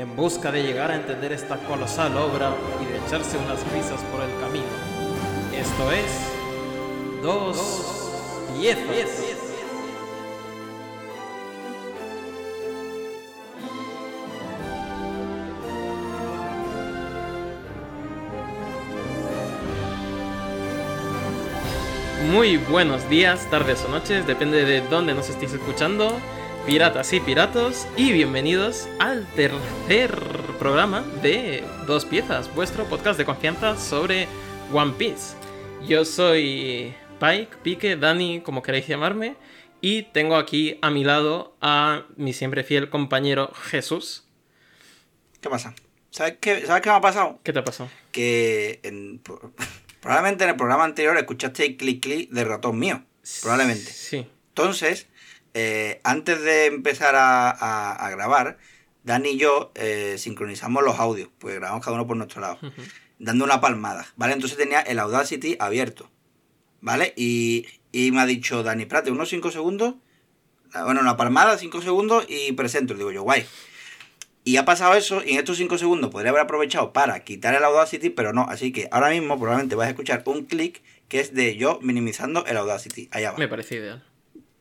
en busca de llegar a entender esta colosal obra y de echarse unas risas por el camino. Esto es Dos Piezas. Muy buenos días, tardes o noches, depende de dónde nos estéis escuchando, piratas y piratos, y bienvenidos al tercer programa de Dos Piezas, vuestro podcast de confianza sobre One Piece. Yo soy Pike, Pique, Dani, como queréis llamarme, y tengo aquí a mi lado a mi siempre fiel compañero Jesús. ¿Qué pasa? ¿Sabes qué, ¿Sabes qué me ha pasado? ¿Qué te ha pasado? Que en- probablemente en el programa anterior escuchaste el clic clic de ratón mío. Probablemente. Sí. Entonces, eh, antes de empezar a, a- a grabar, Dani y yo eh, sincronizamos los audios, pues grabamos cada uno por nuestro lado, dando una palmada, ¿vale? Entonces tenía el Audacity abierto, ¿vale? Y, y me ha dicho Dani, espérate, unos 5 segundos, bueno, una palmada, 5 segundos y presento. Digo yo, guay. Y ha pasado eso, y en estos 5 segundos podría haber aprovechado para quitar el Audacity, pero no. Así que ahora mismo probablemente vas a escuchar un clic que es de yo minimizando el Audacity. Allá va. Me parece ideal.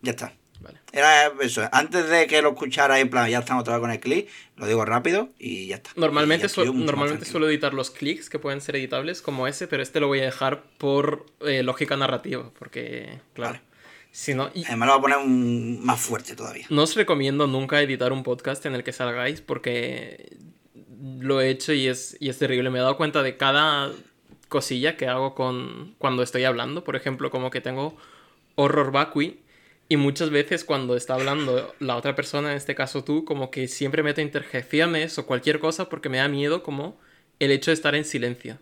Ya está. Vale. Era eso. Antes de que lo escuchara, en plan, ya estamos otra vez con el clic, lo digo rápido y ya está. Normalmente, ya su- normalmente suelo editar los clics que pueden ser editables como ese, pero este lo voy a dejar por eh, lógica narrativa, porque, claro, Vale. si no... y Además lo voy a poner un- más fuerte todavía. no os recomiendo nunca editar un podcast en el que salgáis porque lo he hecho y es, y es terrible. Me he dado cuenta de cada cosilla que hago con cuando estoy hablando. Por ejemplo, como que tengo horror vacui y muchas veces cuando está hablando la otra persona, en este caso tú, como que siempre meto interjecciones o cualquier cosa porque me da miedo como el hecho de estar en silencio.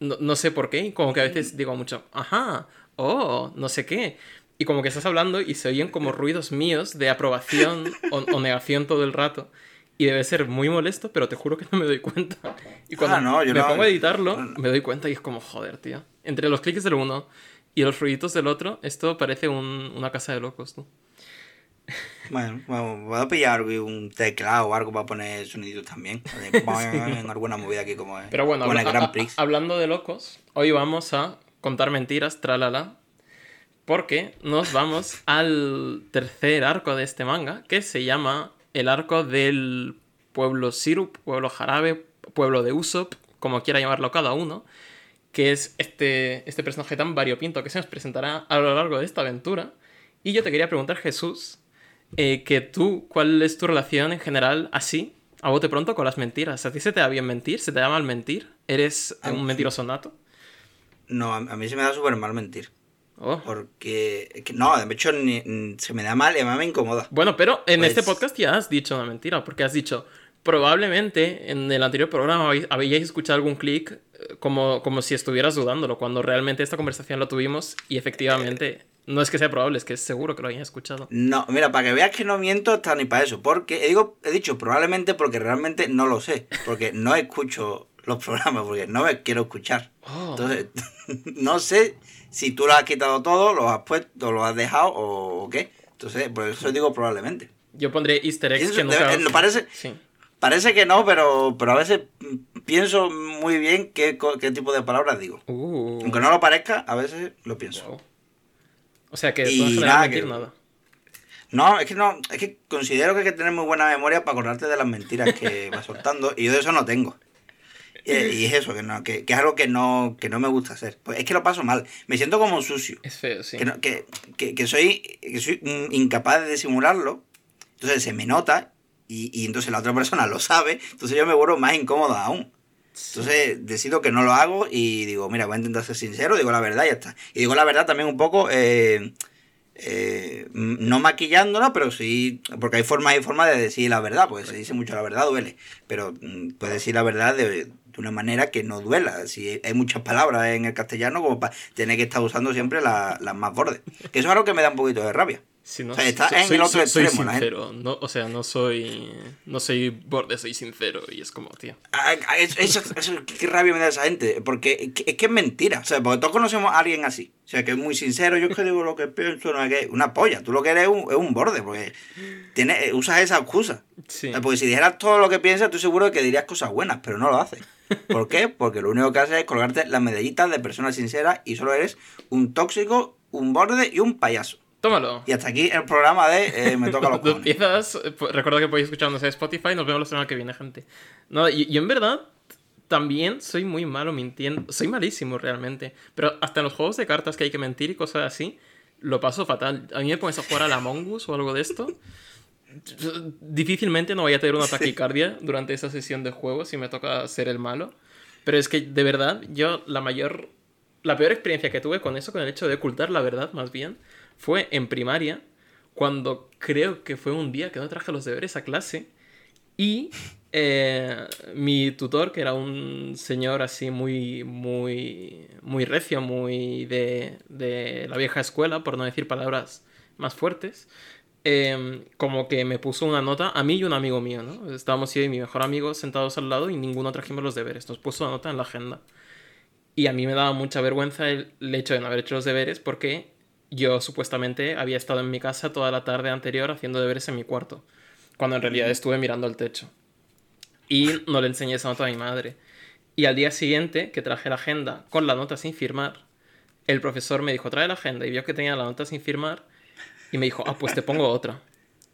No, no sé por qué, como que a veces digo mucho, ajá, oh, no sé qué. Y como que estás hablando y se oyen como ruidos míos de aprobación o, o negación todo el rato. Y debe ser muy molesto, pero te juro que no me doy cuenta. Y cuando Ah, no, yo me no- pongo a editarlo, me doy cuenta y es como, joder, tío. Entre los clics del uno y los ruiditos del otro, esto parece un- una casa de locos, tú. Bueno, bueno, voy a pillar un teclado o algo para poner sonidos también. En alguna movida aquí como es. Pero bueno, el Grand Prix. hablando de locos, hoy vamos a contar mentiras, tralala, porque nos vamos al tercer arco de este manga, que se llama el arco del pueblo Sirup, pueblo Jarabe, pueblo de Usopp, como quiera llamarlo cada uno, que es este, este personaje tan variopinto que se nos presentará a lo largo de esta aventura. Y yo te quería preguntar, Jesús, eh, que tú, ¿cuál es tu relación en general así, a bote pronto, con las mentiras? ¿A ti se te da bien mentir? ¿Se te da mal mentir? ¿Eres un mentiroso nato? No, a, mí se me da súper mal mentir. Oh. Porque, no, de hecho ni- se me da mal y además me incomoda. Bueno, pero en Pues- este podcast ya has dicho una mentira, porque has dicho, probablemente en el anterior programa habéis, habíais escuchado algún clic eh, como, como si estuvieras dudándolo, cuando realmente esta conversación la tuvimos y efectivamente no es que sea probable, es que es seguro que lo hayáis escuchado. No, mira, para que veas que no miento hasta ni para eso. Porque, he, digo, he dicho probablemente porque realmente no lo sé. Porque no escucho los programas, porque no me quiero escuchar. Oh. Entonces, no sé si tú lo has quitado todo, lo has puesto, lo has dejado o, qué. Entonces, por eso digo probablemente. Yo pondré easter eggs Eso que nunca... eh, parece- Sí. Parece que no, pero, pero a veces pienso muy bien qué, qué tipo de palabras digo. Uh, Aunque no lo parezca, a veces lo pienso. wow. O sea que Y general nada, mentir que- nada. No, es que no, es que considero que hay que tener muy buena memoria para acordarte de las mentiras que vas soltando. Y yo de eso no tengo. Y, y es eso, que, no, que, que es algo que no, que no me gusta hacer. Pues es que lo paso mal. Me siento como sucio. Es feo, sí. Que, no- que, que, que soy, que soy incapaz de disimularlo. Entonces se me nota. Y, y entonces la otra persona lo sabe. Entonces yo me vuelvo más incómodo aún. Entonces decido que no lo hago y digo, mira, voy a intentar ser sincero, digo la verdad y ya está. Y digo la verdad también un poco, eh, eh, no maquillándola, pero sí, porque hay formas y formas de decir la verdad, porque se dice mucho la verdad duele, pero mm, puedes decir la verdad de, de una manera que no duela. Si hay muchas palabras en el castellano, como para tener que estar usando siempre las más bordes. Que eso es algo que me da un poquito de rabia. Sí, no, O sea, está soy, en el otro soy- soy extremo, sincero, no, o sea, no soy, no soy borde, soy sincero y es como, tío. Ah, ah, es- Eso, eso- qué rabia me da esa gente, porque es que, es mentira. O sea, porque todos conocemos a alguien así. O sea, que es muy sincero, yo es que digo lo que pienso, no es que una polla. Tú lo que eres es un, es un borde, porque tienes, usas esa excusa. Sí. O sea, Porque si dijeras todo lo que piensas, estoy seguro de que dirías cosas buenas, pero no lo haces. ¿Por qué? Porque lo único que haces es colgarte las medallitas de persona sincera y solo eres un tóxico, un borde y un payaso. Tómalo. Y hasta aquí el programa de eh, Me toca los cojones. empiezas, eh, pues, recuerda que podéis escucharnos en Spotify, nos vemos la semana que viene, gente. No, y, y en verdad, también soy muy malo mintiendo, soy malísimo realmente, pero hasta en los juegos de cartas que hay que mentir y cosas así, lo paso fatal. A mí me pones a jugar a la Among Us o algo de esto, difícilmente no voy a tener una taquicardia durante esa sesión de juego si me toca ser el malo, pero es que de verdad, yo la mayor, la peor experiencia que tuve con eso, con el hecho de ocultar la verdad más bien, fue en primaria, cuando creo que fue un día que no traje los deberes a clase y eh, mi tutor, que era un señor así muy, muy, muy recio, muy de, de la vieja escuela, por no decir palabras más fuertes, eh, como que me puso una nota a mí y un amigo mío, ¿no? Estábamos yo y mi mejor amigo sentados al lado y ninguno trajimos los deberes, nos puso una nota en la agenda. Y a mí me daba mucha vergüenza el hecho de no haber hecho los deberes porque yo supuestamente había estado en mi casa toda la tarde anterior haciendo deberes en mi cuarto, cuando en realidad estuve mirando al techo. Y no le enseñé esa nota a mi madre. Y al día siguiente, que traje la agenda con la nota sin firmar, el profesor me dijo, trae la agenda, y vio que tenía la nota sin firmar, y me dijo, ah, pues te pongo otra.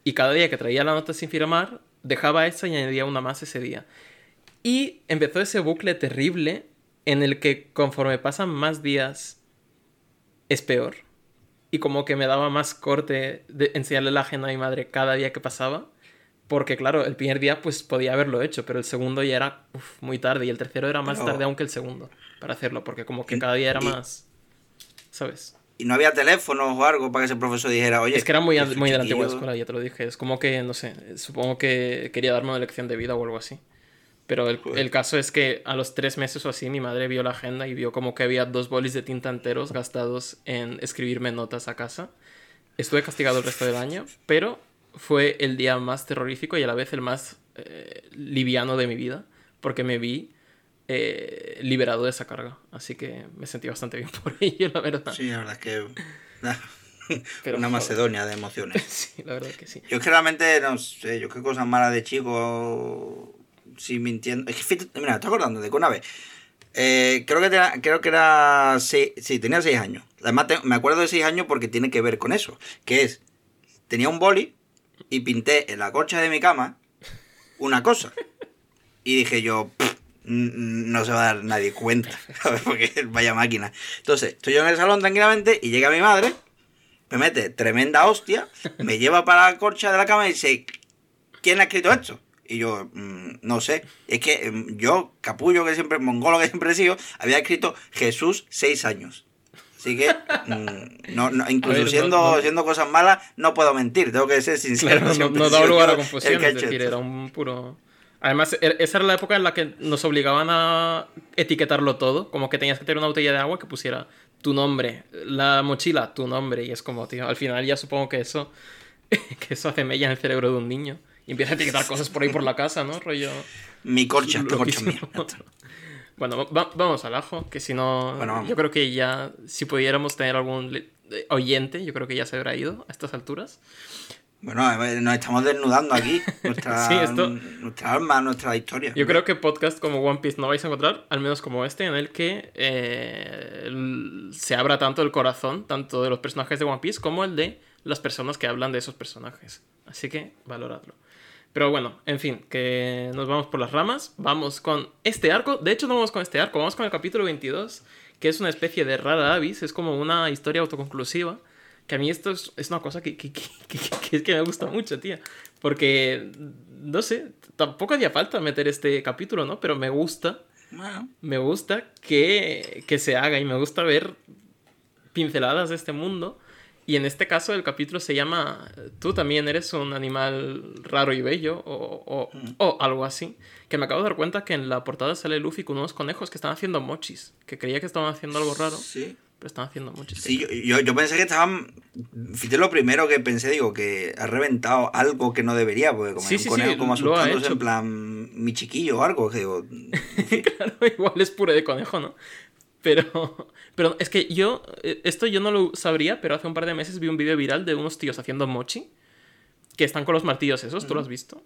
Y cada día que traía la nota sin firmar, dejaba esa y añadía una más ese día. Y empezó ese bucle terrible en el que conforme pasan más días es peor. Y como que me daba más corte de enseñarle la agenda a mi madre cada día que pasaba. Porque claro, el primer día pues podía haberlo hecho, pero el segundo ya era uf, muy tarde y el tercero era más Pero- tarde aún que el segundo para hacerlo, porque como que cada día era más... ¿Sabes? Y no había teléfonos o algo para que ese profesor dijera, oye. es que era muy, muy de la antigua escuela, ya te lo dije. Es como que, no sé, supongo que quería darme una lección de vida o algo así. Pero el, el caso es que a los tres meses o así mi madre vio la agenda y vio como que había dos bolis de tinta enteros gastados en escribirme notas a casa. Estuve castigado el resto del año, pero fue el día más terrorífico y a la vez el más eh, liviano de mi vida, porque me vi eh, liberado de esa carga. Así que me sentí bastante bien por ello, la verdad. Sí, la verdad es que. Pero, una. Macedonia de emociones. Sí, la verdad que sí. Yo es que realmente, no sé, yo qué cosas malas de chico. Sí, mintiendo. Es que, fíjate, mira, estoy acordando de que vez. eh, creo, que tenía- creo que era. seis- sí, tenía seis años. Además, me acuerdo de seis años porque tiene que ver con eso. Que es. Tenía un boli y pinté en la colcha de mi cama una cosa. Y dije yo. "Pff, mm, No se va a dar nadie cuenta. Porque vaya máquina. Entonces, estoy yo en el salón tranquilamente y llega mi madre, me mete tremenda hostia, me lleva para la corcha de la cama y dice, ¿quién ha escrito esto? Y yo, "Mm, no sé. Es que mm, yo, capullo que siempre, mongolo que siempre he sido, había escrito Jesús seis años. Así que, mm, no, no, incluso ver, siendo, no- siendo cosas malas, no puedo mentir, tengo que ser sincero. Claro, no, no sido lugar a confusión, es decir, era un puro... Además, e- esa era la época en la que nos obligaban a etiquetarlo todo, como que tenías que tener una botella de agua que pusiera tu nombre, la mochila, tu nombre, y es como, tío, al final ya supongo que eso, que eso hace mella en el cerebro de un niño, y empieza a etiquetar cosas por ahí por la casa, ¿no? Rollo... Mi corcha, tu corcha mía. Bueno, va- vamos al ajo, que si no, Bueno, yo creo que ya, si pudiéramos tener algún oyente, yo creo que ya se habrá ido a estas alturas. Bueno, nos estamos desnudando aquí. Nuestra, Sí, esto- nuestra alma, nuestra historia. Yo creo que podcast como One Piece no vais a encontrar, al menos como este, en el que eh, se abra tanto el corazón, tanto de los personajes de One Piece como el de las personas que hablan de esos personajes. Así que valoradlo. Pero bueno, en fin, que nos vamos por las ramas. Vamos con este arco. De hecho, no vamos con este arco, vamos con el capítulo 22, que es una especie de rara avis, es como una historia autoconclusiva. Que a mí esto es, es una cosa que, que, que, que- que- que me gusta mucho, tía. Porque, no sé, tampoco hacía falta meter este capítulo, ¿no? Pero me gusta, Bueno, me gusta que, que se haga y me gusta ver pinceladas de este mundo Y en este caso el capítulo se llama Tú también eres un animal raro y bello o, o, o algo así. Que me acabo de dar cuenta que en la portada sale Luffy con unos conejos que están haciendo mochis. Que creía que estaban haciendo algo raro, Sí. pero están haciendo mochis. Sí, yo, yo, yo pensé que estaban. Fíjate lo primero que pensé, digo, que ha reventado algo que no debería, porque como Sí, un conejo sí, como asustándose en plan mi chiquillo o algo, que digo, claro, igual es puré de conejo, ¿no? Pero, pero es que yo, eh, esto yo no lo sabría, pero hace un par de meses vi un vídeo viral de unos tíos haciendo mochi, que están con los martillos esos, ¿tú lo has visto?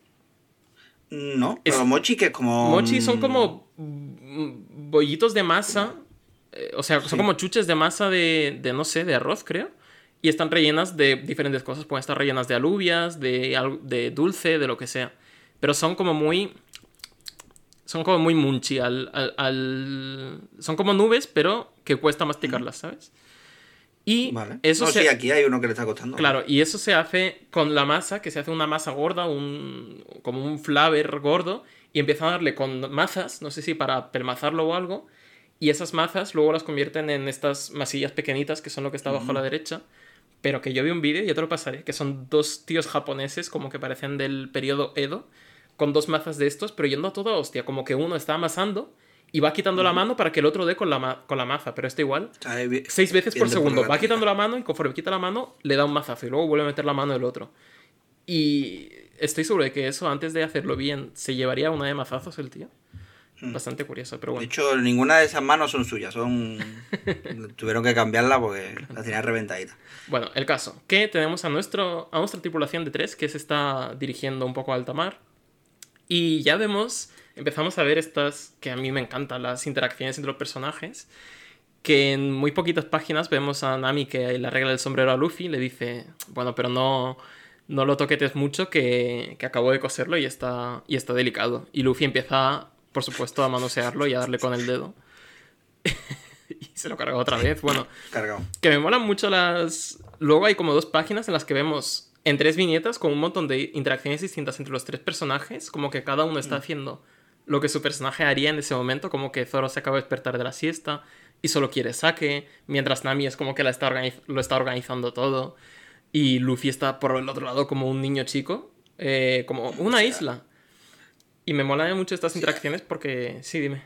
no, Es- pero mochi que es como. Mochi son como mm, bollitos de masa, eh, o sea, Sí. son como chuches de masa de, de, no sé, de arroz, creo. Y están rellenas de diferentes cosas. Pueden estar rellenas de alubias, de, de dulce, de lo que sea. Pero son como muy... Son como muy munchi al, al- al- Son como nubes, pero que cuesta masticarlas, ¿sabes? Y Vale. eso no, se... sí, aquí hay uno que le está costando. Claro, y eso se hace con la masa, que se hace una masa gorda, un, como un flaver gordo, y empiezan a darle con mazas, no sé si para pelmazarlo o algo, y esas mazas luego las convierten en estas masillas pequeñitas, que son lo que está abajo a la derecha, pero que yo vi un vídeo, y ya te lo pasaré, que son dos tíos japoneses, como que parecen del periodo Edo, con dos mazas de estos, pero yendo a toda hostia, como que uno está amasando y va quitando la mano para que el otro dé con la, ma- con la maza, pero esto igual seis veces por segundo. Va quitando la mano y conforme quita la mano, le da un mazazo y luego vuelve a meter la mano el otro. Y estoy seguro de que eso, antes de hacerlo bien, se llevaría una de mazazos el tío. Bastante curioso, pero De bueno. hecho, ninguna de esas manos son suyas, son. Tuvieron que cambiarla porque la tenía reventadita. Bueno, el caso, que tenemos a, nuestro, a nuestra tripulación de tres que se está dirigiendo un poco a alta mar. Y ya vemos, empezamos a ver estas, que a mí me encantan, las interacciones entre los personajes. Que en muy poquitas páginas vemos a Nami que le arregla el sombrero a Luffy, le dice, bueno, pero no, no lo toquetes mucho, que, que acabo de coserlo y está, y está delicado. Y Luffy empieza, por supuesto, a manosearlo y a darle con el dedo. y se lo carga otra vez. Bueno, Cargado. que me molan mucho las... Luego hay como dos páginas en las que vemos en tres viñetas con un montón de interacciones distintas entre los tres personajes, como que cada uno está haciendo lo que su personaje haría en ese momento, como que Zoro se acaba de despertar de la siesta y solo quiere saque, mientras Nami es como que la está lo está organizando todo y Luffy está por el otro lado como un niño chico, eh, como una isla. Y me molan mucho estas interacciones porque... Sí, dime.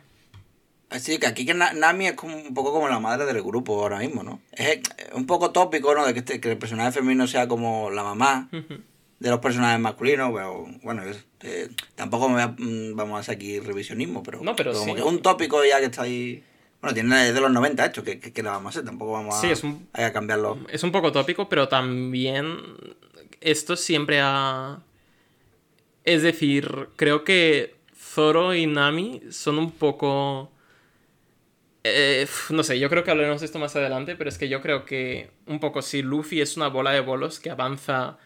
Así que aquí que Na- Nami es como un poco como la madre del grupo ahora mismo, ¿no? Es eh, un poco tópico, ¿no? De que, este- que el personaje femenino sea como la mamá de los personajes masculinos, pero bueno, es- eh, tampoco me voy a- mm, vamos a hacer aquí revisionismo, pero, No, pero como sí. que es un tópico ya que está ahí. Bueno, tiene de los 90 esto, que, que, que la vamos a hacer, tampoco vamos a, Sí, es un- a cambiarlo. Es un poco tópico, pero también esto siempre ha... Es decir, creo que Zoro y Nami son un poco... eh, no sé, yo creo que hablaremos de esto más adelante, pero es que yo creo que un poco si Luffy es una bola de bolos que avanza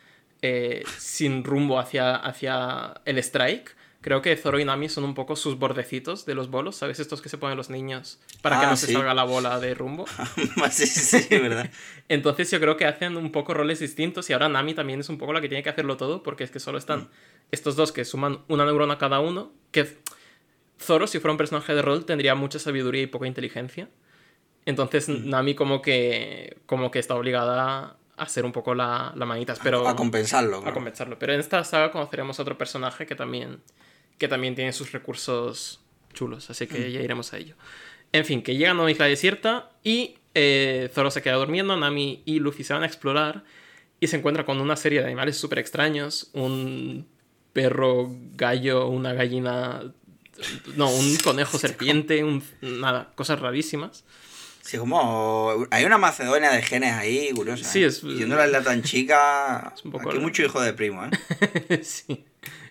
eh, sin rumbo hacia, hacia el strike, creo que Zoro y Nami son un poco sus bordecitos de los bolos, ¿sabes? Estos que se ponen los niños para que Ah, no se salga la bola de rumbo. sí, sí, sí, ¿verdad? Entonces yo creo que hacen un poco roles distintos y ahora Nami también es un poco la que tiene que hacerlo todo porque es que solo están estos dos que suman una neurona cada uno, que Zoro si fuera un personaje de rol tendría mucha sabiduría y poca inteligencia. Entonces Nami como que como que está obligada a ser un poco la, la manitas, pero a compensarlo. a compensarlo. Pero en esta saga conoceremos a otro personaje que también, que también tiene sus recursos chulos, así que ya iremos a ello. En fin, que llegan a una isla desierta y eh, Zoro se queda durmiendo, Nami y Luffy se van a explorar y se encuentra con una serie de animales súper extraños, un perro, gallo, una gallina, no, un conejo serpiente, un, nada, cosas rarísimas. Sí, como. Hay una Macedonia de genes ahí, curiosa. Sí, ¿eh? es- la isla tan chica. un poco aquí mucho hijo de primo, ¿eh? sí,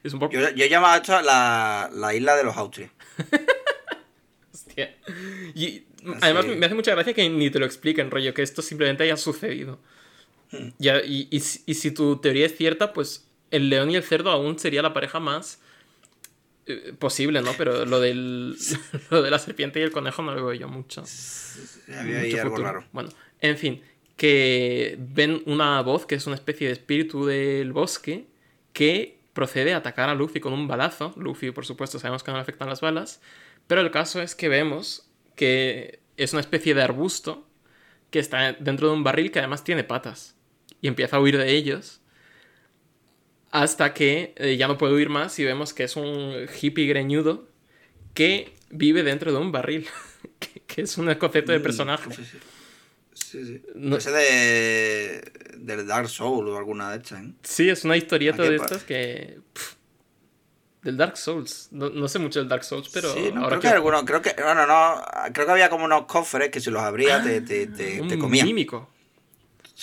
es un poco... Yo, yo he llamado esto la, la isla de los Austrias. Hostia. Y Así. además me hace mucha gracia que ni te lo expliquen, rollo, que esto simplemente haya sucedido. Hmm. Ya, y, y si- y si tu teoría es cierta, pues el león y el cerdo aún sería la pareja más eh, posible, ¿no? Pero lo, del, lo de la serpiente y el conejo no lo veo yo mucho. Había ahí algo raro. Bueno, en fin, que ven una voz que es una especie de espíritu del bosque que procede a atacar a Luffy con un balazo. Luffy, por supuesto, sabemos que no le afectan las balas. Pero el caso es que vemos que es una especie de arbusto que está dentro de un barril que además tiene patas. y empieza a huir de ellos. Hasta que eh, ya no puede huir más y vemos que es un hippie greñudo que vive dentro de un barril. que, que es un concepto de Mm, personaje. Sí, sí. Sí, sí. No- Ese de. del Dark Soul o alguna de estas, ¿eh? Sí, es una historieta ¿A qué de estas que. pf, del Dark Souls. No, no sé mucho del Dark Souls, pero. sí, no, ahora creo que, que- algunos, creo que, bueno, no, creo que había como unos cofres que si los abrías te, te, te, un te comían. mímico.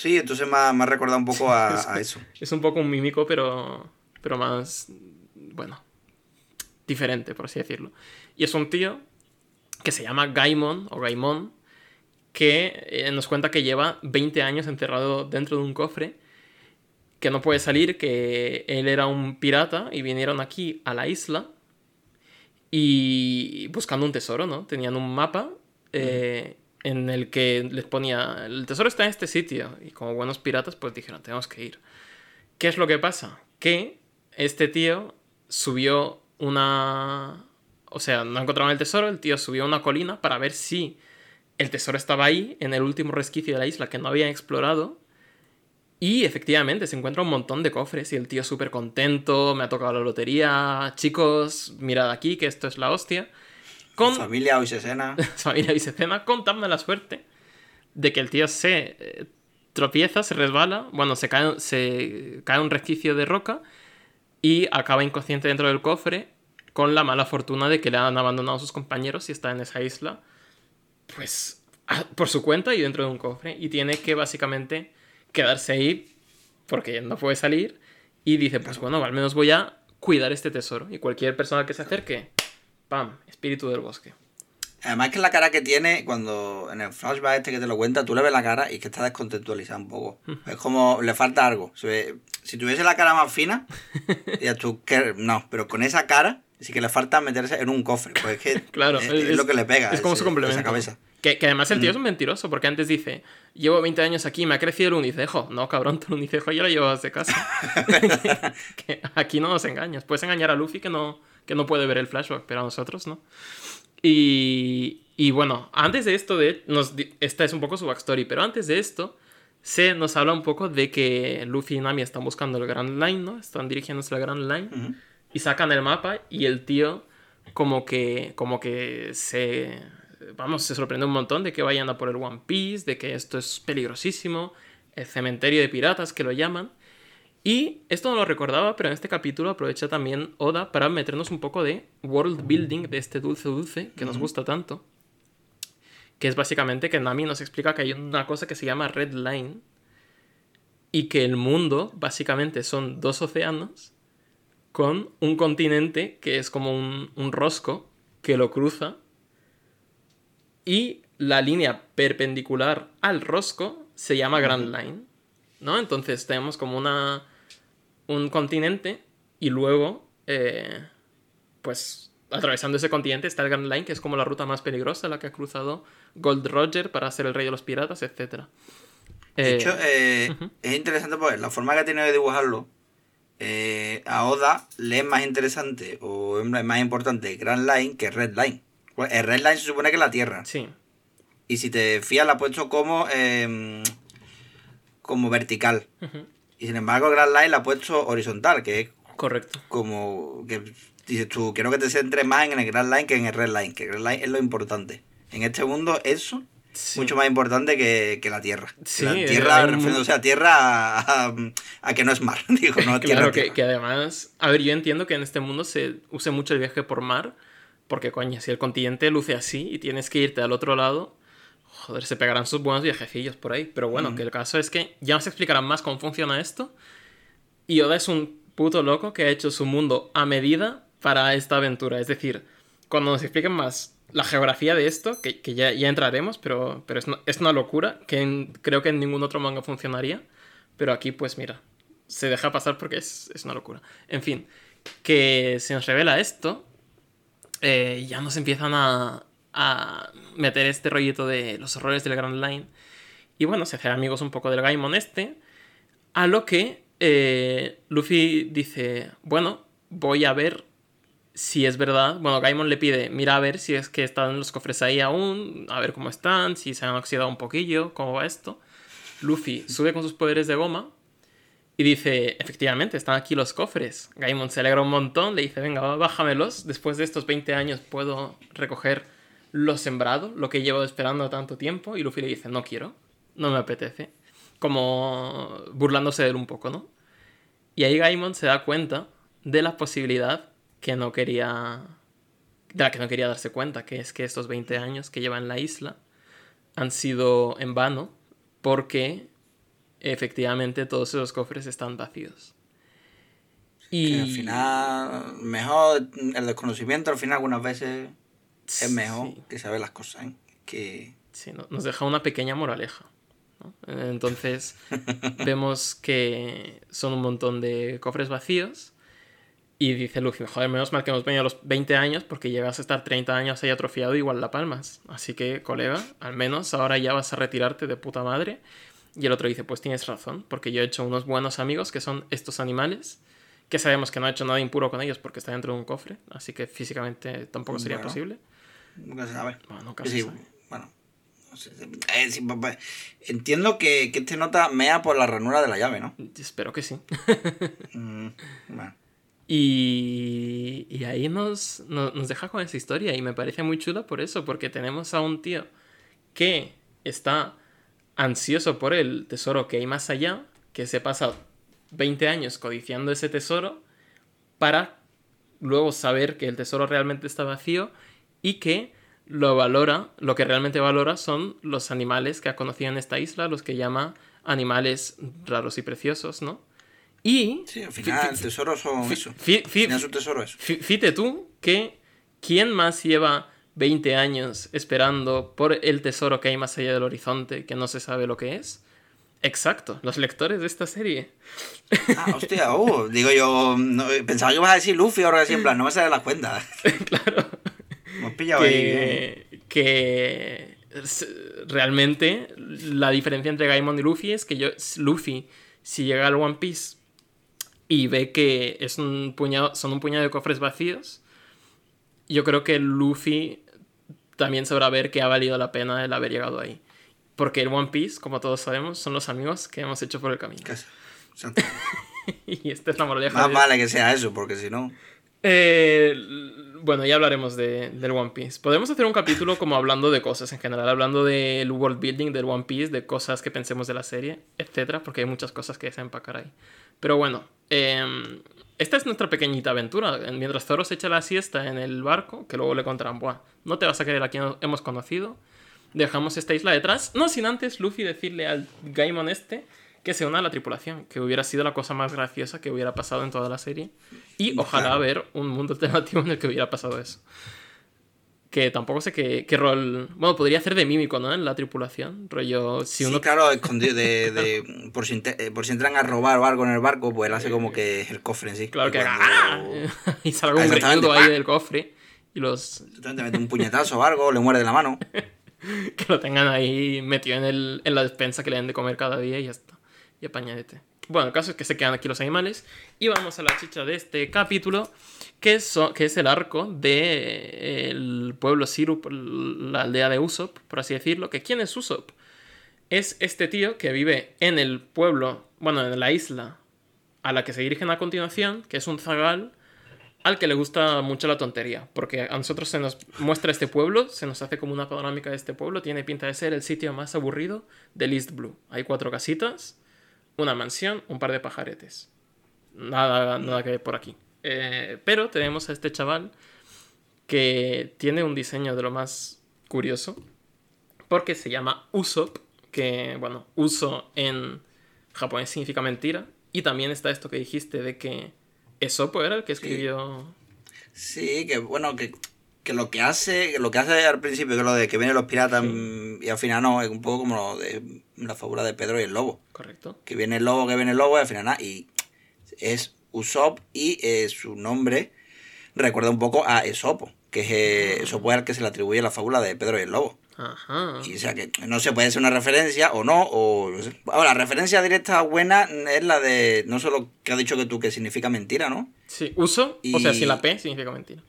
Sí, entonces me ha, me ha recordado un poco a, a eso. Es un poco un mímico, pero. Pero más. Bueno. Diferente, por así decirlo. Y es un tío que se llama Gaimon o Gaimon. Que eh, nos cuenta que lleva 20 años encerrado dentro de un cofre. Que no puede salir, que él era un pirata y vinieron aquí a la isla. Y buscando un tesoro, ¿no? Tenían un mapa eh, en el que les ponía, el tesoro está en este sitio. Y como buenos piratas, pues dijeron, tenemos que ir. ¿Qué es lo que pasa? Que este tío subió una... O sea, no encontraron el tesoro, el tío subió una colina para ver si el tesoro estaba ahí, en el último resquicio de la isla que no habían explorado. Y efectivamente, se encuentra un montón de cofres y el tío súper contento, me ha tocado la lotería, chicos, mirad aquí que esto es la hostia. Con Familia hoy se cena. familia Vicecena, contadme la suerte de que el tío se eh, tropieza, se resbala, bueno, se cae, se cae un resquicio de roca y acaba inconsciente dentro del cofre con la mala fortuna de que le han abandonado sus compañeros y está en esa isla, pues por su cuenta y dentro de un cofre. Y tiene que básicamente quedarse ahí porque no puede salir y dice, pues bueno, al menos voy a cuidar este tesoro y cualquier persona que se acerque, ¡pam! Espíritu del bosque. Además que la cara que tiene, cuando en el flashback este que te lo cuenta, tú le ves la cara y que está descontextualizada un poco. Es como, le falta algo. Ve- si tuviese la cara más fina, ya tú, que no, pero con esa cara, sí que le falta meterse en un cofre. Pues es que Claro, es, es lo que le pega. Es como ese- su complemento. Esa cabeza. Que, que además el tío es un mentiroso, porque antes dice, llevo 20 años aquí, me ha crecido el unicejo. No, cabrón, tu unicejo ya lo llevas de casa. que aquí no nos engañas. Puedes engañar a Luffy que no, que no puede ver el flashback, pero a nosotros no. Y, y bueno, antes de esto, de, nos, esta es un poco su backstory, pero antes de esto, se nos habla un poco de que Luffy y Nami están buscando el Grand Line, ¿no? Están dirigiéndose al Grand Line y sacan el mapa y el tío como que como que se vamos se sorprende un montón de que vayan a por el One Piece de que esto es peligrosísimo el cementerio de piratas que lo llaman y esto no lo recordaba pero en este capítulo aprovecha también Oda para meternos un poco de world building de este dulce dulce que nos gusta tanto. Que es básicamente que Nami nos explica que hay una cosa que se llama Red Line y que el mundo básicamente son dos océanos con un continente que es como un, un rosco que lo cruza y la línea perpendicular al rosco se llama Grand Line, ¿no? Entonces tenemos como una un continente y luego eh, pues atravesando ese continente está el Grand Line que es como la ruta más peligrosa la que ha cruzado Gold Roger para ser el rey de los piratas, etc. De hecho, eh, es interesante porque la forma que ha tenido de dibujarlo, eh, a Oda le es más interesante o es más importante Grand Line que Red Line. Pues el Red Line se supone que es la Tierra. sí, Y si te fías, la ha puesto como, eh, como vertical. Y sin embargo, Grand Line la ha puesto horizontal, que es correcto. como que dices tú, quiero que te centres más en el Grand Line que en el Red Line, que el Red Line es lo importante. En este mundo, eso Sí. mucho más importante que, que la Tierra. Sí, la Tierra, refiriéndose a Tierra a, a- a que no es mar, digo, no tierra. Claro, que, tierra. que además, a ver, yo entiendo que en este mundo se use mucho el viaje por mar, porque coño, si el continente luce así y tienes que irte al otro lado, joder, se pegarán sus buenos viajecillos por ahí. Pero bueno, Mm. que el caso es que ya nos explicarán más cómo funciona esto. Y Oda es un puto loco que ha hecho su mundo a medida para esta aventura. Es decir, cuando nos expliquen más la geografía de esto, que, que ya, ya entraremos, pero, pero es, una, es una locura que en- creo que en ningún otro manga funcionaría. Pero aquí, pues mira, se deja pasar porque es, es una locura. En fin, que se nos revela esto, eh, ya nos empiezan a, a meter este rollito de los horrores del Grand Line. Y bueno, se hacen amigos un poco del Gaimon este. A lo que eh, Luffy dice, bueno, voy a ver si es verdad. Bueno, Gaimon le pide, mira a ver si es que están los cofres ahí aún, a ver cómo están, si se han oxidado un poquillo, cómo va esto. Luffy sube con sus poderes de goma y dice, efectivamente, están aquí los cofres. Gaimon se alegra un montón, le dice, venga, bájamelos. Después de estos 20 años puedo recoger lo sembrado, lo que he llevado esperando tanto tiempo. Y Luffy le dice, no quiero, no me apetece. Como burlándose de él un poco, ¿no? Y ahí Gaimon se da cuenta de la posibilidad que no quería... De la que no quería darse cuenta, que es que estos 20 años que lleva en la isla han sido en vano porque efectivamente todos esos cofres están vacíos. Y al final, mejor el desconocimiento, al final algunas veces es mejor que saber las cosas. ¿eh? Que... Sí, nos deja una pequeña moraleja. Entonces vemos que son un montón de cofres vacíos. Y dice Luffy, joder, menos mal que hemos venido a los 20 años porque llegas a estar 30 años ahí atrofiado igual la palmas. Así que, colega, al menos ahora ya vas a retirarte de puta madre y el otro dice, pues tienes razón, porque yo he hecho unos buenos amigos que son estos animales, que sabemos que no he hecho nada impuro con ellos porque está dentro de un cofre, así que físicamente tampoco sería posible. Nunca se sabe. Bueno, nunca se sabe. Bueno, eh, entiendo que, que este nota mea por la ranura de la llave, ¿no? Espero que sí. Mm, y, y, ahí nos, nos, nos deja con esa historia y me parece muy chula por eso, porque tenemos a un tío que está ansioso por el tesoro que hay más allá, que se pasa 20 años codiciando ese tesoro para luego saber que el tesoro realmente está vacío y que lo valora, lo que realmente valora son los animales que ha conocido en esta isla, los que llama animales raros y preciosos, ¿no? Y... Sí, al final el tesoro son eso. tesoro Fíjate tú que quién más lleva 20 años esperando por el tesoro que hay más allá del horizonte que no se sabe lo que es. Exacto, los lectores de esta serie. Ah, hostia, uh, digo yo, pensaba que ibas a decir Luffy ahora así en plan, no me sale la cuenta. claro. Pillado que, ahí. Que realmente la diferencia entre Gaimon y Luffy es que yo, Luffy, si llega al One Piece y ve que es un puñado, son un puñado de cofres vacíos, yo creo que Luffy también sabrá ver que ha valido la pena el haber llegado ahí. Porque el One Piece, como todos sabemos, son los amigos que hemos hecho por el camino. y esta es la moraleja. Más vale que sea eso, porque si no. Eh, bueno, ya hablaremos de, del One Piece. Podemos hacer un capítulo como hablando de cosas en general, hablando del world building del One Piece, de cosas que pensemos de la serie, etcétera, porque hay muchas cosas que se empacar ahí. Pero bueno, eh, esta es nuestra pequeñita aventura. Mientras Zoro se echa la siesta en el barco, que luego le contarán, Buah, no te vas a querer a quien hemos conocido. Dejamos esta isla detrás. No sin antes Luffy decirle al Gaimon este que se una a la tripulación, que hubiera sido la cosa más graciosa que hubiera pasado en toda la serie. Y ojalá ver un mundo alternativo en el que hubiera pasado eso que tampoco sé qué, qué, rol. Bueno, podría hacer de mímico, ¿no? En la tripulación. Rollo. Si uno... Sí, claro, escondido de. de por, si, eh, por, si, entran a robar o algo en el barco, pues él hace como que es el cofre en sí. Claro que. ¡Ah! y salga un greñudo ahí del cofre. Y los. Exactamente, mete un puñetazo o algo, le muerde la mano. que lo tengan ahí metido en, el, en la despensa que le den de comer cada día y ya está. Y apañadete. Bueno, el caso es que se quedan aquí los animales. Y vamos a la chicha de este capítulo, que es, que es el arco del de, pueblo Sirup, la aldea de Usopp, por así decirlo. Que ¿Quién es Usopp? Es este tío que vive en el pueblo, bueno, en la isla a la que se dirigen a continuación, que es un zagal al que le gusta mucho la tontería, porque a nosotros se nos muestra este pueblo, se nos hace como una panorámica de este pueblo, tiene pinta de ser el sitio más aburrido del East Blue. Hay cuatro casitas, una mansión, un par de pajaretes. Nada, nada que ver por aquí. Eh, pero tenemos a este chaval que tiene un diseño de lo más curioso, porque se llama Usopp, que, bueno, uso en japonés significa mentira, y también está esto que dijiste de que Esopo era el que escribió... Sí, que bueno, que, que, lo que hace, lo que hace al principio, que lo de que vienen los piratas y al final no, es un poco como lo de la fábula de Pedro y el lobo. Correcto. Que viene el lobo, que viene el lobo, y al final nada. Y es Usopp y eh, su nombre recuerda un poco a Esopo, que es eh, Esopo es el que se le atribuye la fábula de Pedro y el lobo. Ajá. Y, o sea que no se puede ser una referencia o no, o Ahora, la referencia directa buena es la de, no solo que ha dicho que tú, que significa mentira, ¿no? Sí, uso, o sea, sin la P significa mentira.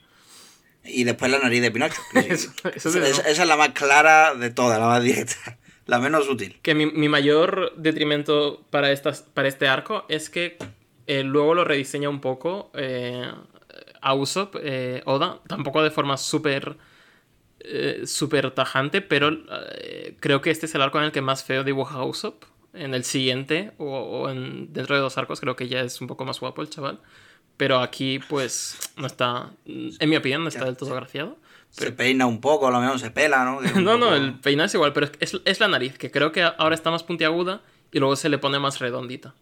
Y después la nariz de Pinocho. esa, es la más clara de todas, la más directa. la menos útil. Que mi, mi mayor detrimento para, estas, para este arco es que eh, luego lo rediseña un poco eh, a Usopp, eh, Oda, tampoco de forma súper eh, súper tajante, pero eh, creo que este es el arco en el que más feo dibuja a Usopp. En el siguiente, o, o en, dentro de dos arcos, creo que ya es un poco más guapo el chaval. Pero aquí, pues, no está, en mi opinión, no está del todo agraciado. Se peina un poco, a lo mejor se pela, ¿no? No, no, el peinado es igual, pero es, es la nariz, que creo que ahora está más puntiaguda y luego se le pone más redondita.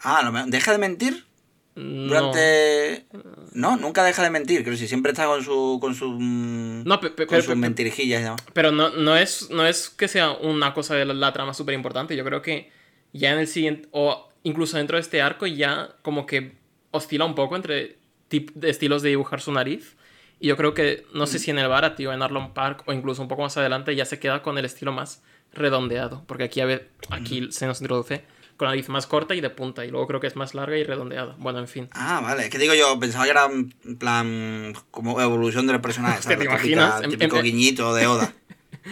Ah, mejor- ¿deja de mentir? No. Durante... No, nunca deja de mentir, creo que si siempre está con su... con su... No, pe- pe- con pero- sus pe- mentirijillas. Pero no, no, es, no es que sea una cosa de la, la trama súper importante. Yo creo que ya en el siguiente, o incluso dentro de este arco, ya como que oscila un poco entre de estilos de dibujar su nariz. Y yo creo que, no sé si en el Barat, tío, en Arlon Park, o incluso un poco más adelante, ya se queda con el estilo más redondeado. Porque aquí, a ver, aquí se nos introduce con la nariz más corta y de punta. Y luego creo que es más larga y redondeada. Bueno, en fin. Ah, vale. Es que digo yo, pensaba que era en plan como evolución del personaje. ¿sabes? ¿te imaginas? En- típico en- guiñito de Oda.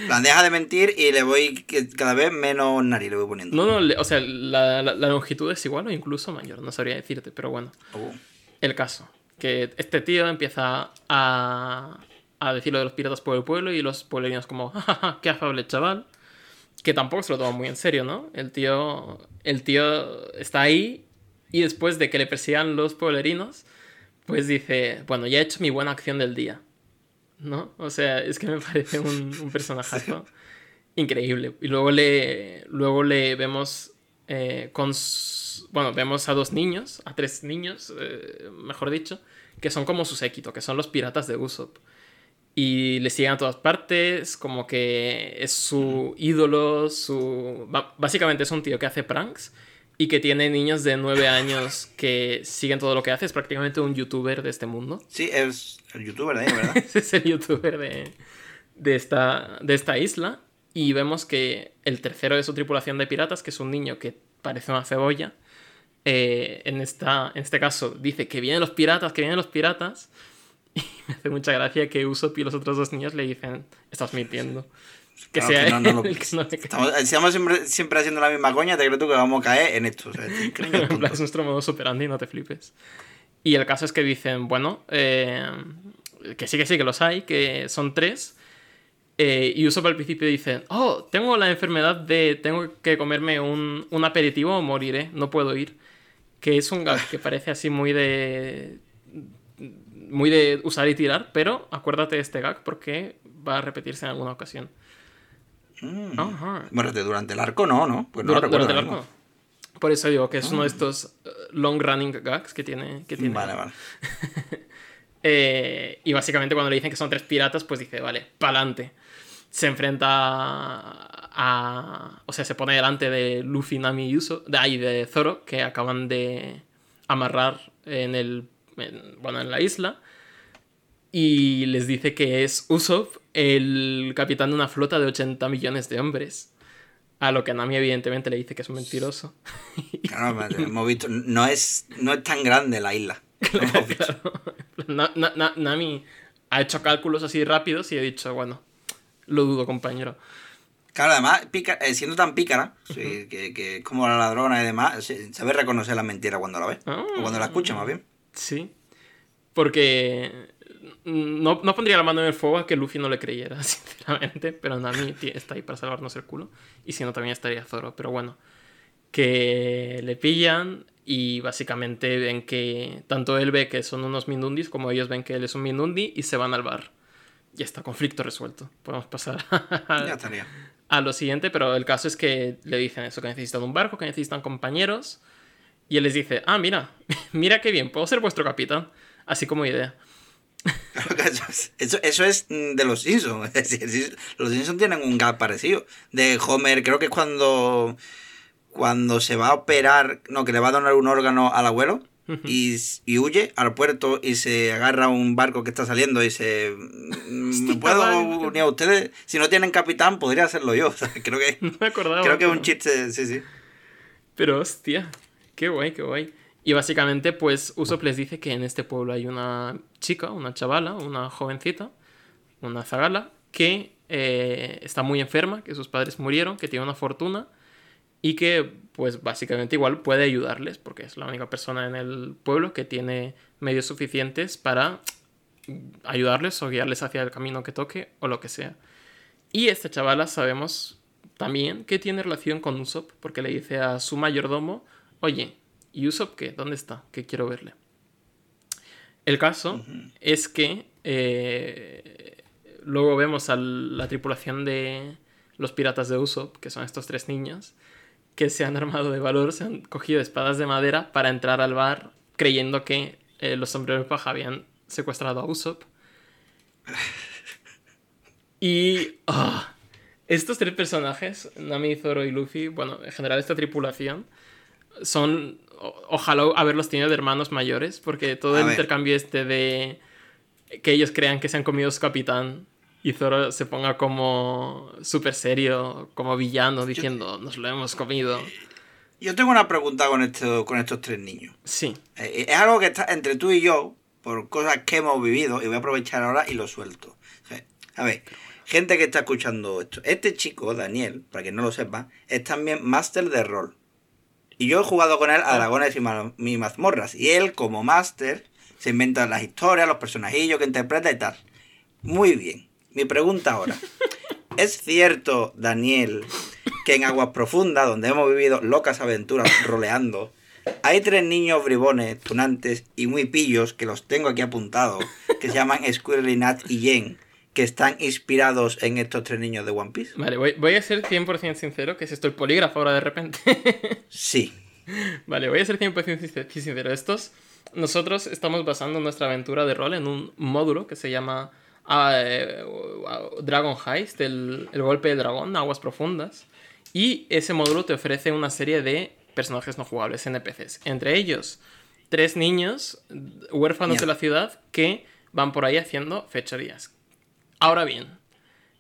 Plan, deja de mentir y le voy cada vez menos nariz le voy poniendo. No, no, le- o sea, la, la- la longitud es igual o incluso mayor. No sabría decirte, pero bueno. Oh. El caso, que este tío empieza a, a decir lo de los piratas por el pueblo y los pueblerinos como, jajaja, qué afable chaval. Que tampoco se lo toma muy en serio, ¿no? El tío, el tío está ahí y después de que le persigan los pueblerinos, pues dice, bueno, ya he hecho mi buena acción del día. ¿No? O sea, es que me parece un, un personajazo increíble. Y luego le, luego le vemos eh, con... Bueno, vemos a dos niños, a tres niños, eh, mejor dicho, que son como su séquito, que son los piratas de Usopp. Y le siguen a todas partes, como que es su ídolo, su... Básicamente es un tío que hace pranks y que tiene niños de nueve años que siguen todo lo que hace. Es prácticamente un youtuber de este mundo. Sí, es el youtuber de ahí, ¿verdad? Es el youtuber de, de, esta, de esta isla. Y vemos que el tercero de su tripulación de piratas, que es un niño que parece una cebolla, eh, en, esta, en este caso dice que vienen los piratas, que vienen los piratas. Y me hace mucha gracia que Usopp y los otros dos niños le dicen, estás mintiendo. Que Claro sea que no, no lo- él el que no le cree. Estamos, estamos siempre, siempre haciendo la misma coña, te creo tú que vamos a caer en esto. O sea, este es nuestro modo superandi, no te flipes. Y el caso es que dicen, bueno, eh, que sí, que sí, que los hay, que son tres. Eh, y Usopp al principio dice, oh, tengo la enfermedad de, tengo que comerme un, un aperitivo o moriré, no puedo ir. Que es un gag que parece así muy de... Muy de usar y tirar, pero acuérdate de este gag porque va a repetirse en alguna ocasión. Mm. Ajá. Bueno, de- durante el arco no, ¿no? Pues no recuerdo durante el arco. Por eso digo que es uno de estos eh, long running gags que tiene. Que tiene. Vale, vale. Eh, y básicamente cuando le dicen que son tres piratas, pues dice, vale, pa'lante. Se enfrenta a, a- O sea, se pone delante de Luffy, Nami y Uso. De ahí, de Zoro, que acaban de amarrar en el. en- bueno, en la isla. Y les dice que es Usopp, el capitán de una flota de 80 millones de hombres. A lo que Nami, evidentemente, le dice que es un mentiroso. Claro, hemos visto, no es, no es tan grande la isla. Na- na- na- Nami ha hecho cálculos así rápidos y he dicho, bueno, lo dudo, compañero. Claro, además, pica- eh, siendo tan pícara, sí, que, que es como la ladrona y demás, sabe reconocer la mentira cuando la ve. Ah. O cuando la escucha, más bien. Sí. Porque no, no pondría la mano en el fuego a que Luffy no le creyera, sinceramente. Pero Nami está ahí para salvarnos el culo. Y si no, también estaría Zoro. Pero bueno, que le pillan y básicamente ven que tanto él ve que son unos Mindundis como ellos ven que él es un Mindundi y se van al bar. Ya está, conflicto resuelto. Podemos pasar a, Ya estaría. a lo siguiente, pero el caso es que le dicen eso, que necesitan un barco, que necesitan compañeros. Y él les dice, ah, mira, mira qué bien, puedo ser vuestro capitán. Así como idea. Eso, es- eso, es mm, de los Simpsons. Es decir, sí, los Simpsons tienen un gag parecido. De Homer, creo que es cuando, cuando se va a operar, no, que le va a donar un órgano al abuelo. Y, y huye al puerto y se agarra a un barco que está saliendo y se... ¿Me puedo unir a ustedes? Si no tienen capitán, podría hacerlo yo. O sea, creo que, No me acordaba. creo que es un chiste, sí, sí. Pero hostia, qué guay, qué guay. Y básicamente, pues Usopp les dice que en este pueblo hay una chica, una chavala, una jovencita, una zagala, que eh, está muy enferma, que sus padres murieron, que tiene una fortuna y que pues básicamente igual puede ayudarles porque es la única persona en el pueblo que tiene medios suficientes para ayudarles o guiarles hacia el camino que toque o lo que sea. Y esta chavala sabemos también que tiene relación con Usopp porque le dice a su mayordomo, oye, ¿y Usopp qué? ¿Dónde está? Que quiero verle. El caso es que eh, luego vemos a la tripulación de los piratas de Usopp, que son estos tres niños, que se han armado de valor, se han cogido espadas de madera para entrar al bar creyendo que eh, los sombreros paja habían secuestrado a Usopp. Y ah, estos tres personajes, Nami, Zoro y Luffy, bueno, en general esta tripulación, son, ojalá haberlos tenido de hermanos mayores, porque todo el intercambio este de que ellos crean que se han comido su capitán y Zoro se ponga como súper serio, como villano, diciendo, nos lo hemos comido. Yo tengo una pregunta con, esto, con estos tres niños. Sí. Eh, es algo que está entre tú y yo, por cosas que hemos vivido, y voy a aprovechar ahora y lo suelto. A ver, gente que está escuchando esto. Este chico, Daniel, para quien no lo sepa, es también máster de rol. Y yo he jugado con él a dragones y, mazmorras. Y él, como máster, se inventa las historias, los personajillos que interpreta y tal. Muy bien. Mi pregunta ahora. ¿Es cierto, Daniel, que en Aguas Profundas, donde hemos vivido locas aventuras roleando, hay tres niños bribones, tunantes y muy pillos, que los tengo aquí apuntados, que se llaman Squirrely, Nat y Jen, que están inspirados en estos tres niños de One Piece? Vale, voy, a ser 100% sincero, que es esto el polígrafo ahora de repente. sí. Vale, voy a ser 100% sincero. Estos, nosotros estamos basando nuestra aventura de rol en un módulo que se llama ah, eh, Dragon Heist, el, el golpe del dragón, aguas profundas. Y ese módulo te ofrece una serie de personajes no jugables, NPCs. Entre ellos, tres niños huérfanos de la ciudad que van por ahí haciendo fechorías. Ahora bien,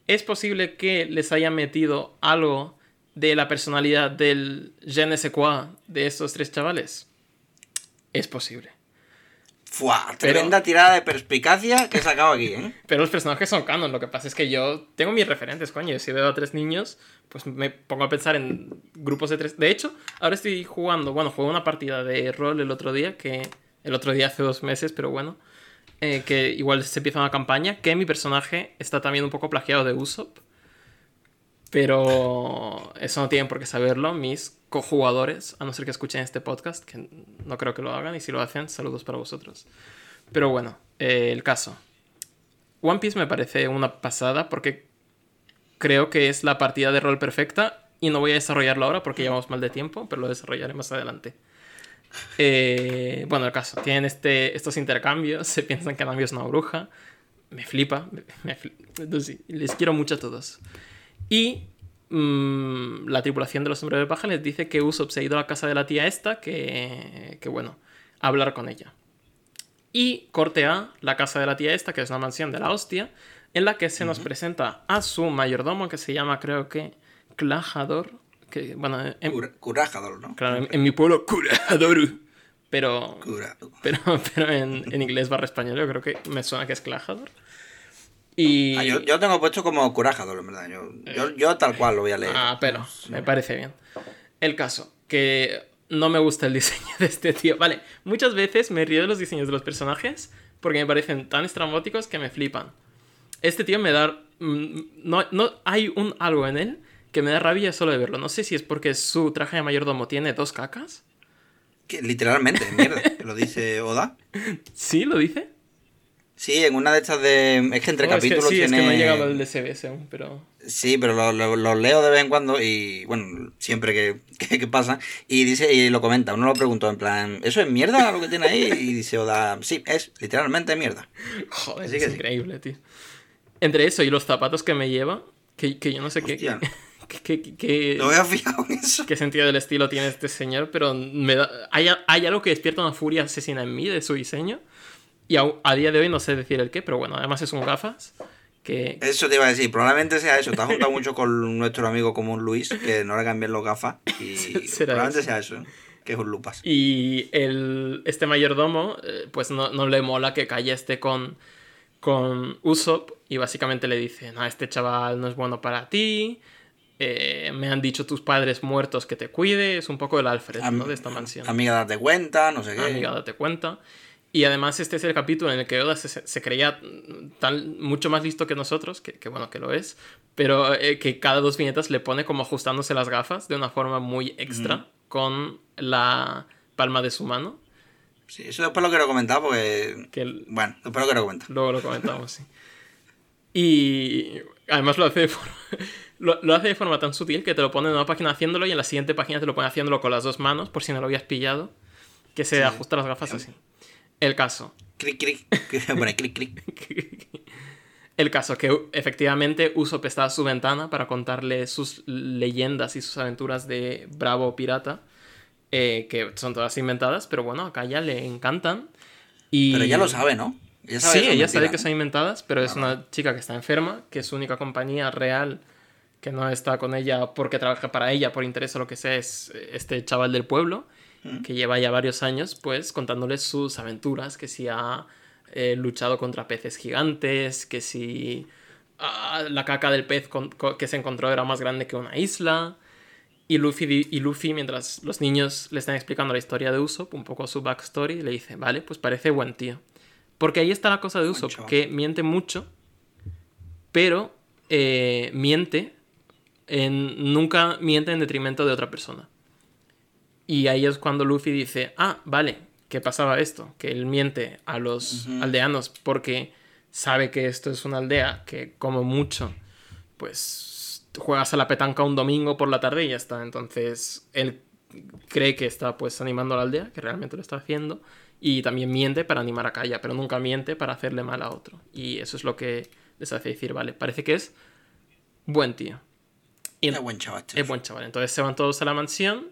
¿es posible que les haya metido algo de la personalidad del je ne sais quoi de estos tres chavales? Es posible. Fua, tremenda tirada de perspicacia que he sacado aquí, ¿eh? Pero los personajes son canon, lo que pasa es que yo tengo mis referentes, coño. Si veo a tres niños, pues me pongo a pensar en grupos de tres. De hecho, ahora estoy jugando, bueno, jugué una partida de rol el otro día, que el otro día hace dos meses, pero bueno, eh, que igual se empieza una campaña, que mi personaje está también un poco plagiado de Usopp. Pero eso no tienen por qué saberlo mis cojugadores, a no ser que escuchen este podcast, que no creo que lo hagan, y si lo hacen, saludos para vosotros. Pero bueno, eh, el caso. One Piece me parece una pasada porque creo que es la partida de rol perfecta y no voy a desarrollarlo ahora porque llevamos mal de tiempo, pero lo desarrollaré más adelante. Eh, bueno, el caso, tienen este, estos intercambios, se piensan que Nami es una bruja, me flipa, les quiero mucho a todos. Y mm, la tripulación de los hombres de paja les dice que Usopp se ha ido a la casa de la tía esta, que, que bueno, a hablar con ella. Y corte a la casa de la tía esta, que es una mansión de la hostia, en la que se nos presenta a su mayordomo, que se llama creo que Clajador. Que, bueno, en, Curajador, ¿no? Claro, en, mi pueblo, Curajador. Pero, pero, pero en, en, inglés barra español yo creo que me suena que es Clajador. Y... Ah, yo, yo, tengo puesto como Curajador, en verdad. Yo, yo, yo, tal cual lo voy a leer. Ah, pero me parece bien. El caso, que no me gusta el diseño de este tío. Vale, muchas veces me río de los diseños de los personajes porque me parecen tan estrambóticos que me flipan. Este tío me da... Mm, no, no hay un algo en él que me da rabia solo de verlo. No sé si es porque su traje de mayordomo tiene dos cacas. Que, literalmente, mierda. lo dice Oda. ¿Sí? ¿Lo dice? Sí, en una de estas de. Es que entre capítulos sí, tiene. Es que no he llegado al de CBS aún, pero. Sí, pero los lo, leo de vez en cuando y. Bueno, siempre que, que, pasa. Y dice, y lo comenta. Uno lo preguntó en plan, ¿eso es mierda lo que tiene ahí? Y dice Oda, sí, es literalmente mierda. Joder, es increíble, tío. Entre eso y los zapatos que me lleva, que, que yo no sé qué, qué, no fijado en eso. qué sentido del estilo tiene este señor, pero me da, hay, hay, algo que despierta una furia asesina en mí de su diseño. Y a, a, día de hoy no sé decir el qué, pero bueno, además es un gafas. Que... Eso te iba a decir, probablemente sea eso. Te has juntado mucho con nuestro amigo común Luis, que no le cambian los gafas. Y probablemente sea eso, que es un lupas. Y el, este mayordomo, eh, pues no, no le mola que Calle esté con con Usopp y básicamente le dice, no, este chaval no es bueno para ti, eh, me han dicho tus padres muertos que te cuide, es un poco el Alfred, ¿no? De esta mansión. Amiga, date cuenta, no sé qué. Amiga, date cuenta. Y además este es el capítulo en el que Oda se, se creía tan, mucho más listo que nosotros, que, que bueno, que lo es, pero eh, que cada dos viñetas le pone como ajustándose las gafas de una forma muy extra con la palma de su mano. Sí, eso después lo quiero comentar porque... Que el- Bueno, después lo quiero comentar. Luego lo comentamos, sí. Y además lo hace, de forma, lo, lo hace de forma tan sutil que te lo pone en una página haciéndolo y en la siguiente página te lo pone haciéndolo con las dos manos, por si no lo habías pillado, que se ajusta las gafas así. El caso. Cric, cric. Pone cric, cric. El caso que efectivamente Usopp está a su ventana para contarle sus leyendas y sus aventuras de bravo pirata, eh, que son todas inventadas, pero bueno, acá ya le encantan. Y... Pero ella lo sabe, ¿no? Ella Sí, ella sabe que ¿no? son inventadas, pero es una chica que está enferma, que su única compañía real que no está con ella porque trabaja para ella, por interés o lo que sea, es eh, este chaval del pueblo, que lleva ya varios años, pues, contándoles sus aventuras, que si ha eh, luchado contra peces gigantes, que si ah, la caca del pez con- que se encontró era más grande que una isla. Y Luffy, y Luffy, mientras los niños le están explicando la historia de Usopp, un poco su backstory, le dice, vale, pues parece buen tío. Porque ahí está la cosa de Usopp, que miente mucho, pero eh, miente, en, nunca miente en detrimento de otra persona. Y ahí es cuando Luffy dice, ah, vale, ¿qué pasaba esto? Que él miente a los aldeanos porque sabe que esto es una aldea que como mucho, pues juegas a la petanca un domingo por la tarde y ya está. Entonces él cree que está pues animando a la aldea, que realmente lo está haciendo, y también miente para animar a Kaya, pero nunca miente para hacerle mal a otro. Y eso es lo que les hace decir, vale, parece que es buen tío. Y Es buen chaval. es buen chaval. Entonces se van todos a la mansión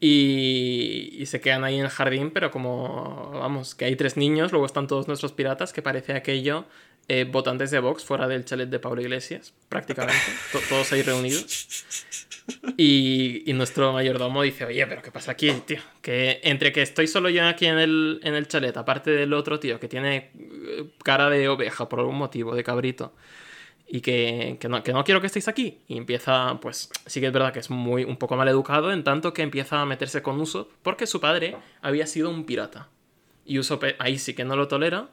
y, y se quedan ahí en el jardín, pero como, vamos, que hay tres niños, luego están todos nuestros piratas, que parece aquello, eh, votantes de Vox fuera del chalet de Pablo Iglesias, prácticamente, to- todos ahí reunidos. Y, y nuestro mayordomo dice, oye, pero ¿qué pasa aquí, tío? Que entre que estoy solo yo aquí en el, en el chalet, aparte del otro tío que tiene eh, cara de oveja por algún motivo, de cabrito, y que, que no, que no quiero que estéis aquí. Y empieza, pues sí que es verdad que es muy un poco mal educado, en tanto que empieza a meterse con Usopp, porque su padre había sido un pirata. Y Usopp eh, ahí sí que no lo tolera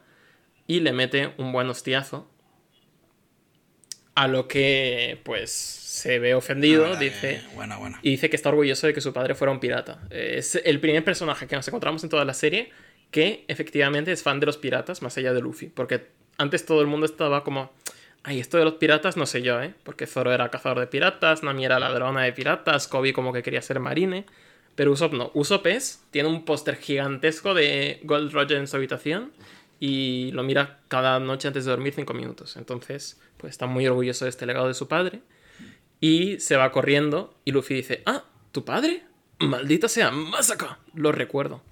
y le mete un buen hostiazo. A lo que, pues, se ve ofendido, Ah, dice... eh, Bueno, bueno. Y dice que está orgulloso de que su padre fuera un pirata. Es el primer personaje que nos encontramos en toda la serie que efectivamente es fan de los piratas, más allá de Luffy. Porque antes todo el mundo estaba como. Ay, esto de los piratas no sé yo, ¿eh? Porque Zoro era cazador de piratas, Nami era ladrona de piratas, Kobe como que quería ser marine. Pero Usopp no. Usopp es, tiene un póster gigantesco de Gold Roger en su habitación y lo mira cada noche antes de dormir cinco minutos. Entonces, pues está muy orgulloso de este legado de su padre. Y se va corriendo y Luffy dice, ah, ¿tu padre? Maldita sea, Masaka. Lo recuerdo.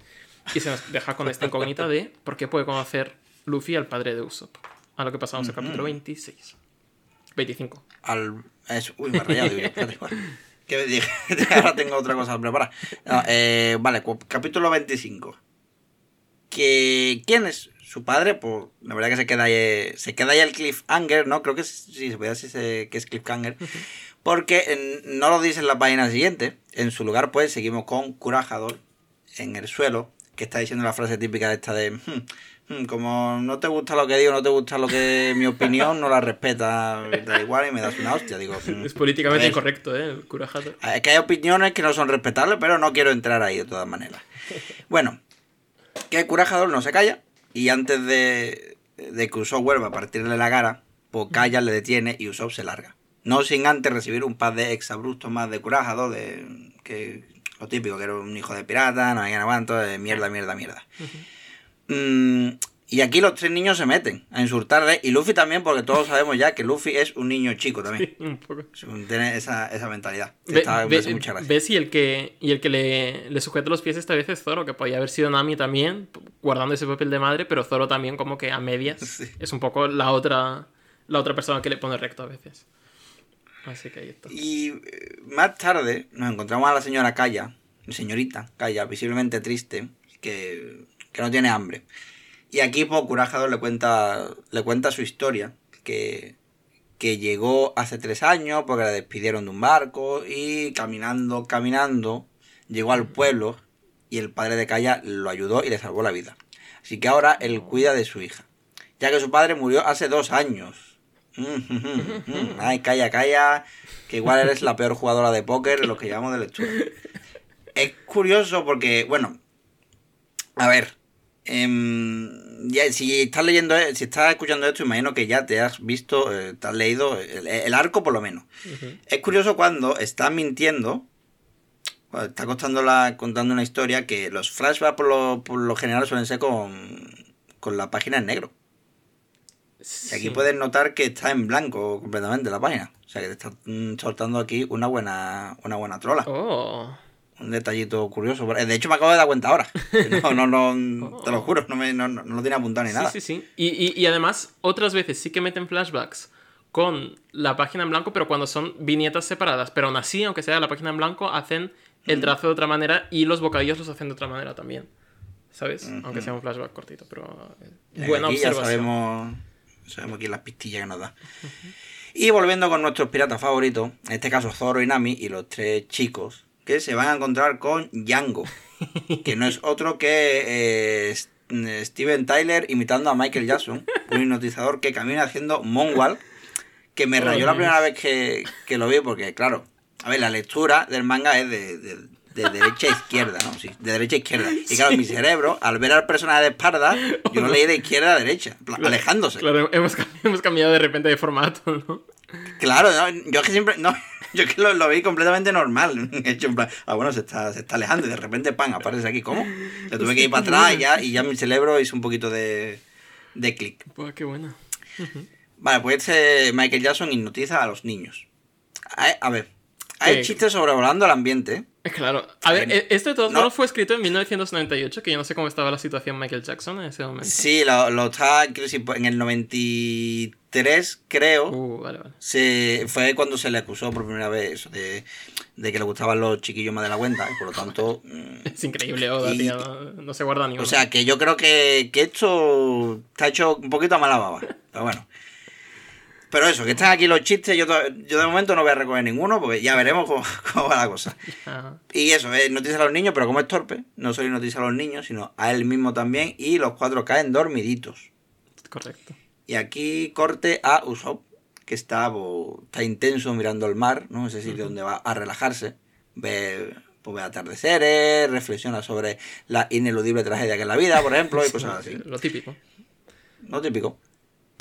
Y se nos deja con esta incógnita de por qué puede conocer Luffy al padre de Usopp. A lo que pasamos en el capítulo 26. 25. Al... es- Uy, me he rayado. Que dije, ahora tengo otra cosa preparada. No, eh, vale, capítulo 25. Que, ¿Quién es su padre? Pues la verdad que se queda ahí, se queda ahí el cliffhanger, ¿no? Creo que sí, se puede decir que es cliffhanger. Porque no lo dice en la página siguiente. En su lugar, pues, seguimos con Curajador en el suelo, que está diciendo la frase típica esta de... "Hmm, hmm, como no te gusta lo que digo, no te gusta lo que mi opinión, no la respeta, da igual y me das una hostia. Digo, "Hmm, Es políticamente incorrecto, ¿eh? El es que hay opiniones que no son respetables, pero no quiero entrar ahí de todas maneras. Bueno, que Curajador no se calla y antes de, de que Usopp vuelva a partirle la cara, pues calla, le detiene y Usopp se larga. No sin antes recibir un par de exabruptos más de Curajador, de que lo típico, que era un hijo de pirata, no hay aguanto, de mierda, mierda, mierda. Mm, y aquí los tres niños se meten a insultarle y Luffy también, porque todos sabemos ya que Luffy es un niño chico también. Un poco. Tiene esa, esa mentalidad. Ve- Está- ve- mucha gracia. ¿Ves? Y el que, y el que le, le sujeta los pies esta vez es Zoro, que podía haber sido Nami también, guardando ese papel de madre, pero Zoro también como que a medias. Sí. Es un poco la otra, la otra persona que le pone recto a veces. Así que ahí está. Y eh, más tarde nos encontramos a la señora Kaya, señorita Kaya, visiblemente triste, que, que no tiene hambre. Y aquí pues, Curajador le cuenta, le cuenta su historia, que, que llegó hace tres años porque la despidieron de un barco y caminando, caminando, llegó al pueblo y el padre de Calla lo ayudó y le salvó la vida. Así que ahora él cuida de su hija, ya que su padre murió hace dos años. Ay, calla, calla, que igual eres la peor jugadora de póker en lo que llamamos de lectura. Es curioso porque, bueno, a ver, em, ya, si estás leyendo, eh, si estás escuchando esto, imagino que ya te has visto, eh, te has leído el, el arco por lo menos. Es curioso cuando estás mintiendo, cuando está contando, la, contando una historia que los flashbacks por lo, por lo general suelen ser con, con la página en negro. Y aquí puedes notar que está en blanco completamente la página. O sea que te está mm, soltando aquí una buena, una buena trola. Oh. Un detallito curioso. De hecho, me acabo de dar cuenta ahora. No, no, no, te lo juro, no, me, no, no, lo tenía apuntado ni nada. Sí, sí, sí. Y, y- y además, otras veces sí que meten flashbacks con la página en blanco, pero cuando son viñetas separadas. Pero aún así, aunque sea la página en blanco, hacen el trazo de otra manera y los bocadillos los hacen de otra manera también. ¿Sabes? Aunque sea un flashback cortito, pero... eh, Ya Buena aquí ya observación. sabemos, sabemos aquí las pistillas que nos da. Y volviendo con nuestros piratas favoritos, en este caso Zoro y Nami y los tres chicos, que se van a encontrar con Django, que no es otro que eh, Steven Tyler imitando a Michael Jackson, un hipnotizador que camina haciendo Moonwalk, que me Oh, rayó la primera vez que, que lo vi, porque claro, a ver, la lectura del manga es de, de- de derecha a izquierda, ¿no? Sí, de derecha a izquierda. Y claro, mi cerebro, al ver al personaje de espalda, yo lo leí de izquierda a derecha, alejándose. Claro, hemos, hemos cambiado de repente de formato, ¿no? Claro, no, yo es que siempre. No, yo que lo, lo vi completamente normal. Hecho en plan, ah, bueno, se está, se está alejando y de repente, pan, aparece aquí. ¿Cómo? Le tuve que ir para atrás y ya, y ya mi cerebro hizo un poquito de, de clic. Buah, qué buena. Vale, pues este Michael Jackson hipnotiza a los niños. A, a ver, hay chistes sobrevolando el ambiente. Eh, Claro. A ver, Eh, esto de todos no. modos fue escrito en 1998, que yo no sé cómo estaba la situación Michael Jackson en ese momento. Sí, lo, lo está, en el 93, creo. Uh, vale, vale. se, fue cuando se le acusó por primera vez eso de, de que le gustaban los chiquillos más de la cuenta. Y por lo tanto. mm, Es increíble, Oda, Y- tío. No, no se guarda ni O sea, que yo creo que, que esto está hecho un poquito a mala baba. Pero bueno. Pero eso, que están aquí los chistes, yo, yo de momento no voy a recoger ninguno porque ya veremos cómo, cómo va la cosa. Ajá. Y eso, es noticia a los niños, pero como es torpe, no solo noticia a los niños, sino a él mismo también. Y los cuatro caen dormiditos. correcto. Y aquí corte a Usopp, que está, pues, está intenso mirando el mar, ¿no? Ese sitio donde va a relajarse. Ve, pues, ve atardeceres, reflexiona sobre la ineludible tragedia que es la vida, por ejemplo, y cosas así. Lo típico. No típico.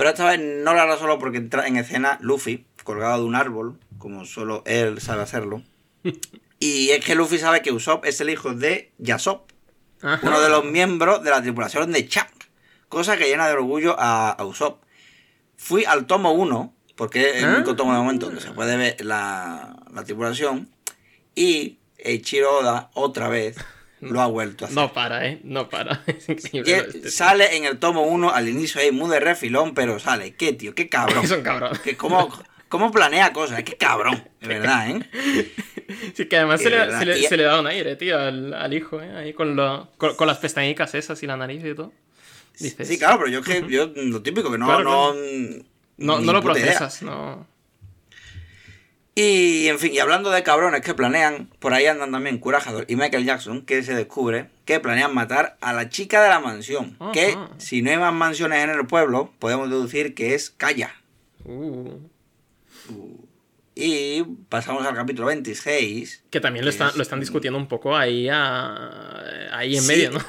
Pero esta vez no lo hará solo porque entra en escena Luffy, colgado de un árbol, como solo él sabe hacerlo. Y es que Luffy sabe que Usopp es el hijo de Yasop, uno de los miembros de la tripulación de Chang. Cosa que llena de orgullo a, a Usopp. Fui al tomo 1, porque es el Ah. único tomo de momento donde se puede ver la, la tripulación. Y Eiichiro Oda, otra vez, lo ha vuelto a hacer. No para, ¿eh? No para. Es increíble. Este sale en el tomo 1, al inicio ahí muy de refilón, pero sale. ¿Qué, tío? ¿Qué cabrón? Es un cabrón. Que cómo, cómo planea cosas? ¡Qué cabrón! De verdad, ¿eh? Sí, que además se le, se, le, Y- se le da un aire, tío, al, al hijo, ¿eh? Ahí con, lo, con, con las pestañicas esas y la nariz y todo. Dices, Sí, claro, pero yo es que yo lo típico, que no... Claro, no, No, no lo idea. procesas, no. Y, en fin, y hablando de cabrones que planean, por ahí andan también Curajador y Michael Jackson, que se descubre que planean matar a la chica de la mansión. Que, si no hay más mansiones en el pueblo, podemos deducir que es Calla. Uh. Y pasamos al capítulo 26. Que también lo es- lo están discutiendo un poco ahí, a- ahí en Sí. medio, ¿no?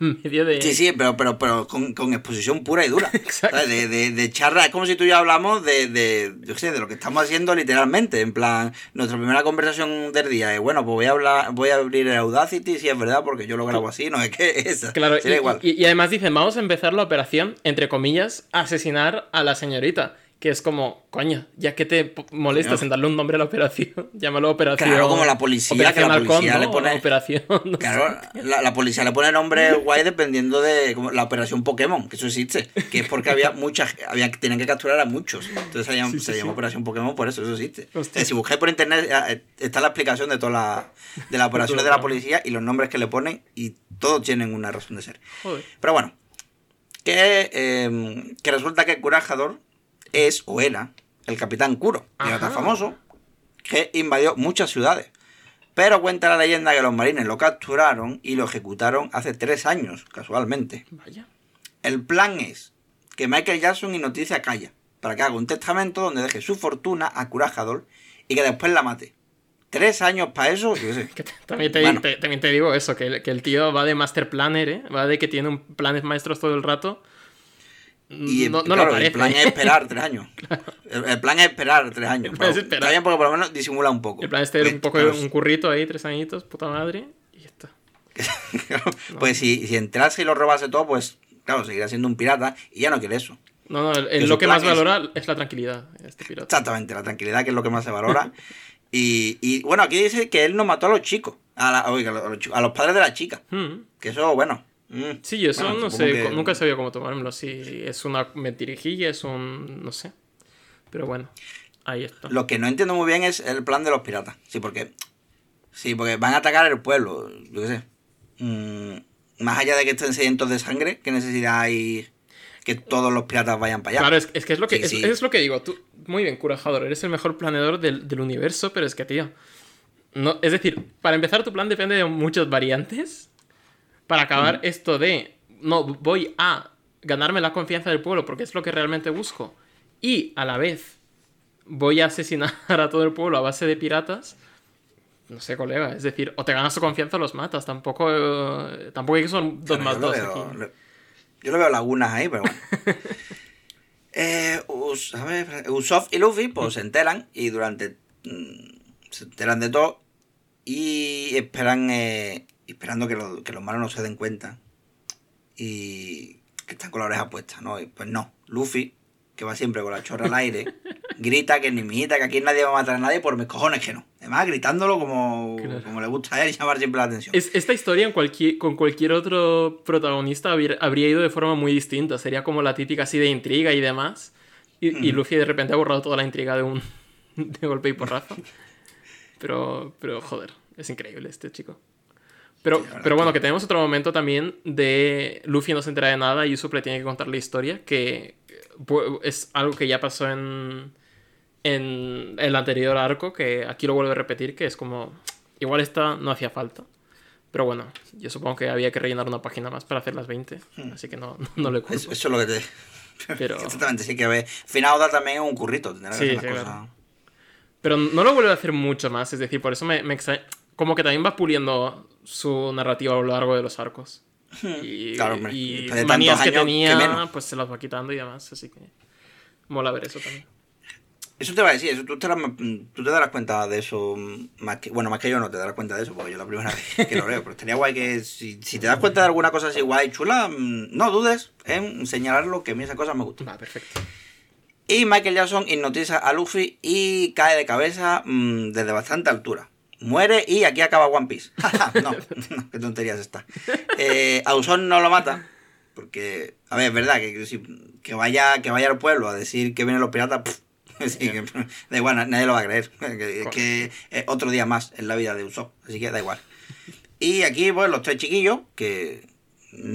En medio de... Sí, sí, pero, pero, pero con, con exposición pura y dura. Exacto. De, de, de charla, es como si tú y yo hablamos de, de, yo qué sé, de lo que estamos haciendo literalmente. En plan, nuestra primera conversación del día es, bueno, pues voy a hablar, voy a abrir el Audacity, si es verdad, porque yo lo grabo así, no es que esa. Claro, y, igual. y- y además dicen, vamos a empezar la operación, entre comillas, asesinar a la señorita. Que es como, coño, ya que te molestas en darle un nombre a la operación, llámalo operación. Claro, como la policía, que la policía ¿no? le pone- Operación. no Claro, la, la policía le pone nombre guay dependiendo de como la operación Pokémon, que eso existe, que es porque había muchas, había, tenían que capturar a muchos. Entonces se llama, Sí, sí, se llama sí. operación Pokémon, por eso eso existe. Eh, si buscáis por internet eh, está la explicación de toda la, de las operaciones de la policía y los nombres que le ponen y todos tienen una razón de ser. Joder. Pero bueno, que, eh, que resulta que Curajador es o era el capitán Kuro, pirata famoso, que invadió muchas ciudades. Pero cuenta la leyenda que los marines lo capturaron y lo ejecutaron hace tres años, casualmente. Vaya. El plan es que Michael Jackson hipnotice a Kaya para que haga un testamento donde deje su fortuna a Curajador y que después la mate. Tres años para eso, yo sé. Que te- también, te, Bueno. te- también te digo eso, que el, que el tío va de master planner, ¿eh? Va de que tiene un planes maestros todo el rato. Y no, no claro, lo parece. el plan es esperar tres años. El, el plan es esperar tres años. Es Pero esperar. Está bien porque por lo menos disimula un poco. El plan es tener un poco claro, un currito ahí, tres añitos, puta madre, y ya está. Pues si, si entrase y lo robase todo, pues claro, seguirá siendo un pirata y ya no quiere eso. No, no, el- lo que más es- valora es la tranquilidad, este pirata. Exactamente, la tranquilidad que es lo que más se valora. Y, y, bueno, aquí dice que él no mató a los chicos, a, la- oiga, a, los, a los padres de la chica. Hmm. Que eso, bueno. Mm, Sí, yo eso bueno, no sé, que- nunca sabido cómo tomármelo. Si es una mentirijilla, es un. no sé. Pero bueno, ahí está. Lo que no entiendo muy bien es el plan de los piratas. Sí, porque. Sí, porque van a atacar el pueblo. Yo qué sé. Mm, más allá de que estén sedientos de sangre, ¿qué necesidad hay que todos los piratas vayan para allá? Claro, es, es que es lo que, Sí, es, sí. es lo que digo. Tú, muy bien, Curajador, eres el mejor planeador del, del universo, pero es que, tío. No, es decir, para empezar, tu plan depende de muchas variantes. Para acabar Mm. esto de. No, voy a ganarme la confianza del pueblo porque es lo que realmente busco. Y a la vez voy a asesinar a todo el pueblo a base de piratas. No sé, colega. Es decir, o te ganas su confianza o los matas. Tampoco. eh, tampoco hay que son dos Claro, más dos veo, aquí. lo- yo lo veo lagunas ahí, pero bueno. Eh, Us- a ver, Usopp y Luffy pues se enteran y durante mm, se enteran de todo y esperan eh, esperando que, lo- que los malos no se den cuenta y que están con la oreja puesta, ¿no? Y pues no, Luffy, que va siempre con la chorra al aire, grita que ni mijita, que aquí nadie va a matar a nadie por mis cojones que no. Además, gritándolo como, Claro. como le gusta a él y llamar siempre la atención. Es- esta historia en cualquier, con cualquier otro protagonista habría, habría ido de forma muy distinta. Sería como la típica así de intriga y demás. Y, y Luffy de repente ha borrado toda la intriga de un de golpe y porrazo. Pero, pero joder, es increíble este chico. Pero, pero bueno, que- tenemos otro momento también de Luffy no se entera de nada y Usopp le tiene que contar la historia, que es algo que ya pasó en, en el anterior arco, que aquí lo vuelvo a repetir, que es como, igual esta no hacía falta. Pero bueno, yo supongo que había que rellenar una página más para hacer las 20, así que no, no le culpo. eso es lo que te. Pero, Exactamente, sí que ve. Finauda también es un currito, tendrá que Sí, hacer sí, las claro. cosas. pero no lo vuelve a hacer mucho más, es decir, por eso me, Como que también va puliendo su narrativa a lo largo de los arcos. Y. Claro, hombre, y manías que tenía, pues se las va quitando y demás, así que mola ver eso también. Eso te va a decir, eso, tú, te darás, tú te darás cuenta de eso más que. Bueno, más que yo no te darás cuenta de eso, porque yo la primera vez que lo leo. Pero estaría guay que si, si te das cuenta de alguna cosa así guay, chula, mm, no dudes en señalarlo, que a mí esa cosa me gusta. Va, perfecto. Y Michael Jackson hipnotiza a Luffy y cae de cabeza mm, desde bastante altura. Muere y aquí acaba One Piece. no, no, qué tonterías está. Eh, a no lo mata. Porque, a ver, es verdad que, que vaya, que vaya al pueblo a decir que vienen los piratas, pff, sí, que- da igual, na- nadie lo va a creer. Que- Es que es otro día más en la vida de Usopp, así que da igual. Y aquí, pues, los tres chiquillos, que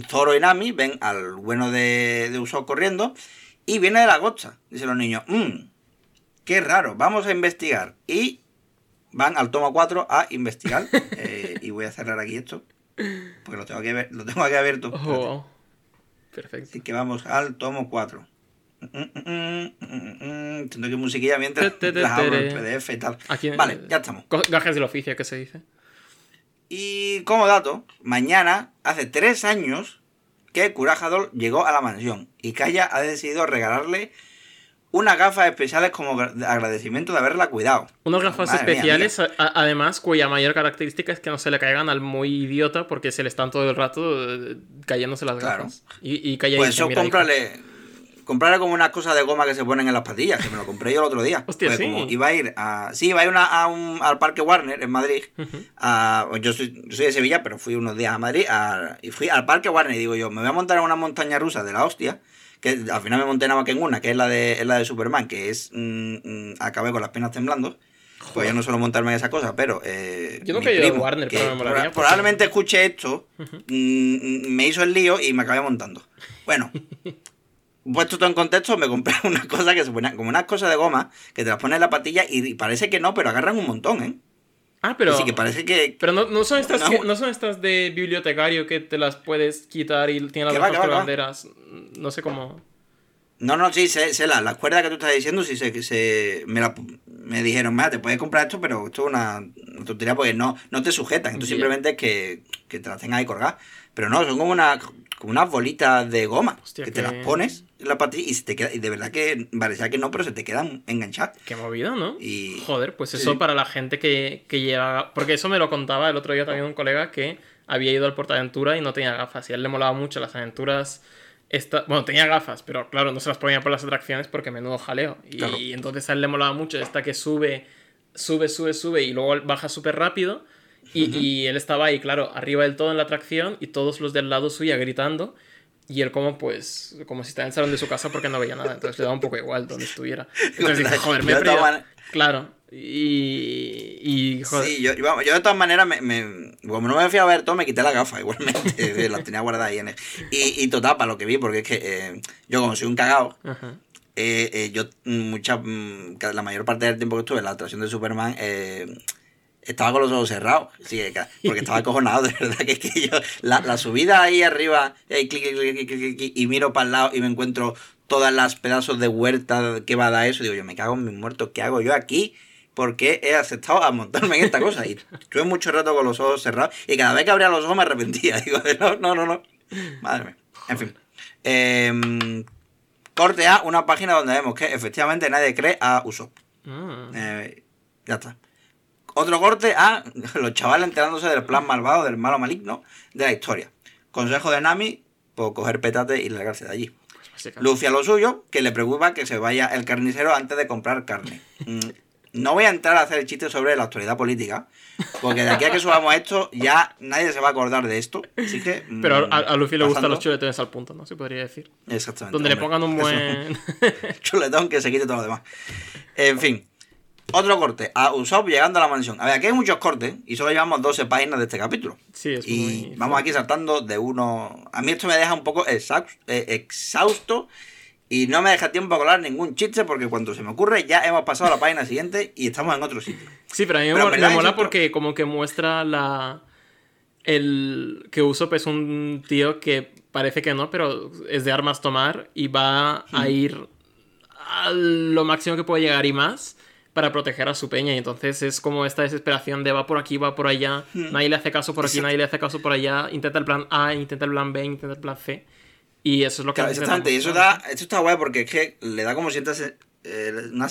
Zoro y Nami, ven al bueno de, de Usopp corriendo y viene de la gocha. Dicen los niños, mmm, qué raro, vamos a investigar. Y van al tomo 4 a investigar. Eh, y voy a cerrar aquí esto, porque lo tengo que ver, lo tengo aquí abierto. Oh, wow. Perfecto. Así que vamos al tomo 4. Mm, mm, mm. Tendré que musiquilla mientras Te, te, te, las abro el. PDF y tal. Aquí- Vale, ya estamos. Gajes del oficio, que se dice. Y como dato, mañana, hace tres años, que Curajador llegó a la mansión y Kaya ha decidido regalarle unas gafas especiales como gra- de agradecimiento de haberla cuidado. Unas gafas Madre especiales, además, cuya mayor característica es que no se le caigan al muy idiota porque se le están todo el rato eh, cayéndose las Claro. gafas. Y, y Pues eso, cómprale, comprarle como unas cosas de goma que se ponen en las patillas, que me lo compré yo el otro día. Hostia, sí. como iba a ir a. Sí, iba a ir una- a un- al Parque Warner en Madrid. a- yo, soy, yo soy de Sevilla, pero fui unos días a Madrid a- y fui al Parque Warner y digo yo, me voy a montar en una montaña rusa de la hostia. Que al final me monté nada más que en una, que es la de, es la de Superman, que es. mm, mm, acabé con las piernas temblando. Pues yo no suelo montarme en esa cosa, pero. Eh, Yo ido a primo, Warner, que pero me molaría proba- porque- Probablemente escuche esto, mm, me hizo el lío y me acabé montando. Bueno, puesto todo en contexto, me compré una cosa que se ponía como unas cosas de goma que te las pones en la patilla y parece que no, pero agarran un montón, ¿eh? Ah, pero. Así que parece que. Pero no, no son estas No. que- no son estas de bibliotecario que te las puedes quitar y tienen las va, va, va. banderas. No sé cómo. No, no, sí, sé, sé la, las cuerdas que tú estás diciendo, sí sé que se. Me, la- me dijeron, mira, te puedes comprar esto, pero esto es una, una tontería porque no, no te sujetan. Esto Ya. simplemente es que, que te las tengas ahí colgadas. Pero no, son como, una, como unas bolitas de goma Hostia, que te las pones la patilla y, se te queda, y de verdad que parecía que no, pero se te quedan enganchadas. Qué movida, ¿no? Y- Joder, pues eso sí. para la gente que, que lleva. Porque eso me lo contaba el otro día también un colega que había ido al Portaventura y no tenía gafas. Y a él le molaba mucho las aventuras. Esta... Bueno, tenía gafas, pero claro, no se las ponía por las atracciones porque menudo jaleo. Y Claro. entonces a él le molaba mucho esta que sube, sube, sube, sube y luego baja súper rápido. Y, y él estaba ahí, claro, arriba del todo en la atracción y todos los del lado suya gritando. Y él como pues, como si estaba en el salón de su casa porque no veía nada. Entonces le daba un poco igual donde estuviera. Entonces dije, joder, me maneras- Claro. Y, y joder. Sí, yo, yo, de todas maneras, me, me- como no me fui a ver todo, me quité la gafa igualmente. las tenía guardadas ahí en el- Y, y total, para lo que vi, porque es que eh, yo, como soy un cagao, Ajá. eh, eh, yo mm, mucha, mm, la mayor parte del tiempo que estuve en la atracción de Superman, eh, estaba con los ojos cerrados. Sí, porque estaba acojonado, de verdad, que, es que yo, la, la subida ahí arriba, eh, clic, clic, clic, y miro para el lado y me encuentro todas las pedazos de huerta que va a dar eso. Digo, yo me cago en mis muertos, ¿qué hago yo aquí? porque he aceptado a montarme en esta cosa. Y estuve mucho rato con los ojos cerrados y cada vez que abría los ojos me arrepentía. Digo, no, no, no, no. Madre mía. En fin. Em, corte A, una página donde vemos que efectivamente nadie cree a Usopp. Mm. Eh, ya está. Otro corte a los chavales enterándose del plan malvado, del malo maligno de la historia. Consejo de Nami, por coger petate y largarse de allí. Pues. Luffy a lo suyo, que le preocupa que se vaya el carnicero antes de comprar carne. Mm, No voy a entrar a hacer el chiste sobre la actualidad política, porque de aquí a que subamos esto, ya nadie se va a acordar de esto. Así que. mm, Pero a, a Luffy le gustan los chuletones al punto, ¿no? Se podría decir. Exactamente. Donde le pongan un buen. chuletón que se quite todo lo demás. En fin. Otro corte. A Usopp llegando a la mansión. A ver, aquí hay muchos cortes y solo llevamos 12 páginas de este capítulo. sí, es Y muy. vamos aquí saltando de uno. A mí esto me deja un poco eh, exhausto y no me deja tiempo a colar ningún chiste porque cuando se me ocurre ya hemos pasado a la página siguiente y estamos en otro sitio. Sí, pero a mí me, Pero me verdad, mola porque como que muestra la... El que Usopp es un tío que parece que no, pero es de armas tomar y va Hmm. a ir a lo máximo que puede llegar y más para proteger a su peña. Y entonces es como esta desesperación de va por aquí, va por allá, nadie le hace caso por aquí, Hmm. Exacto. nadie le hace caso por allá, intenta el plan A, intenta el plan B, intenta el plan C. Y eso es lo que... Claro, exactamente. Y eso da, esto está guay porque es que le da como cierta eh, una,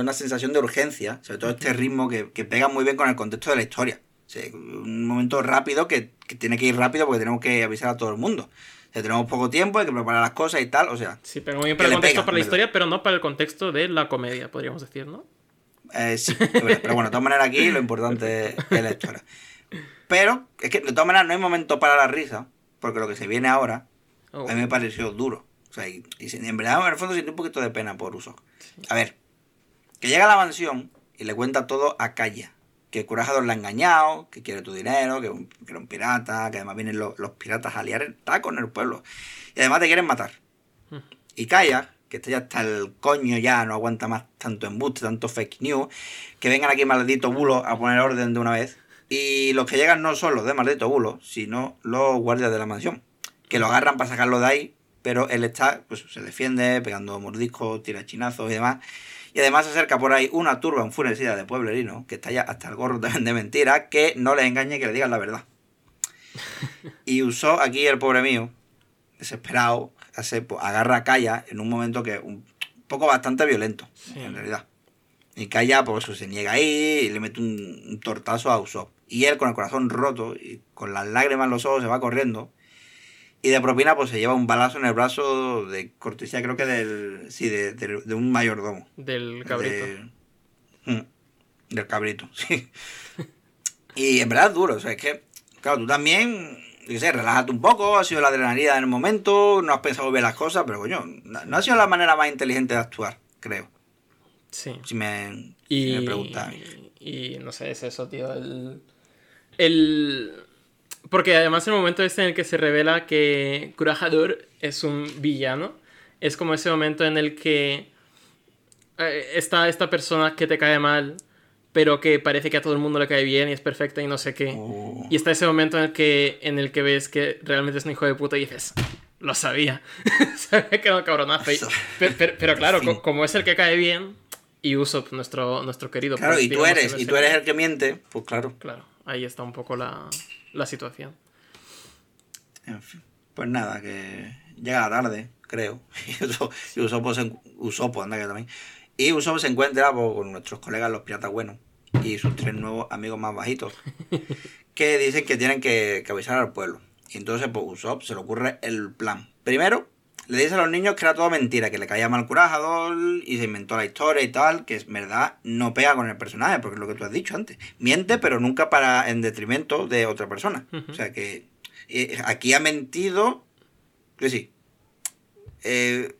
una sensación de urgencia, sobre todo este ritmo que, que pega muy bien con el contexto de la historia. O sea, un momento rápido que, que tiene que ir rápido porque tenemos que avisar a todo el mundo. O sea, tenemos poco tiempo, hay que preparar las cosas y tal. O sea, Sí, pero muy bien para el contexto, pega, para la historia, pero no para el contexto de la comedia, podríamos decir, ¿no? Eh, sí, pero bueno, de todas maneras aquí lo importante es la historia. Pero es que de todas maneras no hay momento para la risa, porque lo que se viene ahora Oh. a mí me pareció duro. O sea, y, y en verdad en el fondo sentí un poquito de pena por Uso. A ver, que llega a la mansión y le cuenta todo a Kaya. Que Curajador la ha engañado, que quiere tu dinero, que, un- que era un pirata, que además vienen los, los piratas a liar el taco en el pueblo. Y además te quieren matar. Y Kaya, que está ya hasta el coño ya, no aguanta más tanto embuste, tanto fake news, que vengan aquí maldito bulo a poner orden de una vez. Y los que llegan no son los de maldito bulo, sino los guardias de la mansión, que lo agarran para sacarlo de ahí, pero él está, pues se defiende, pegando mordiscos, tira chinazos y demás. Y además se acerca por ahí una turba enfurecida de pueblerino, que está ya hasta el gorro de mentira, que no les engañe que le digan la verdad. Y usó aquí el pobre mío, desesperado, hace, pues, agarra a Kaya en un momento que un poco bastante violento, en realidad. Y Kaya, pues eso, se niega ahí y le mete un, un tortazo a Usopp. Y él, con el corazón roto y con las lágrimas en los ojos, se va corriendo. Y de propina, pues se lleva un balazo en el brazo de cortesía, creo que del. Sí, de, de- de un mayordomo. Del cabrito. De- Mm, del cabrito, sí. Y en verdad es duro, o sea, es que, claro, tú también, yo sé, relájate un poco, ha sido la adrenalina en el momento, no has pensado bien las cosas, pero coño, no, no ha sido la manera más inteligente de actuar, creo. Sí. Si me, Y, si me preguntas. y no sé, es eso, tío. El, el... Porque además el momento este en el que se revela que Kurahador es un villano, es como ese momento en el que eh, está esta persona que te cae mal, pero que parece que a todo el mundo le cae bien y es perfecta y no sé qué. Oh. Y está ese momento en el que, en el que ves que realmente es un hijo de puta y dices, lo sabía. Sabía que era un cabronazo. Y- pero, pero- pero claro, Sí. co- como es el que cae bien, y Usopp, nuestro, nuestro querido. Claro, pues, y tú eres, y tú eres el que miente, pues claro. Claro, ahí está un poco la, la situación. En fin. Pues nada, que llega la tarde, creo. Y Usopp, Usopp encu- Usopp, anda que también. Y Usopp se encuentra pues, con nuestros colegas los piratas buenos y sus tres nuevos amigos más bajitos que dicen que tienen que, que avisar al pueblo. Y entonces pues Usopp se le ocurre el plan. Primero, le dice a los niños que era todo mentira, que le caía mal Curajador y se inventó la historia y tal, que es verdad, no pega con el personaje, porque es lo que tú has dicho antes. Miente, pero nunca para en detrimento de otra persona. O sea que eh, aquí ha mentido. Que sí. Eh,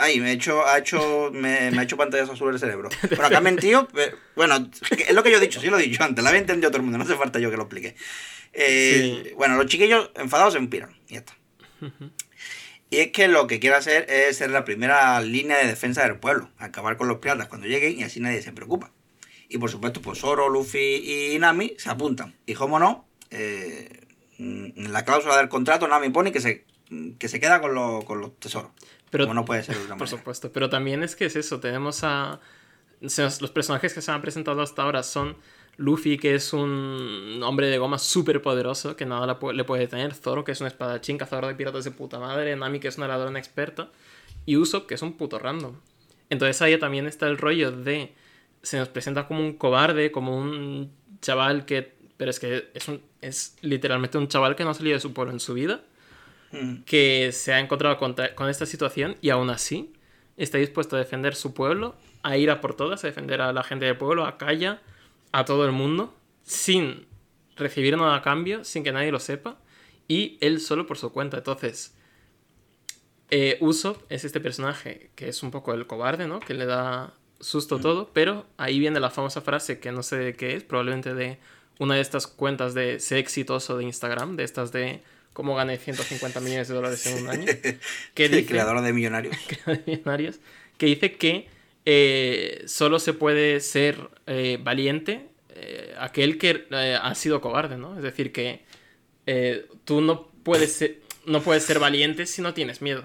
ay, me ha hecho, ha hecho, me, me ha hecho pantallas azules el cerebro. Bueno, acá ha mentido. pero- bueno, es lo que yo he dicho, sí lo he dicho antes, lo había entendido todo el mundo, no hace falta yo que lo explique. Eh, Sí. Bueno, los chiquillos enfadados se empiran, y ya está. Y es que lo que quiere hacer es ser la primera línea de defensa del pueblo, acabar con los piratas cuando lleguen y así nadie se preocupa. Y por supuesto, pues Zoro, Luffy y Nami se apuntan. Y como no, eh, en la cláusula del contrato Nami pone que se, que se queda con, los- con los tesoros. Pero, como no puede ser de otra Por manera. supuesto, pero también es que es eso, tenemos a... Los personajes que se han presentado hasta ahora son Luffy, que es un hombre de goma súper poderoso, que nada le pu- le puede tener, Zoro, que es un espadachín, cazador de piratas de puta madre, Nami, que es una ladrona experta, y Usopp, que es un puto random. Entonces ahí también está el rollo de... Se nos presenta como un cobarde, como un chaval que... Pero es que es, un, es literalmente un chaval que no ha salido de su pueblo en su vida Mm. que se ha encontrado con, ta- con esta situación y aún así está dispuesto a defender su pueblo, a ir a por todas, a defender a la gente del pueblo, a Kaya, a todo el mundo, sin recibir nada a cambio, sin que nadie lo sepa, y él solo por su cuenta. Entonces, eh, Usopp es este personaje que es un poco el cobarde, ¿no? Que le da susto todo, pero ahí viene la famosa frase que no sé de qué es, probablemente de una de estas cuentas de ser exitoso de Instagram, de estas de cómo gané 150 millones de dólares en un año, que El creador de millonarios. de millonarios, que dice que eh, solo se puede ser eh, valiente eh, aquel que ha sido cobarde, ¿no? Es decir, que tú no puedes, ser, no puedes ser valiente si no tienes miedo.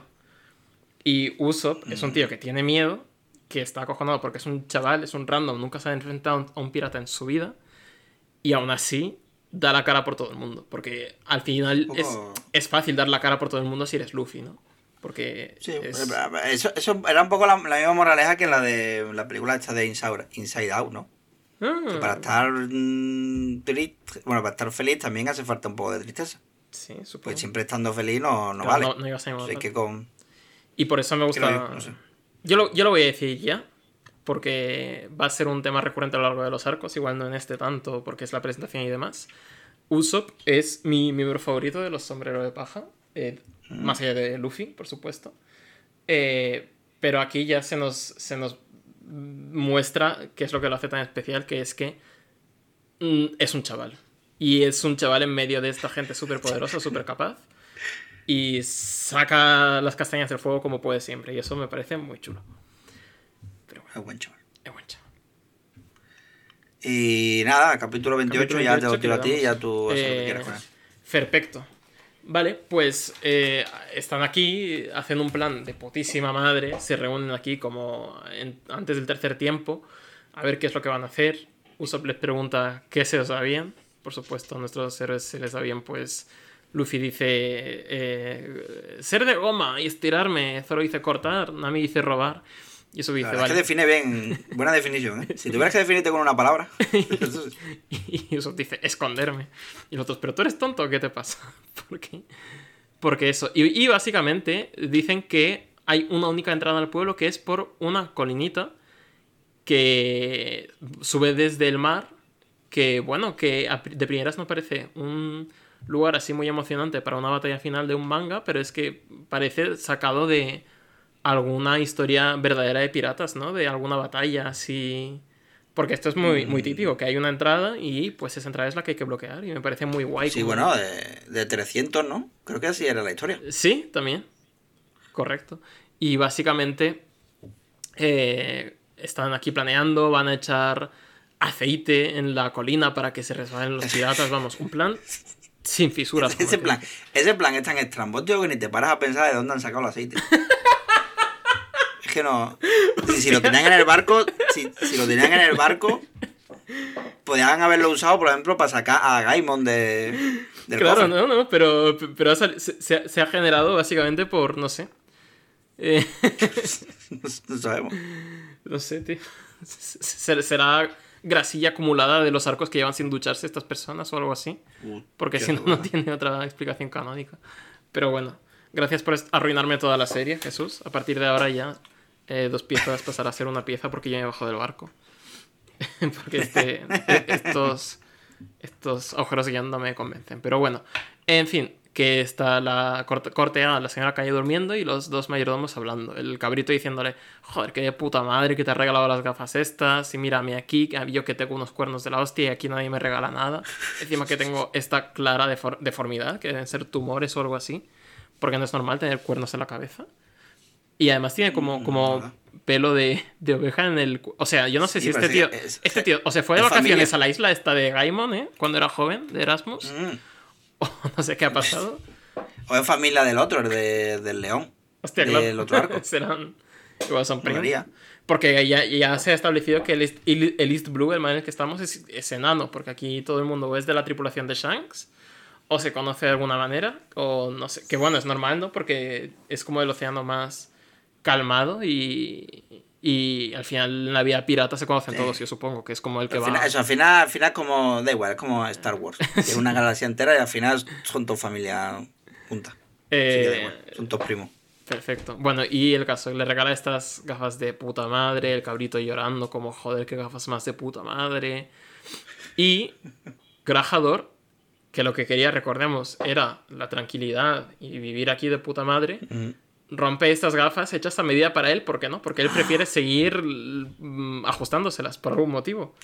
Y Usopp es un tío que tiene miedo, que está acojonado porque es un chaval, es un random, nunca se ha enfrentado a un pirata en su vida, y aún así da la cara por todo el mundo. Porque al final es, es fácil dar la cara por todo el mundo si eres Luffy, ¿no? Porque Sí, es- eso, eso era un poco la, la misma moraleja que la de la película esta de Inside, Inside Out, ¿no? Ah, Que para estar mm, triste, bueno, para estar feliz también hace falta un poco de tristeza. Sí, supongo. Pues siempre estando feliz no, no Claro, vale. no- no a que con... Y por eso me gusta. Sé. yo, lo, yo lo voy a decir ya. Porque va a ser un tema recurrente a lo largo de los arcos. Igual no en este tanto, porque es la presentación y demás. Usopp es mi miembro favorito de los sombreros de paja. eh, Más allá de Luffy, por supuesto. Eh, pero aquí ya se nos, se nos muestra qué es lo que lo hace tan especial, que es que mm, es un chaval. Y es un chaval en medio de esta gente súper poderosa, súper capaz. Y saca las castañas del fuego como puede siempre. Y eso me parece muy chulo. Pero bueno, Es buen chaval. es buen chaval. Y nada, capítulo 28 Capítulo ya te 28 lo tiro a ti y ya tú haces lo que Eh, quieras con él. Perfecto. Vale, pues eh, están aquí haciendo un plan de putísima madre. Se reúnen aquí como en- antes del tercer tiempo a ver qué es lo que van a hacer. Usopp les pregunta qué se os da bien. Por supuesto, a nuestros héroes se les da bien, pues Luffy dice eh, ser de goma y estirarme. Zoro dice cortar. Nami dice robar. Y eso dice, verdad es que vale. define bien, buena definición, ¿eh? Si tuvieras que definirte con una palabra, eso. Y Usopp dice, esconderme. Y los otros, pero tú eres tonto, ¿qué te pasa? ¿Por qué? Porque eso. Y, y básicamente dicen que hay una única entrada al pueblo que es por una colinita que sube desde el mar. Que bueno, que de primeras no parece un lugar así muy emocionante para una batalla final de un manga, pero es que parece sacado de alguna historia verdadera de piratas, ¿no? De alguna batalla así. Porque esto es muy, muy típico, que hay una entrada y pues esa entrada es la que hay que bloquear y me parece muy guay. Sí, bueno, de, de 300, ¿no? Creo que así era la historia. Sí, también. Correcto. Y básicamente eh, están aquí planeando, van a echar aceite en la colina para que se resbalen los piratas. Vamos, un plan sin fisuras. Ese decía. plan, ese plan es tan estrambótico que ni te paras a pensar de dónde han sacado el aceite. es que no. Si, si lo tenían en el barco, si, si lo tenían en el barco, podían haberlo usado, por ejemplo, para sacar a Gaimon de, del Claro, cofre. no, no, pero, pero se, se ha- se ha generado básicamente por, no sé. Eh, No, no sabemos. no sé, tío. Se- Será grasilla acumulada de los arcos que llevan sin ducharse estas personas o algo así. Uh, Porque si no, no tiene otra explicación canónica. Pero bueno, gracias por arruinarme toda la serie, Jesús. A partir de ahora ya eh, dos piezas pasará a ser una pieza porque yo me bajo del barco. porque este, estos, estos agujeros guion no me convencen. Pero bueno, en fin, que está la corte, corte A, la señora calle durmiendo y los dos mayordomos hablando. El cabrito diciéndole, joder, qué puta madre que te ha regalado las gafas estas. Y mírame aquí, yo que tengo unos cuernos de la hostia y aquí nadie me regala nada. Encima que tengo esta clara defor- deformidad, que deben ser tumores o algo así. Porque no es normal tener cuernos en la cabeza. Y además tiene como, Mm, como pelo de, de oveja en el... O sea, yo no sé Sí, si este parece tío... es- Este tío o se fue de es vacaciones familia. a la isla esta de Gaimon, ¿eh? Cuando era joven, de Erasmus. Mm. O no sé qué ha pasado. O es familia del otro, el de- del león. Hostia, claro. Del otro arco. Serán... Igual son primos. Porque ya, ya se ha establecido que el East, el East Blue, el mar en el que estamos, es, es enano. Porque aquí todo el mundo o es de la tripulación de Shanks, o se conoce de alguna manera, o no sé. Que bueno, es normal, ¿no? Porque es como el océano más calmado y. Y al final en la vida pirata se conocen Sí. todos, yo supongo, que es como el que Al va. final, eso, al final, al final como, da igual, es como Star Wars. Es una galaxia entera y al final son todos familia junta. Eh, igual, son todos primos. Perfecto. Bueno, y el caso, le regala estas gafas de puta madre, el cabrito llorando como, joder, qué gafas más de puta madre. Y Grajador, que lo que quería, recordemos, era la tranquilidad y vivir aquí de puta madre. Rompe estas gafas hechas a medida para él, ¿por qué no? Porque él prefiere seguir mm, ajustándoselas por algún motivo.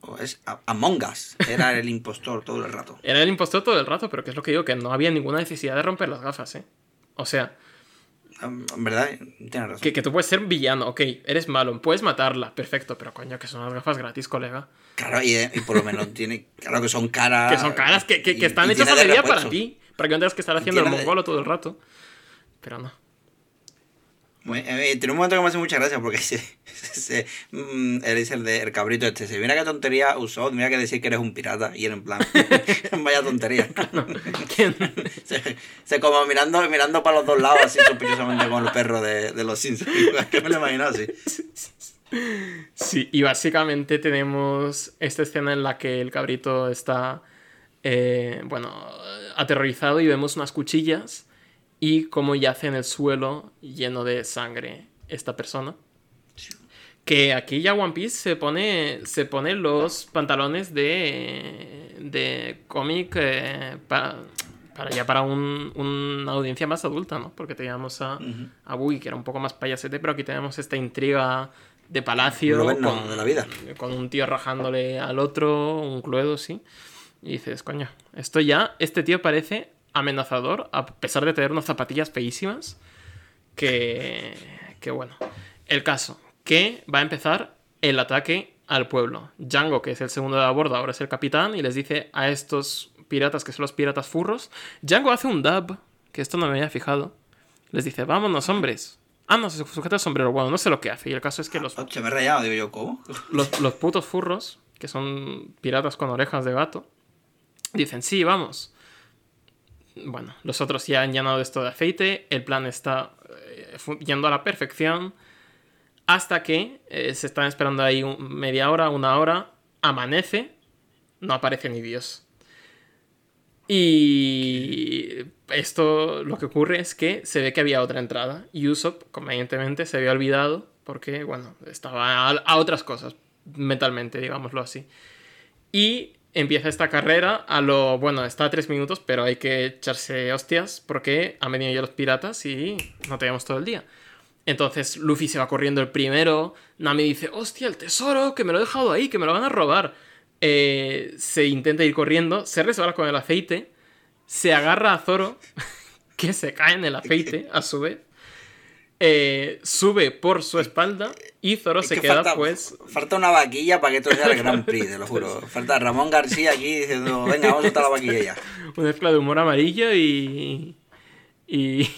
O es Among Us. Era el impostor todo el rato. Era el impostor todo el rato, pero que es lo que digo, que no había ninguna necesidad de romper las gafas, ¿eh? O sea, En verdad, tienes razón. Que, que tú puedes ser villano, ok, eres malo, puedes matarla, perfecto, pero coño, que son unas gafas gratis, colega. Claro, y, y por lo menos tiene. Claro que son caras. que son caras que, que- que están y hechas a medida para ti, para que no tengas que estar haciendo el de- mongolo todo el rato. Pero no. Muy- eh, tiene un momento que me hace mucha gracia porque se, se- mm, él dice el, de, el cabrito este. Se mira qué tontería usó, mira que decir que eres un pirata. Y él en plan, vaya tontería. ¿Quién? se, se como mirando, mirando para los dos lados así sospechosamente con el perro de, de los Simpsons. que me lo imagino así. Sí, y básicamente tenemos esta escena en la que el cabrito está, eh, bueno, aterrorizado y vemos unas cuchillas y cómo yace en el suelo lleno de sangre esta persona. Que aquí ya One Piece se pone, se pone los pantalones de, de cómic eh, pa- para ya para un- una audiencia más adulta, ¿no? Porque teníamos a, Ujú. a Buggy, que era un poco más payasete, pero aquí tenemos esta intriga de palacio Loberno de la vida. con un tío rajándole al otro, un cluedo, sí. Y dices, coño, esto ya, este tío parece amenazador, a pesar de tener unas zapatillas feísimas. Que, que bueno. El caso, que va a empezar el ataque al pueblo. Django, que es el segundo de a bordo, ahora es el capitán, y les dice a estos piratas, que son los piratas furros, Django hace un dab, que esto no me había fijado. Les dice, vámonos, hombres. Ah, no, se sujeta el sombrero. Bueno, no sé lo que hace. Y el caso es que los Hostia, me he rayado, digo yo, ¿cómo? los, los putos furros, que son piratas con orejas de gato, dicen, sí, vamos. Bueno, los otros ya han llenado esto de aceite, el plan está eh, yendo a la perfección, hasta que eh, se están esperando ahí un- media hora, una hora, amanece, no aparece ni Dios. Y esto lo que ocurre es que se ve que había otra entrada. Y Usopp, convenientemente, se había olvidado porque, bueno, estaba a, a otras cosas, mentalmente, digámoslo así. Y empieza esta carrera a lo, bueno, está a tres minutos, pero hay que echarse hostias porque han venido ya los piratas y no tenemos todo el día. Entonces Luffy se va corriendo el primero. Nami dice, hostia, el tesoro, que me lo he dejado ahí, que me lo van a robar. Eh, se intenta ir corriendo, se resbala con el aceite, se agarra a Zoro, que se cae en el aceite a su vez. Eh, sube por su espalda y Zoro se queda falta, pues... Falta una vaquilla para que esto sea el Grand Prix, te lo juro. Falta Ramón García aquí diciendo, venga, vamos a soltar la vaquilla ya. Una mezcla de humor amarillo y... Y,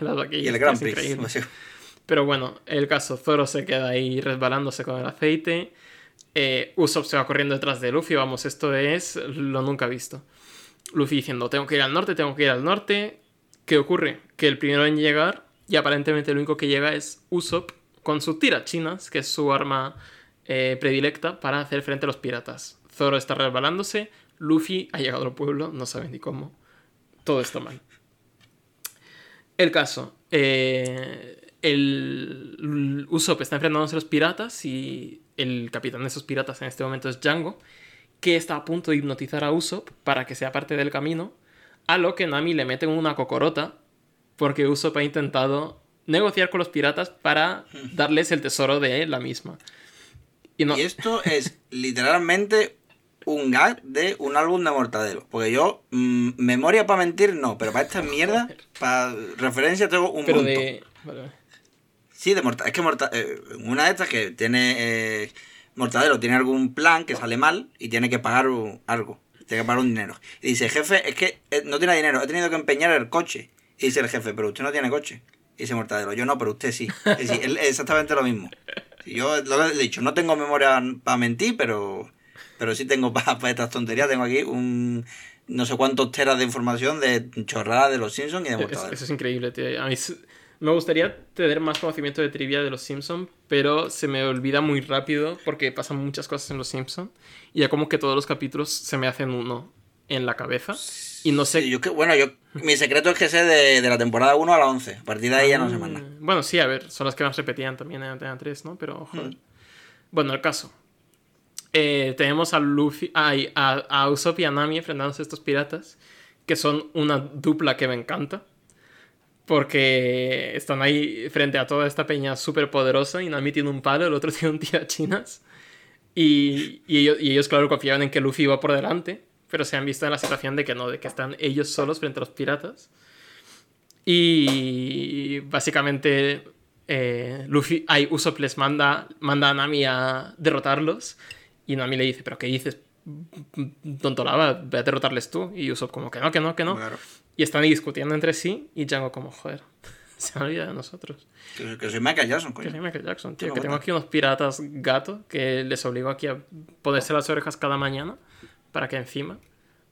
las vaquillas, y el Grand Prix. Pero bueno, el caso, Zoro se queda ahí resbalándose con el aceite. Eh, Usopp se va corriendo detrás de Luffy. Vamos, esto es lo nunca visto. Luffy diciendo, tengo que ir al norte, tengo que ir al norte. ¿Qué ocurre? Que el primero en llegar, y aparentemente el único que llega es Usopp con su tirachinas, que es su arma eh, predilecta para hacer frente a los piratas. Zoro está resbalándose, Luffy ha llegado al pueblo, no sabe ni cómo. Todo está mal. El caso, eh, el Usopp está enfrentándose a los piratas y el capitán de esos piratas en este momento es Django, que está a punto de hipnotizar a Usopp para que sea parte del camino, a lo que Nami le mete una cocorota porque Usopp ha intentado negociar con los piratas para darles el tesoro de la misma. Y, no... y esto es literalmente un gag de un álbum de Mortadelo. Porque yo, mmm, memoria para mentir, no, pero para esta mierda, para referencia tengo un pero montón. de... Vale. Sí, de Mortadelo. Es que Morta eh, una de estas que tiene... Eh, Mortadelo tiene algún plan que sale mal y tiene que pagar un, algo. Tiene que pagar un dinero. Y dice, jefe, es que eh, no tiene dinero, he tenido que empeñar el coche. Y dice el jefe, pero usted no tiene coche. Y dice Mortadelo, yo no, pero usted sí. Es decir, él, exactamente lo mismo. Yo lo he dicho, no tengo memoria para mentir, pero, pero sí tengo para pa estas tonterías. Tengo aquí un no sé cuántos teras de información de chorrada de los Simpsons y de Mortadelo. Eso, es increíble, tío. A mí me gustaría tener más conocimiento de trivia de los Simpsons, pero se me olvida muy rápido porque pasan muchas cosas en los Simpsons y ya como que todos los capítulos se me hacen uno en la cabeza. Y no sé. Yo que, bueno, yo, mi secreto es que sé de, de, la temporada 1 a la 11. A partir de ahí ya no sé más nada. Bueno, sí, a ver, son las que más repetían también en Antena 3, ¿no? Pero, joder. Mm. Bueno, el caso. Eh, tenemos a Luffy, a, a, a Usopp y a Nami enfrentándose a estos piratas, que son una dupla que me encanta. Porque están ahí frente a toda esta peña súper poderosa y Nami tiene un palo, el otro tiene un tirachinas. Y, y, ellos, y ellos, claro, confiaban en que Luffy iba por delante pero se han visto en la situación de que no, de que están ellos solos frente a los piratas. Y básicamente eh, Luffy, ay, Usopp les manda, manda a Nami a derrotarlos. Y Nami le dice, ¿pero qué dices? Tonto lava, ve a derrotarles tú. Y Usopp como que no, que no, que no. Claro. Y están ahí discutiendo entre sí. Y Django como, joder, se han olvidado de nosotros. Que, que, soy Michael Jackson, coño. Que soy Michael Jackson, tío. Que tengo aquí unos piratas gato que les obligo aquí a ponerse las orejas cada mañana para que encima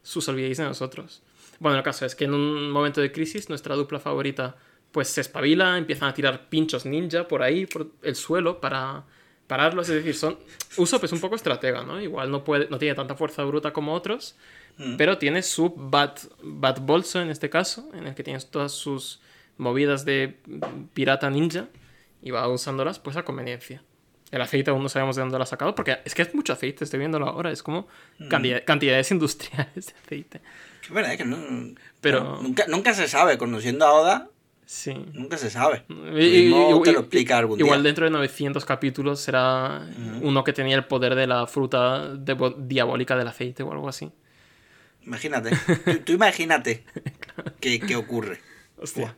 sus olvidéis de nosotros. Bueno, el caso es que en un momento de crisis nuestra dupla favorita pues se espabila, empiezan a tirar pinchos ninja por ahí, por el suelo, para pararlos. Es decir, son... Usopp es un poco estratega, ¿no? Igual no, puede, no tiene tanta fuerza bruta como otros, mm. pero tiene su bat, bat bolso en este caso, en el que tienes todas sus movidas de pirata ninja y va usándolas pues a conveniencia. El aceite aún no sabemos de dónde lo ha sacado, porque es que es mucho aceite, estoy viéndolo ahora, es como mm. cantidad, cantidades industriales de aceite. Es verdad que no, Pero... nunca, nunca se sabe, conociendo a Oda, sí. nunca se sabe. Y, y, te lo explica algún igual día. dentro de 900 capítulos será uh -huh. uno que tenía el poder de la fruta de diabólica del aceite o algo así. Imagínate, tú, tú imagínate qué, qué ocurre. Hostia.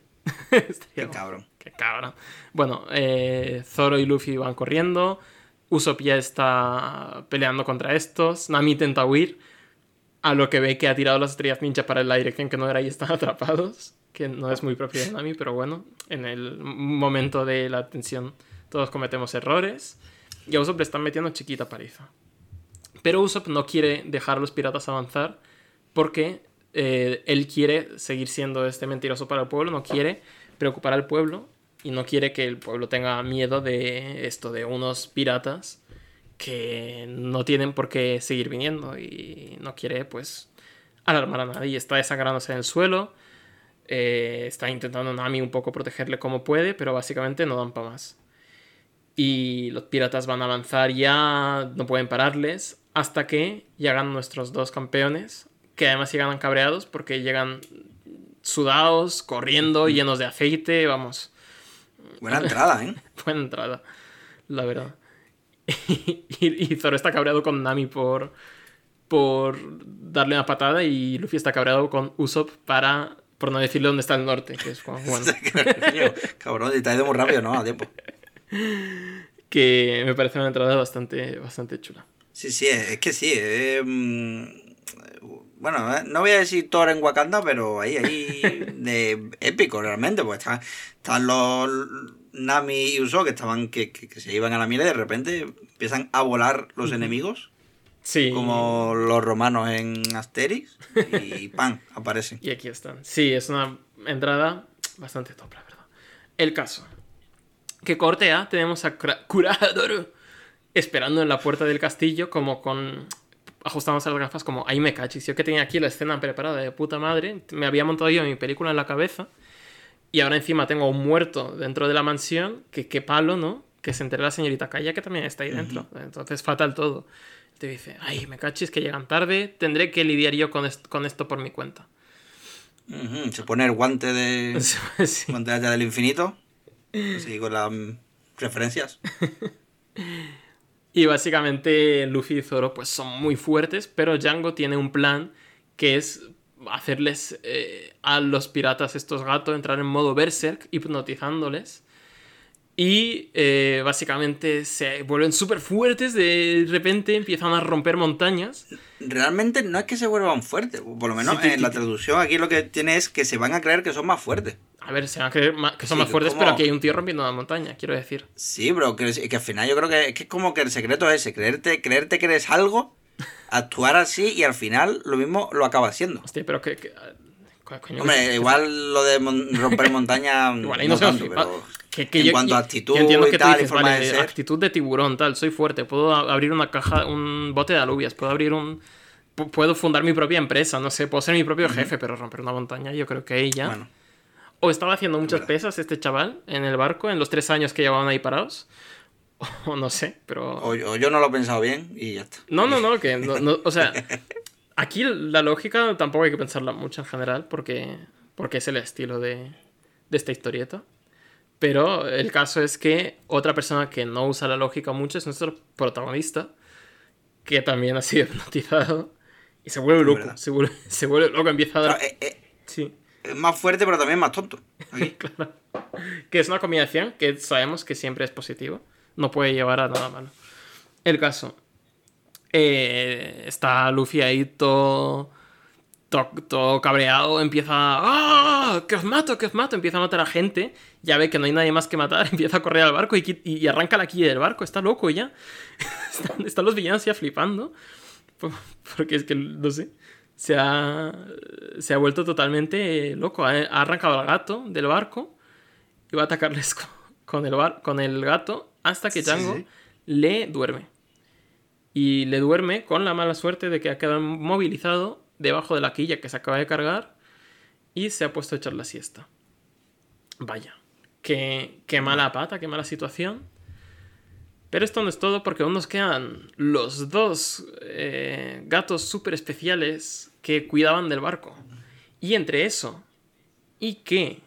qué cabrón. Cabrón. Bueno, eh, Zoro y Luffy van corriendo. Usopp ya está peleando contra estos. Nami intenta huir. A lo que ve que ha tirado las estrellas ninja para la dirección que no era y están atrapados. Que no es muy propio de Nami, pero bueno, en el momento de la tensión todos cometemos errores. Y a Usopp le están metiendo chiquita paliza. Pero Usopp no quiere dejar a los piratas avanzar porque eh, él quiere seguir siendo este mentiroso para el pueblo, no quiere preocupar al pueblo y no quiere que el pueblo tenga miedo de esto, de unos piratas que no tienen por qué seguir viniendo y no quiere pues alarmar a nadie. Está desangrándose en el suelo, eh, está intentando Nami un poco protegerle como puede, pero básicamente no dan para más. Y los piratas van a avanzar ya, no pueden pararles, hasta que llegan nuestros dos campeones, que además llegan cabreados porque llegan sudados, corriendo, llenos de aceite, vamos. Buena entrada, ¿eh? Buena entrada, la verdad. y, y Zoro está cabreado con Nami por, por darle una patada y Luffy está cabreado con Usopp para, por no decirle dónde está el norte, que es como, bueno, Cabrón, te ha ido muy rápido, ¿no? A tiempo. que me parece una entrada bastante, bastante chula. Sí, sí, es que sí. eh, mm, bueno, eh, no voy a decir Thor en Wakanda, pero ahí, ahí, de épico realmente, pues están, están los Nami y Uso que estaban, que, que- que se iban a la mierda y de repente empiezan a volar los enemigos, Sí. como los romanos en Asterix, y ¡pam! aparecen. Y aquí están. Sí, es una entrada bastante top, la verdad. El caso. Que corte A tenemos a Kuradoro esperando en la puerta del castillo como con... Ajustamos las gafas como ahí me cachis. Yo que tenía aquí la escena preparada de puta madre. Me había montado yo mi película en la cabeza. Y ahora encima tengo un muerto dentro de la mansión. Que qué palo, ¿no? Que se entere la señorita Kaya que también está ahí dentro. Entonces fatal todo. Te dice, ay, me cachis que llegan tarde. Tendré que lidiar yo con, est- con esto por mi cuenta. Ujú, Se pone el guante de Sí. guante del infinito, así con las referencias. Y básicamente Luffy y Zoro pues son muy fuertes, pero Django tiene un plan que es hacerles eh, a los piratas estos gatos entrar en modo berserk, hipnotizándoles. Y eh, básicamente se vuelven súper fuertes, de repente empiezan a romper montañas. Realmente no es que se vuelvan fuertes, por lo menos Sí, en la traducción aquí lo que tiene es que se van a creer que son más fuertes. A ver, se van a creer ma- que son Sí, más fuertes, como- pero aquí hay un tío rompiendo una montaña, quiero decir. Sí, bro, que, que al final yo creo que, que es como que el secreto es ese, creerte, creerte que eres algo, actuar así y al final lo mismo lo acaba haciendo. Hostia, pero que... coño, Hombre, igual lo de mon- romper montaña Igual ahí no tanto, pero Que, que en yo- cuanto a actitud yo entiendo y que tal y dices, forma vale, de ser. actitud de tiburón, tal, soy fuerte, puedo abrir una caja, un bote de alubias, puedo abrir un... pu- Puedo fundar mi propia empresa, no sé, puedo ser mi propio jefe, pero romper una montaña, yo creo que ahí ya... Bueno, O estaba haciendo muchas pesas este chaval en el barco, en los tres años que llevaban ahí parados. O no sé, pero... o, yo no lo he pensado bien y ya está. No, no, no, que no, no, o sea, aquí la lógica tampoco hay que pensarla mucho en general porque, porque es el estilo de, de esta historieta. Pero el caso es que otra persona que no usa la lógica mucho es nuestro protagonista, que también ha sido hipnotizado y se vuelve loco, se vuelve, se vuelve loco, empieza a dar... eh, eh, Sí, es más fuerte pero también más tonto. Claro. Que es una combinación que sabemos que siempre es positivo, no puede llevar a nada malo. El caso. eh, está Luffy ahí todo, todo, todo cabreado, empieza ¡Ah! ¡Que os mato, que os mato! Empieza a matar a gente, ya ve que no hay nadie más que matar, empieza a correr al barco y, arranca la quilla del barco, está loco ya. están, están los villanos ya flipando. Por- Porque es que, no sé, se ha, se ha vuelto totalmente loco. Ha, ha arrancado al gato del barco y va a atacarles con, con el, bar- con el gato hasta que Sí, Django sí. le duerme. Y le duerme con la mala suerte de que ha quedado movilizado debajo de la quilla que se acaba de cargar y se ha puesto a echar la siesta. Vaya, qué, qué mala pata, qué mala situación. Pero esto no es todo porque aún nos quedan los dos eh, gatos súper especiales que cuidaban del barco. Y entre eso y que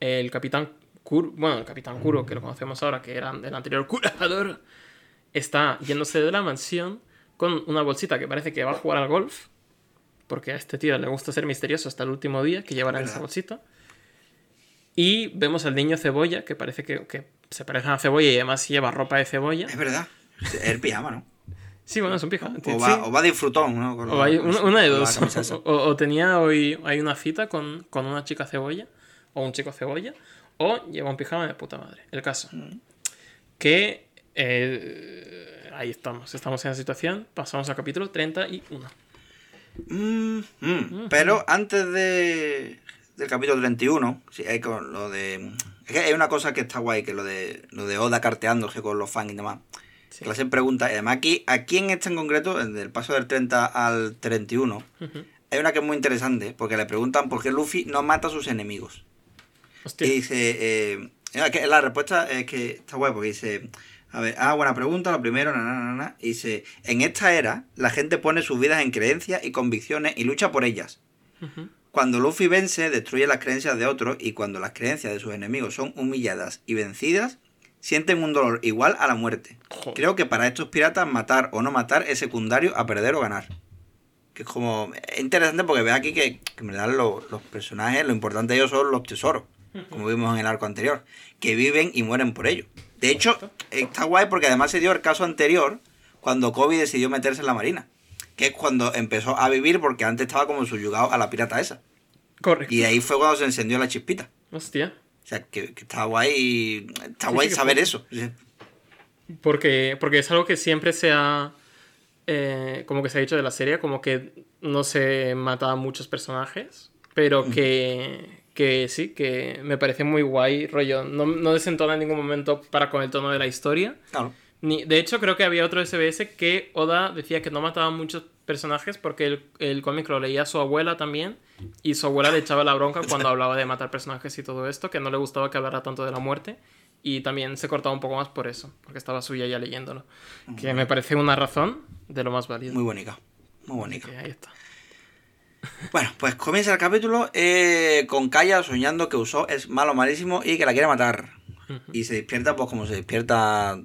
el capitán Kuro, bueno, el capitán Kuro, que lo conocemos ahora, que era el anterior curador, está yéndose de la mansión con una bolsita que parece que va a jugar al golf. Porque a este tío le gusta ser misterioso hasta el último día que llevará esa bolsita. Y vemos al niño cebolla, que parece que, que se parece a una cebolla y además lleva ropa de cebolla. Es verdad. Es el pijama, ¿no? Sí, bueno, es un pija. O va, o va disfrutón, ¿no? Con O hay una, una de dos. esa. O, o tenía hoy hay una cita con, con una chica cebolla. O un chico cebolla. O lleva un pijama de puta madre. El caso. Mm. Que. eh, ahí estamos. Estamos en la situación. Pasamos al capítulo 31. Mm, mm. Pero antes de, del capítulo 31, sí, hay con lo de. Es que hay una cosa que está guay, que lo de lo de Oda carteándose con los fans y demás. Sí. Que le hacen preguntas. Y además, aquí, aquí en este en concreto, en el paso del 30 al 31, Ujú. hay una que es muy interesante, porque le preguntan por qué Luffy no mata a sus enemigos. Hostia. Y dice, eh, la respuesta es que está guay porque dice, a ver, ah, buena pregunta, lo primero, na, na, na, dice, en esta era la gente pone sus vidas en creencias y convicciones y lucha por ellas. Cuando Luffy vence, destruye las creencias de otros y cuando las creencias de sus enemigos son humilladas y vencidas, sienten un dolor igual a la muerte. Joder. Creo que para estos piratas matar o no matar es secundario a perder o ganar. Que es como... Es interesante porque ve aquí que, que en verdad lo- los personajes, lo importante de ellos son los tesoros, como vimos en el arco anterior, que viven y mueren por ello. De hecho, está guay porque además se dio el caso anterior cuando Kobe decidió meterse en la marina. Que es cuando empezó a vivir porque antes estaba como subyugado a la pirata esa. Correcto. Y ahí fue cuando se encendió la chispita. Hostia. O sea, que, que está guay. Está Sí, guay sí saber fue. eso. Porque, porque es algo que siempre se ha. eh, como que se ha dicho de la serie, como que no se mata a muchos personajes, pero que, que sí, que me parece muy guay, rollo. No, no desentona en ningún momento para con el tono de la historia. Claro. Ni, de hecho, creo que había otro SBS que Oda decía que no mataba muchos personajes porque el, el cómic lo leía su abuela también y su abuela le echaba la bronca cuando hablaba de matar personajes y todo esto, que no le gustaba que hablara tanto de la muerte y también se cortaba un poco más por eso, porque estaba suya ya leyéndolo. Que me parece una razón de lo más válido. Muy bonita. Muy bonita. Que ahí está. Bueno, pues comienza el capítulo eh, con Kaya soñando que Usopp es malo, malísimo y que la quiere matar. Y se despierta, pues como se despierta.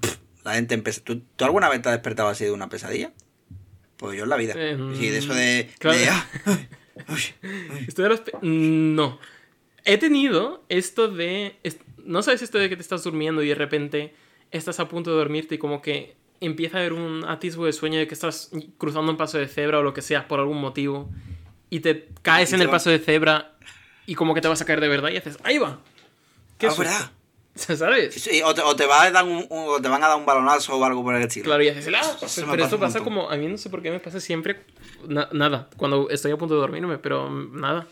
pff, la gente empieza. ¿Tú, tú alguna vez te has despertado así de una pesadilla? Pues yo en la vida. Eh, sí, de eso de. claro. de, ah, ay, los pe- No. He tenido esto de. No sabes esto de que te estás durmiendo y de repente estás a punto de dormirte y como que empieza a haber un atisbo de sueño de que estás cruzando un paso de cebra o lo que sea por algún motivo y te caes Y en el paso de cebra y como que te vas a caer de verdad y haces ¡Ahí va! ¿Qué Ah! ¿verdad? ¿Sabes? Sí, o, te, o te va a dar un, o te van a dar un balonazo o algo por el estilo. Claro, y haces ¡Ah! Eso Pero pasa eso pasa como. A mí no sé por qué me pasa siempre. na- nada, cuando estoy a punto de dormirme, pero nada.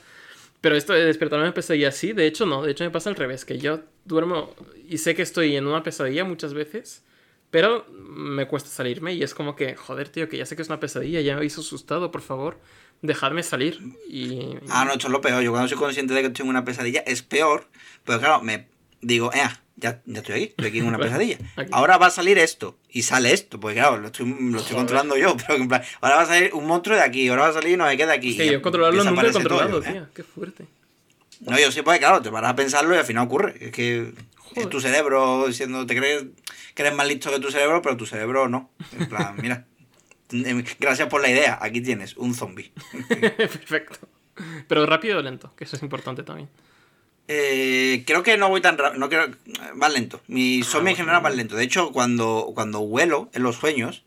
Pero esto de despertarme en pesadilla sí, de hecho no, de hecho me pasa al revés, que yo duermo y sé que estoy en una pesadilla muchas veces, pero me cuesta salirme y es como que, joder, tío, que ya sé que es una pesadilla, ya me habéis asustado, por favor, dejadme salir. Y... Ah, no, esto es lo peor. Yo cuando soy consciente de que estoy en una pesadilla es peor. Pero claro, me digo, eh, ya, ya estoy aquí, estoy aquí en una pesadilla. aquí. Ahora va a salir esto. Y sale esto. Porque claro, lo estoy, lo estoy controlando yo. Pero en plan, ahora va a salir un monstruo de aquí. Ahora va a salir no me queda aquí. Y yo controlarlo nunca he todo, controlado, eh. tío, qué fuerte. No, yo sí, pues claro, te paras a pensarlo y al final ocurre. Es que Es tu cerebro diciendo, te crees que eres más listo que tu cerebro, pero tu cerebro no. En plan, mira. em, Gracias por la idea. Aquí tienes un zombie. Perfecto. Pero rápido o lento, que eso es importante también. Eh, creo que no voy tan rápido, no creo, más lento. Mi zombie en general más lento. De hecho, cuando, cuando vuelo en los sueños,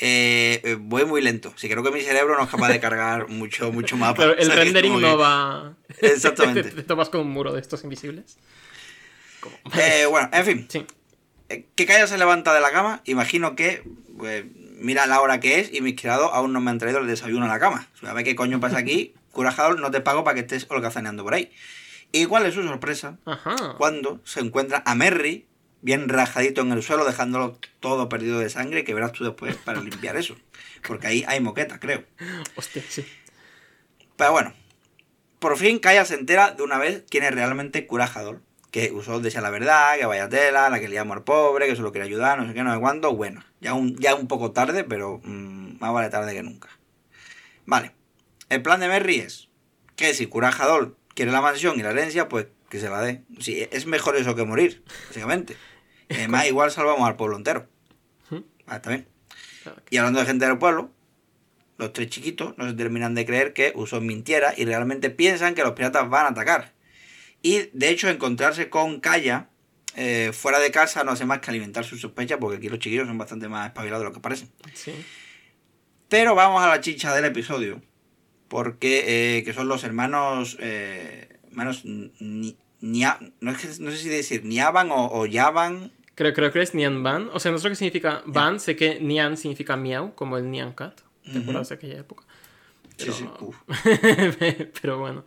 eh, eh, voy muy lento. Sí, creo que mi cerebro no es capaz de cargar mucho, mucho mapa. Claro, el rendering como no que- va. Exactamente. te, te topas con un muro de estos invisibles. Eh, bueno, en fin. Sí. Eh, Que Kaya se levanta de la cama, imagino que pues, mira la hora que es y mis criados aún no me han traído el desayuno a la cama. A ver qué coño pasa aquí. Curajador, no te pago para que estés holgazaneando por ahí. ¿Y cuál es su sorpresa? Ajá. cuando se encuentra a Merry bien rajadito en el suelo, dejándolo todo perdido de sangre, que verás tú después para limpiar eso. Porque ahí hay moqueta, creo. Hostia, sí. Pero bueno, por fin Kaya se entera de una vez quién es realmente Curajador. Que usó decía la verdad, que vaya tela, la que le llamo al pobre, que solo quiere ayudar, no sé qué, no sé cuándo. Bueno, ya un, ya un poco tarde, pero mm, más vale tarde que nunca. Vale, el plan de Merry es que si Curajador quiere la mansión y la herencia, pues que se la dé. Sí, es mejor eso que morir, básicamente. Y además, igual salvamos al pueblo entero. Ujú. Ah, está bien. Que- Y hablando de gente del pueblo, los tres chiquitos no se terminan de creer que Usopp mintiera y realmente piensan que los piratas van a atacar. Y de hecho, encontrarse con Kaya eh, fuera de casa no hace más que alimentar sus sospechas porque aquí los chiquillos son bastante más espabilados de lo que parecen. Sí. Pero vamos a la chicha del episodio. Porque eh, que son los hermanos. Eh, hermanos. Ni, Nia- no, es que- no sé si decir Niaban o, o Yaban. Creo, creo que es Nian Ban. O sea, no sé lo que significa Ban. Sé que Nian significa miau, como el Nian Cat. ¿Te Ujú. acuerdas de aquella época? Sí, sí, uf. Pero bueno.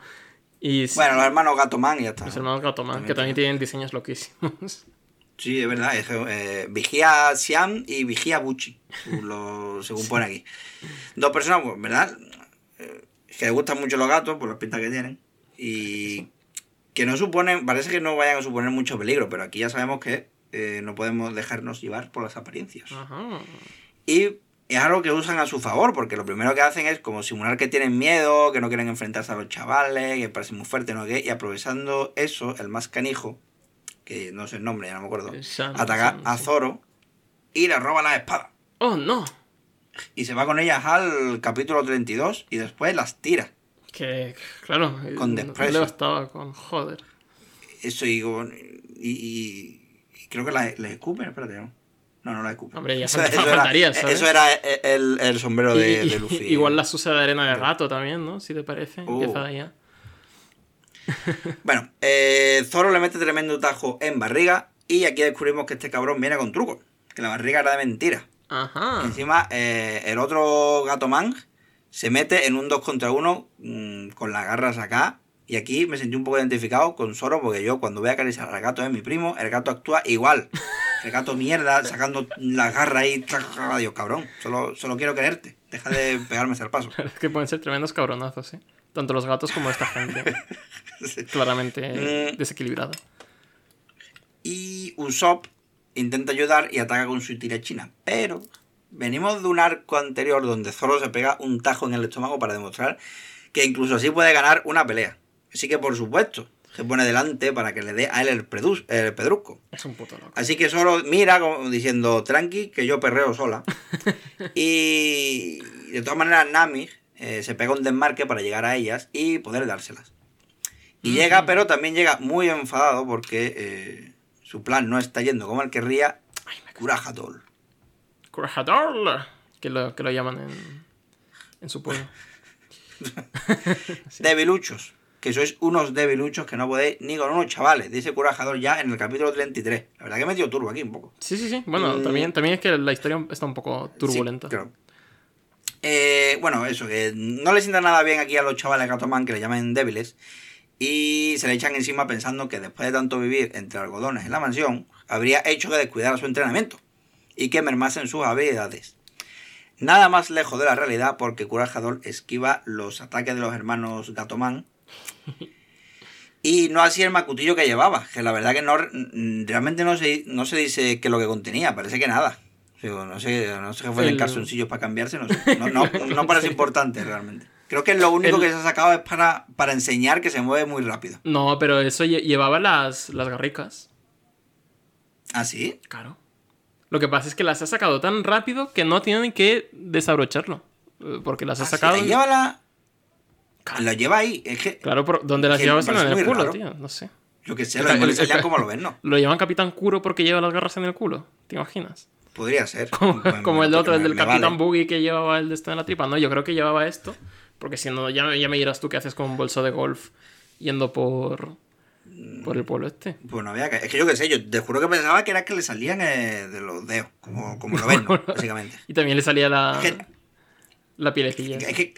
Y Bueno, los hermanos Gatoman y ya está. los hermanos Gatoman, También que también tiene- tienen diseños loquísimos. Sí, es verdad. Es, eh, Vigía Siam y Vigía Buchi, según, lo- según pone aquí. Dos personas, pues, ¿verdad? Eh, que les gustan mucho los gatos por las pintas que tienen. Y que no suponen, parece que no vayan a suponer mucho peligro, pero aquí ya sabemos que eh, no podemos dejarnos llevar por las apariencias. Ajá. Y es algo que usan a su favor, porque lo primero que hacen es como simular que tienen miedo, que no quieren enfrentarse a los chavales, que parecen muy fuertes, no y aprovechando eso, el más canijo, que no sé el nombre, ya no me acuerdo, ataca a sí. Zoro y le roba la espada. Oh, no. Y se va con ellas al capítulo 32 y después las tira. Que, claro, Con desprecio. no le bastaba con joder. Eso y, y, y- creo que las les escupen, espérate, ¿no? No, no las escupen. Hombre, ya eso, eso era, faltaría, ¿sabes? eso era el, el sombrero de, Y- de Luffy. Igual las usa de arena de gato también, ¿no? Si te parece. Uh. Ya. Bueno, eh, Zoro le mete tremendo tajo en barriga y aquí descubrimos que este cabrón viene con truco. Que la barriga era de mentira. Ajá. Encima, eh, el otro gato man se mete en un 2 contra 1 mm, con las garras acá. Y aquí me sentí un poco identificado con Zoro porque yo cuando voy a acariciar al gato de mi primo, el gato actúa igual. El gato mierda, sacando las garras ahí. Dios, cabrón, solo, solo quiero quererte. Deja de pegarme al paso. Es que pueden ser tremendos cabronazos, ¿eh? Tanto los gatos como esta gente. Claramente Mm. desequilibrada. Y Usopp intenta ayudar y ataca con su tira china. Pero venimos de un arco anterior donde Zoro se pega un tajo en el estómago para demostrar que incluso así puede ganar una pelea. Así que por supuesto, se pone delante para que le dé a él el, pedrusco. Es un puto loco. Así que Zoro mira como diciendo, tranqui, que yo perreo sola. y de todas maneras Nami eh, se pega un desmarque para llegar a ellas y poder dárselas. Y llega, pero también llega muy enfadado porque eh, su plan no está yendo como él querría. Kurajatol. Curajador. Que lo, que lo llaman en, en su pueblo. Sí. Debiluchos. Que sois unos debiluchos que no podéis ni con unos chavales. Dice Kurajador ya en el capítulo 33. La verdad que he metido turbo aquí un poco. Sí, sí, sí. Bueno, Mm. también, también es que la historia está un poco turbulenta. Sí, claro. Eh, bueno, eso, que no le sienta nada bien aquí a los chavales Gatoman que le llaman débiles. Y se le echan encima pensando que después de tanto vivir entre algodones en la mansión, habría hecho que descuidara su entrenamiento y que mermasen sus habilidades. Nada más lejos de la realidad porque Kurajador esquiva los ataques de los hermanos Gatoman. Y no así el macutillo que llevaba, que la verdad que no mm, realmente no se, no se dice qué es lo que contenía, parece que nada. No sé, no sé qué fue El- calzoncillos para cambiarse, no sé. No, no, no parece importante realmente. Creo que lo único El- que se ha sacado es para, para enseñar que se mueve muy rápido. No, pero eso lle- llevaba las, las garricas. ¿Ah, sí? Claro. Lo que pasa es que las ha sacado tan rápido que no tienen que desabrocharlo. Eh, Porque las ha Ah, sí, sacado. la lleva la... La lleva ahí. Es que, Claro, por donde las llevas en el culo, raro. tío. No sé. yo que sé, lo ca- como lo ven, ¿no? Lo llaman Capitán Curo porque lleva las garras en el culo. ¿Te imaginas? Podría ser. Como, Bueno, como el otro, el del Capitán vale. Boogie que llevaba el de esto en la tripa. No, yo creo que llevaba esto. Porque si no, ya, me- ya me dirás tú qué haces con un bolso de golf yendo por, por el pueblo este. Pues no había que... Es que yo qué sé, yo te juro que pensaba que era que le salían eh, de los dedos, como, como lo ven, ¿no? básicamente. Y también le salía la, Es que- la pielecilla. Es que,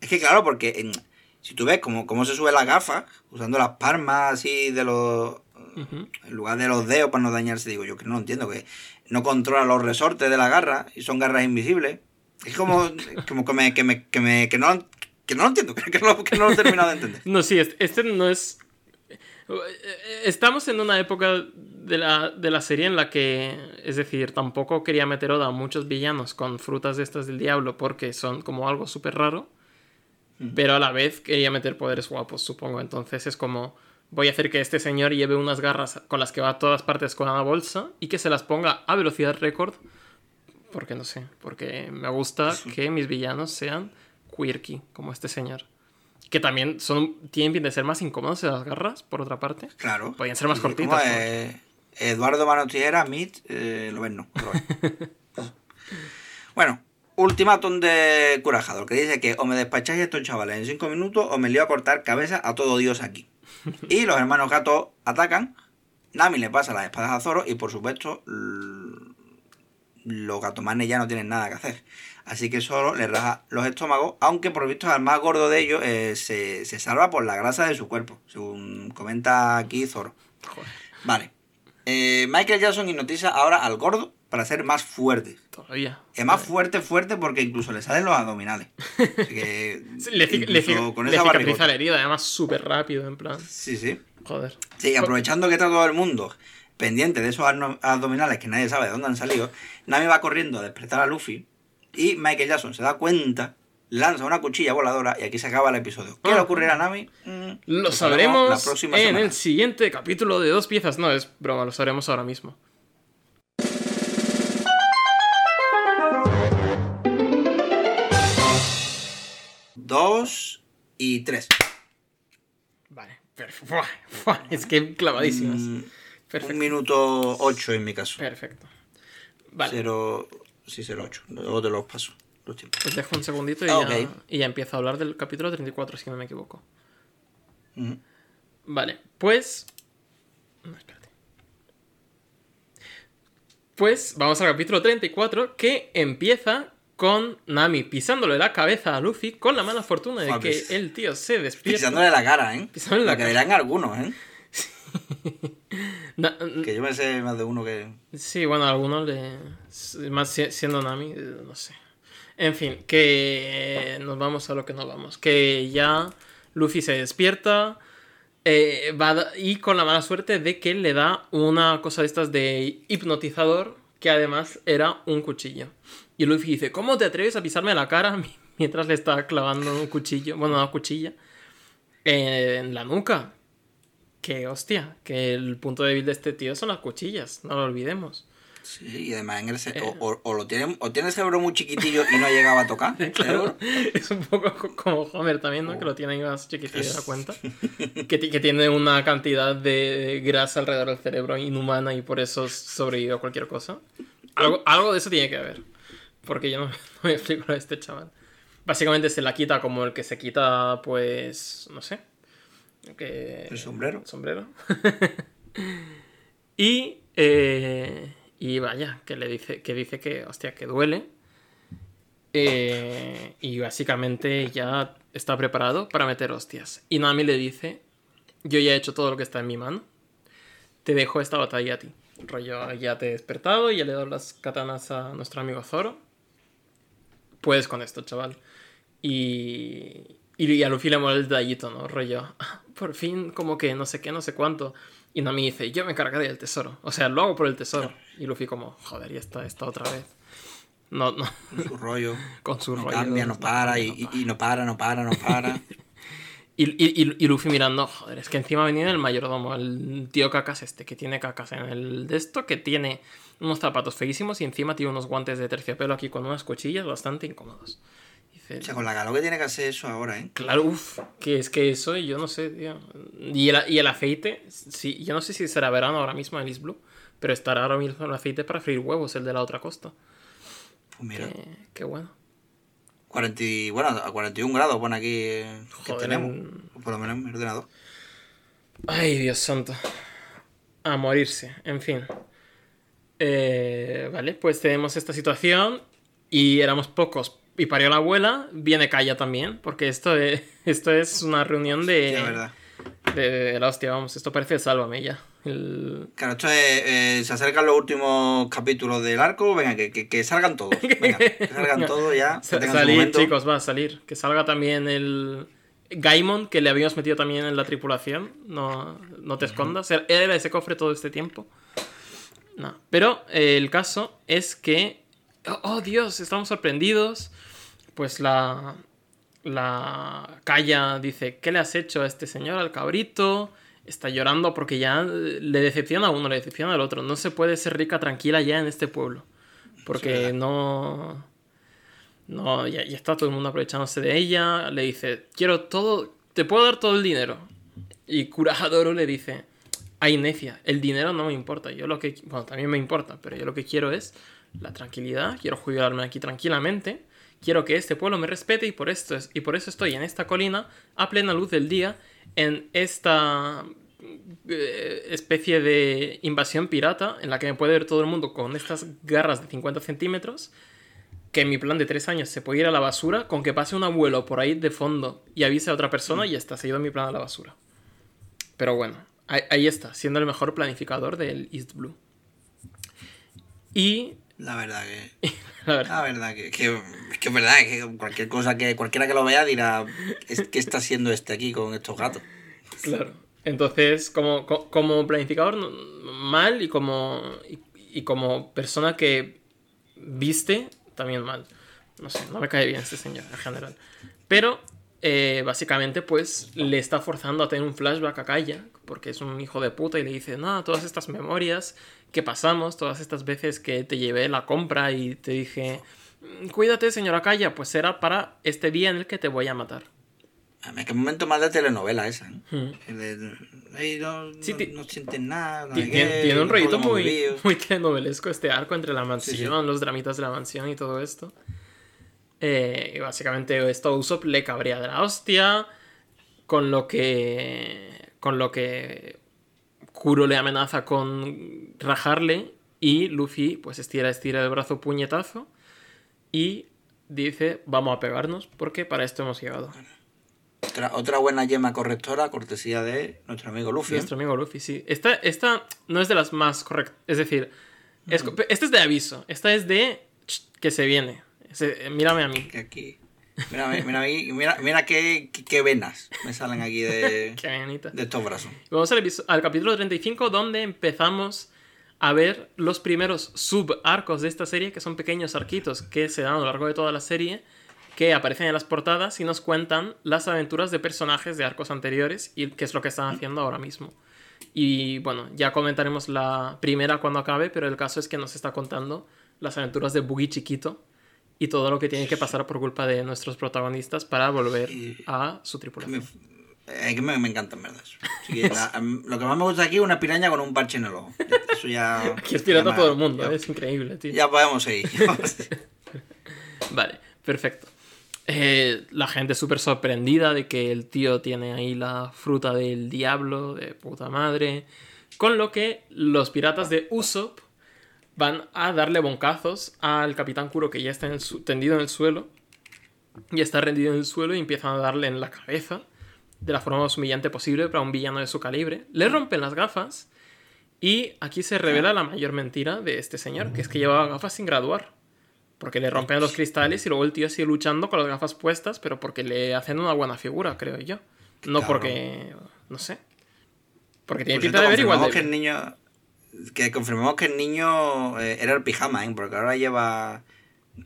es que claro, porque en- si tú ves cómo, cómo se sube la gafa, usando las palmas así de los... Ujú. En lugar de los dedos para no dañarse, digo yo que no lo entiendo, que no controla los resortes de la garra y son garras invisibles. Es como, como que, me, que, me, que, me- que no, que no lo entiendo, que no, que no lo he terminado de entender. No, sí, este, este no es... Estamos en una época de la, de la serie en la que, es decir, tampoco quería meter Oda a muchos villanos con frutas de estas del diablo porque son como algo súper raro, pero a la vez quería meter poderes guapos, supongo. Entonces es como, voy a hacer que este señor lleve unas garras con las que va a todas partes con una bolsa y que se las ponga a velocidad récord, porque no sé, porque me gusta que mis villanos sean quirky, como este señor. Que también son, tienen de ser más incómodos de las garras, por otra parte. Claro. Podían ser más cortitas, eh, Eduardo Tijera, Meet, eh, lo ven, no. lo ven. bueno, ultimátum de Curajador, que dice que o me despacháis a estos chavales en 5 minutos o me lío a cortar cabeza a todo Dios aquí. Y los hermanos gatos atacan, Nami le pasa las espadas a Zoro y por supuesto los gatomanes ya no tienen nada que hacer. Así que solo le raja los estómagos, aunque por visto al más gordo de ellos eh, se, se salva por la grasa de su cuerpo, según comenta aquí Zoro. Joder, Vale. Eh, Michael Jackson hipnotiza ahora al gordo para ser más fuerte. todavía. Es más fuerte, fuerte porque incluso le salen los abdominales. Que Le, le, con le esa cicatriza la herida, además súper rápido, en plan. Sí, sí. Joder. Sí, aprovechando que está todo el mundo pendiente de esos abdominales que nadie sabe de dónde han salido, Nami va corriendo a despertar a Luffy Y Michael Jackson se da cuenta, lanza una cuchilla voladora y aquí se acaba el episodio. ¿Qué le Ah. ocurrirá a Nami? Mm, Lo sabremos la próxima en semana. el siguiente capítulo de dos piezas. No, es broma, lo sabremos ahora mismo. Dos y tres. Vale, perfecto. Es que clavadísimas. Mm, Perfecto. un minuto ocho en mi caso. Perfecto. Vale, Cero, sí, cero ocho. Luego te los paso. Los pues dejo un segundito y, Ah, ya, y ya empiezo a hablar del capítulo 34, si no me equivoco. Ujú. Vale, pues. No, espérate. Pues vamos al capítulo 34 que empieza con Nami pisándole la cabeza a Luffy con la mala fortuna de que pues, el tío se despierta. Pisándole la cara, ¿eh? Pisándole la Lo que dirán algunos, ¿eh? Que yo me sé más de uno que. Sí, bueno, a algunos le. Más si- siendo Nami, eh, no sé. En fin, que nos vamos a lo que nos vamos. Que ya Luffy se despierta. eh, y con la mala suerte de que le da una cosa de estas de hipnotizador. Que además era un cuchillo. Y Luffy dice: ¿Cómo te atreves a pisarme la cara? Mientras le está clavando un cuchillo. Bueno, una cuchilla. En la nuca. Que hostia, que el punto débil de este tío son las cuchillas, no lo olvidemos. Sí, y además en el Eh. o, o- o lo tiene, o tiene el cerebro muy chiquitillo y no llegaba a tocar. Claro, es un poco co- como Homer también, ¿no? Que lo tiene ahí más chiquitillo de la cuenta. Que, que tiene una cantidad de grasa alrededor del cerebro inhumana y por eso sobrevive a cualquier cosa. Algo, algo de eso tiene que haber. Porque yo no, no me explico lo de este chaval. Básicamente se la quita como el que se quita, pues, no sé. Que... El sombrero. El sombrero. y, eh, y vaya, que le dice que, dice que, hostia, que duele. Eh, y básicamente ya está preparado para meter hostias. Y Nami le dice, yo ya he hecho todo lo que está en mi mano. Te dejo esta batalla a ti. Rollo, ya te he despertado, ya le he dado las katanas a nuestro amigo Zoro. Puedes con esto, chaval. Y, y a Luffy le mola el detallito, ¿no? Rollo, "Ah, por fin, como que no sé qué, no sé cuánto. Y Nami dice, yo me encargaré del tesoro. O sea, lo hago por el tesoro. Y Luffy como, joder, ya está, está otra vez. No, no, Con su rollo. con su No rollo. cambia, no para, y, y- y no para, no para, no para. Y, y, y- y Luffy mirando, joder, es que encima venía el mayordomo, el tío cacas este, que tiene cacas en el de esto, que tiene unos zapatos feísimos y encima tiene unos guantes de terciopelo aquí con unas cuchillas bastante incómodos. Dice, O sea, con la calor que tiene que hacer eso ahora, ¿eh? Claro, uff, que es que eso, yo no sé, tío. Y el, y el aceite, sí, yo no sé si será verano ahora mismo en East Blue, pero estará ahora mismo el aceite para freír huevos, el de la otra costa. Pues mira, qué bueno. 40 y- bueno, a 41 grados pone aquí eh, que tenemos. en- por lo menos en mi ordenador. Ay, Dios santo. A morirse, en fin. Eh, vale, pues tenemos esta situación y éramos pocos. Y parió la abuela, viene Kaya también, porque esto es, esto es una reunión de, Sí, de, de la hostia, vamos, esto parece Sálvame ya. El- Claro, esto es. eh, se acercan los últimos capítulos del arco. Venga, que, que, que salgan todos. Venga, que salgan todos ya. Sa- salir, chicos, va a salir. Que salga también el Gaimon, que le habíamos metido también en la tripulación. No, no te escondas. Él era ese cofre todo este tiempo. No. Pero eh, el caso es que. Oh, oh, Dios, estamos sorprendidos. Pues la. La Calla dice: ¿Qué le has hecho a este señor, al cabrito? Está llorando porque ya eh, le decepciona a uno, le decepciona al otro. No se puede ser rica tranquila ya en este pueblo. Porque no. No, ya, ya está todo el mundo aprovechándose de ella. Le dice, quiero todo, te puedo dar todo el dinero. Y Kurahadoro le dice, hay necia, el dinero no me importa. Yo lo que, bueno, también me importa, pero yo lo que quiero es la tranquilidad. Quiero jubilarme aquí tranquilamente. Quiero que este pueblo me respete y por esto es, y por eso estoy en esta colina a plena luz del día en esta especie de invasión pirata en la que me puede ver todo el mundo con estas garras de 50 centímetros que en mi plan de tres años se puede ir a la basura con que pase un abuelo por ahí de fondo y avise a otra persona y ya está, se ha ido mi plan a la basura. Pero bueno, ahí, ahí está, siendo el mejor planificador del East Blue. Y La verdad que. la verdad, La verdad que, que, que es verdad que cualquier cosa que cualquiera que lo vea dirá "Es- ¿qué está haciendo este aquí con estos gatos? claro. Entonces, como, co- como planificador, mal y como, y, como persona que viste, también mal. No sé, no me cae bien este señor en general. Pero eh, básicamente pues le está forzando a tener un flashback a Kaya, porque es un hijo de puta y le dice, no, todas estas memorias que pasamos, todas estas veces que te llevé la compra y te dije, "Mm, cuídate señora Kaya, pues era para este día en el que te voy a matar. A mí, qué momento más de telenovela esa, ¿eh? Hmm. El de, "Ay, no, Sí, no- sientes nada. Tiene, un rollito muy, vivido". muy telenovelesco este arco entre la mansión, Sí, sí. los dramitas de la mansión y todo esto. Eh, y básicamente esto a Usopp le cabría de la hostia. Con lo que. Con lo que. Kuro le amenaza con rajarle. Y Luffy, pues estira, estira el brazo puñetazo. Y dice: Vamos a pegarnos porque para esto hemos llegado. Otra, otra buena yema correctora, cortesía de nuestro amigo Luffy. ¿eh? Nuestro amigo Luffy, sí. Esta, esta no es de las más correctas. Es decir, es, esta es de aviso. Esta es de "Ch, que se viene. Ese- mírame a mí. Aquí. Mira, mira, mira, mira, qué, qué- venas me salen aquí de, de estos brazos. Vamos al, al capítulo 35, donde empezamos a ver los primeros sub-arcos de esta serie, que son pequeños arquitos que se dan a lo largo de toda la serie, que aparecen en las portadas y nos cuentan las aventuras de personajes de arcos anteriores y qué es lo que están haciendo ahora mismo. Y bueno, ya comentaremos la primera cuando acabe, pero el caso es que nos está contando las aventuras de Boogie chiquito y todo lo que tiene que pasar por culpa de nuestros protagonistas para volver a su tripulación. eh, que me, me encanta, en verdad. la- lo que más me gusta aquí es una piraña con un parche en el ojo. Eso ya. Aquí es pirata ya todo el mundo, ya- es increíble, tío. Ya podemos seguir. Vale, perfecto. Eh, la gente súper sorprendida de que el tío tiene ahí la fruta del diablo, de puta madre. Con lo que los piratas de Usopp van a darle boncazos al capitán Kuro que ya está tendido en el suelo. Y está rendido en el suelo y empiezan a darle en la cabeza de la forma más humillante posible para un villano de su calibre. Le rompen las gafas y aquí se revela la mayor mentira de este señor, que es que llevaba gafas sin graduar. Porque le rompen los cristales y luego el tío sigue luchando con las gafas puestas, pero porque le hacen una buena figura, creo yo. No porque. No sé. Porque tiene pinta de ver igual de. que el niño. Que confirmamos que el niño eh, era el pijama, ¿eh? Porque ahora lleva.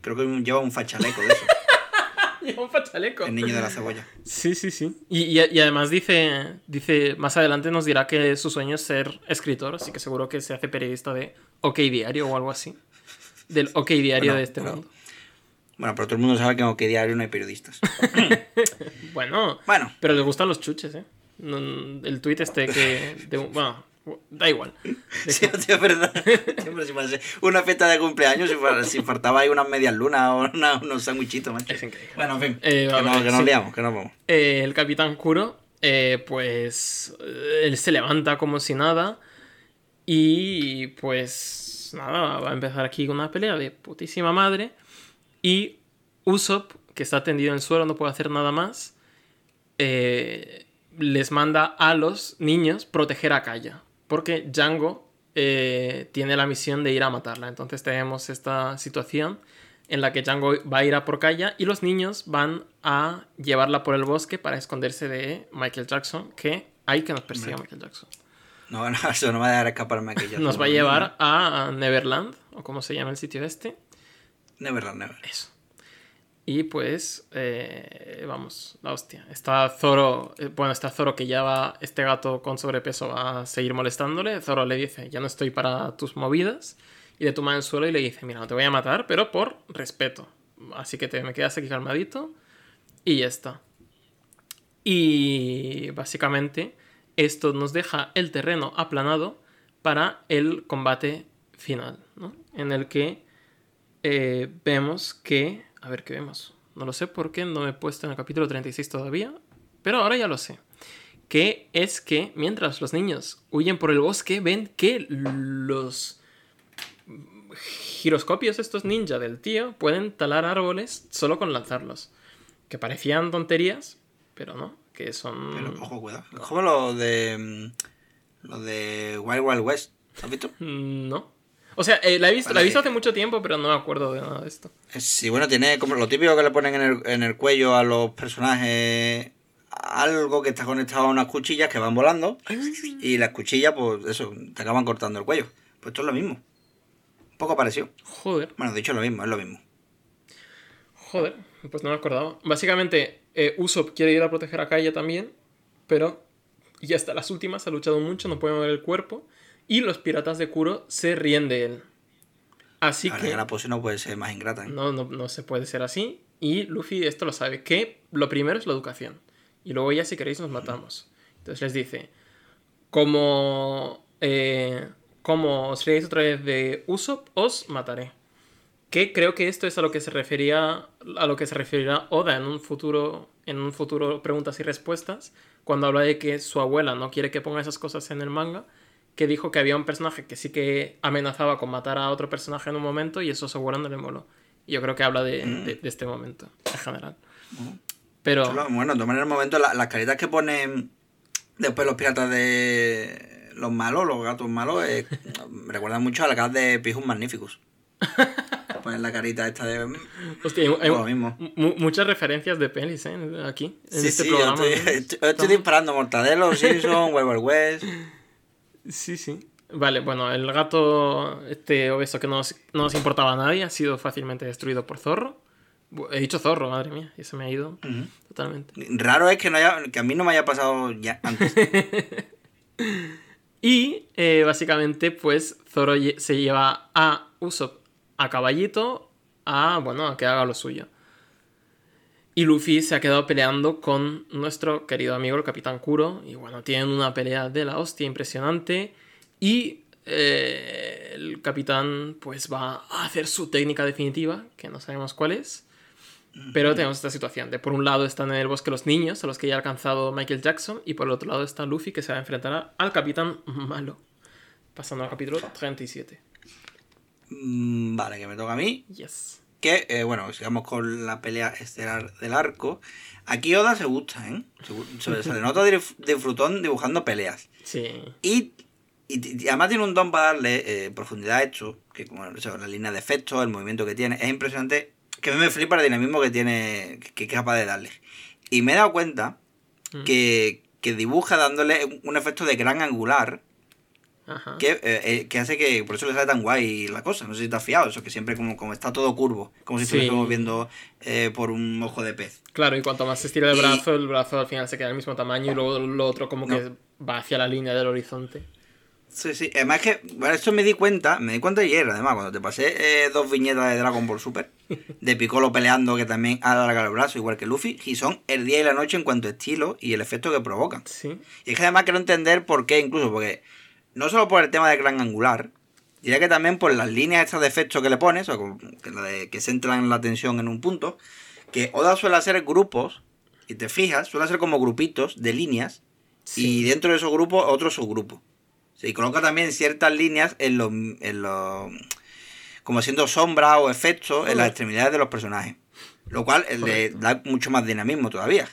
Creo que lleva un fachaleco de eso. Lleva un fachaleco. El niño de la cebolla. Sí, sí, sí. Y, y- y además dice, dice, más adelante nos dirá que su sueño es ser escritor, así que seguro que se hace periodista de OK Diario o algo así. Del OK Diario Bueno, de este pero- mundo. Bueno, pero todo el mundo sabe que en OK Diario no hay periodistas. Bueno, Bueno, pero les gustan los chuches, ¿eh? El tuit este que... de bueno, da igual. Sí, es verdad. Siempre una fiesta de cumpleaños, si, faltaba ahí unas medias lunas o una- unos sandwichitos, macho. Es increíble. Bueno, en fin. Eh, que, no- que nos sí. liamos, que nos vamos. Eh, el capitán Kuro, eh, pues él se levanta como si nada y pues nada, va a empezar aquí una pelea de putísima madre y Usopp, que está tendido en el suelo, no puede hacer nada más, eh, les manda a los niños proteger a Kaya, porque Django eh, tiene la misión de ir a matarla, entonces tenemos esta situación en la que Django va a ir a por Kaya y los niños van a llevarla por el bosque para esconderse de Michael Jackson, que hay que nos persiga Michael Jackson. No, no, eso no va a dejar escaparme aquello. Nos va a llevar a Neverland, o como se llama el sitio este. Never, never. Eso. Y pues, eh, vamos, la hostia. Está Zoro, eh, bueno, está Zoro que ya va, este gato con sobrepeso va a seguir molestándole. Zoro le dice, ya no estoy para tus movidas. Y le toma el suelo y le dice, mira, no te voy a matar, pero por respeto. Así que te me quedas aquí calmadito y ya está. Y básicamente esto nos deja el terreno aplanado para el combate final, ¿no? En el que eh, vemos que... A ver, ¿qué vemos? No lo sé porque no me he puesto en el capítulo 36 todavía, pero ahora ya lo sé. Que es que mientras los niños huyen por el bosque, ven que los giroscopios estos ninja del tío pueden talar árboles solo con lanzarlos. Que parecían tonterías, pero no, que son... Pero, ojo, cuidado. Es como lo de. mm, Lo de Wild Wild West. ¿Has visto? Mm, No. O sea, eh, la, he visto, la he visto hace mucho tiempo, pero no me acuerdo de nada de esto. Eh, Sí, bueno, tiene como lo típico que le ponen en el, en el cuello a los personajes. Algo que está conectado a unas cuchillas que van volando. Y las cuchillas, pues eso, te acaban cortando el cuello. Pues esto es lo mismo. Un poco parecido. Joder, Bueno, de hecho es lo mismo, es lo mismo. Joder, pues no me acordaba. Básicamente, eh, Usopp quiere ir a proteger a Kaya también, pero ya hasta las últimas ha luchado mucho, no puede mover el cuerpo, y los piratas de Kuro se ríen de él. Así que la pose no puede ser más ingrata. ¿eh? no, no, no se puede ser así, y Luffy esto lo sabe, que lo primero es la educación, y luego ya si queréis nos matamos. Entonces les dice, como, eh, como os reáis otra vez de Usopp, os mataré. Que creo que esto es a lo que se refería a lo que se referirá Oda en un futuro en un futuro preguntas y respuestas cuando habla de que su abuela no quiere que ponga esas cosas en el manga que dijo que había un personaje que sí que amenazaba con matar a otro personaje en un momento y eso su abuela no le moló. Y yo creo que habla de, de- de este momento en general. Pero Solo- Bueno, de todas maneras, en el momento, la- las caritas que ponen después los piratas de los malos, los gatos malos, eh, recuerdan mucho a la cara de Pijus Magnificus. Ponen la carita esta de. hostia, hay, hay Lo mismo. mu- muchas referencias de pelis ¿eh? aquí en Sí, este sí, yo programa estoy, disparando Mortadelo, Simpson, Wild West. Sí, sí. Vale, bueno, el gato, este obeso que no nos, no nos importaba a nadie, ha sido fácilmente destruido por Zorro. He dicho Zorro, madre mía, y se me ha ido totalmente. Raro es que, no haya, que a mí no me haya pasado ya antes. Y eh, básicamente, pues Zorro se lleva a Usopp a caballito a, bueno, a que haga lo suyo. Y Luffy se ha quedado peleando con nuestro querido amigo el Capitán Kuro. Y bueno, tienen una pelea de la hostia impresionante. Y eh, el capitán pues va a hacer su técnica definitiva, que no sabemos cuál es. Pero tenemos esta situación de por un lado están en el bosque los niños, a los que ya ha alcanzado Michael Jackson, y por el otro lado está Luffy que se va a enfrentar al capitán malo. Pasando al capítulo 37. Mm, vale, que me toca a mí. Yes. Que, eh, bueno, sigamos con la pelea estelar del arco. Aquí Oda se gusta, ¿eh? Se, le nota dif- disfrutón dibujando peleas. Sí. Y, y- y además tiene un don para darle eh, profundidad a esto, que como o sea, la línea de efectos, el movimiento que tiene, es impresionante, que me flipa el dinamismo que tiene, que, es capaz de darle. Y me he dado cuenta Mm. que, que dibuja dándole un efecto de gran angular, Ajá. que, eh, eh, que hace que por eso le sale tan guay la cosa. No sé si te has fiado, eso que siempre como, como está todo curvo, como si Sí. estuviésemos viendo eh, por un ojo de pez. Claro, y cuanto más se estira el Y- brazo, el brazo al final se queda del mismo tamaño y luego lo otro como No. que va hacia la línea del horizonte. Sí, sí. Además que, bueno, esto me di cuenta, me di cuenta ayer, además, cuando te pasé eh, dos viñetas de Dragon Ball Super, de Piccolo peleando, que también alarga el brazo, igual que Luffy, y son el día y la noche en cuanto a estilo y el efecto que provocan. Sí. Y es que además quiero entender por qué, incluso, porque no solo por el tema de gran angular, diría que también por las líneas estas de efecto que le pones, o que, la de- que centran la atención en un punto, que Oda suele hacer grupos, y te fijas, suele hacer como grupitos de líneas, y dentro de esos grupos otro subgrupo. Sí, y coloca también ciertas líneas en los, en los como siendo sombras o efectos en las extremidades de los personajes. Lo cual eh, le da mucho más dinamismo todavía.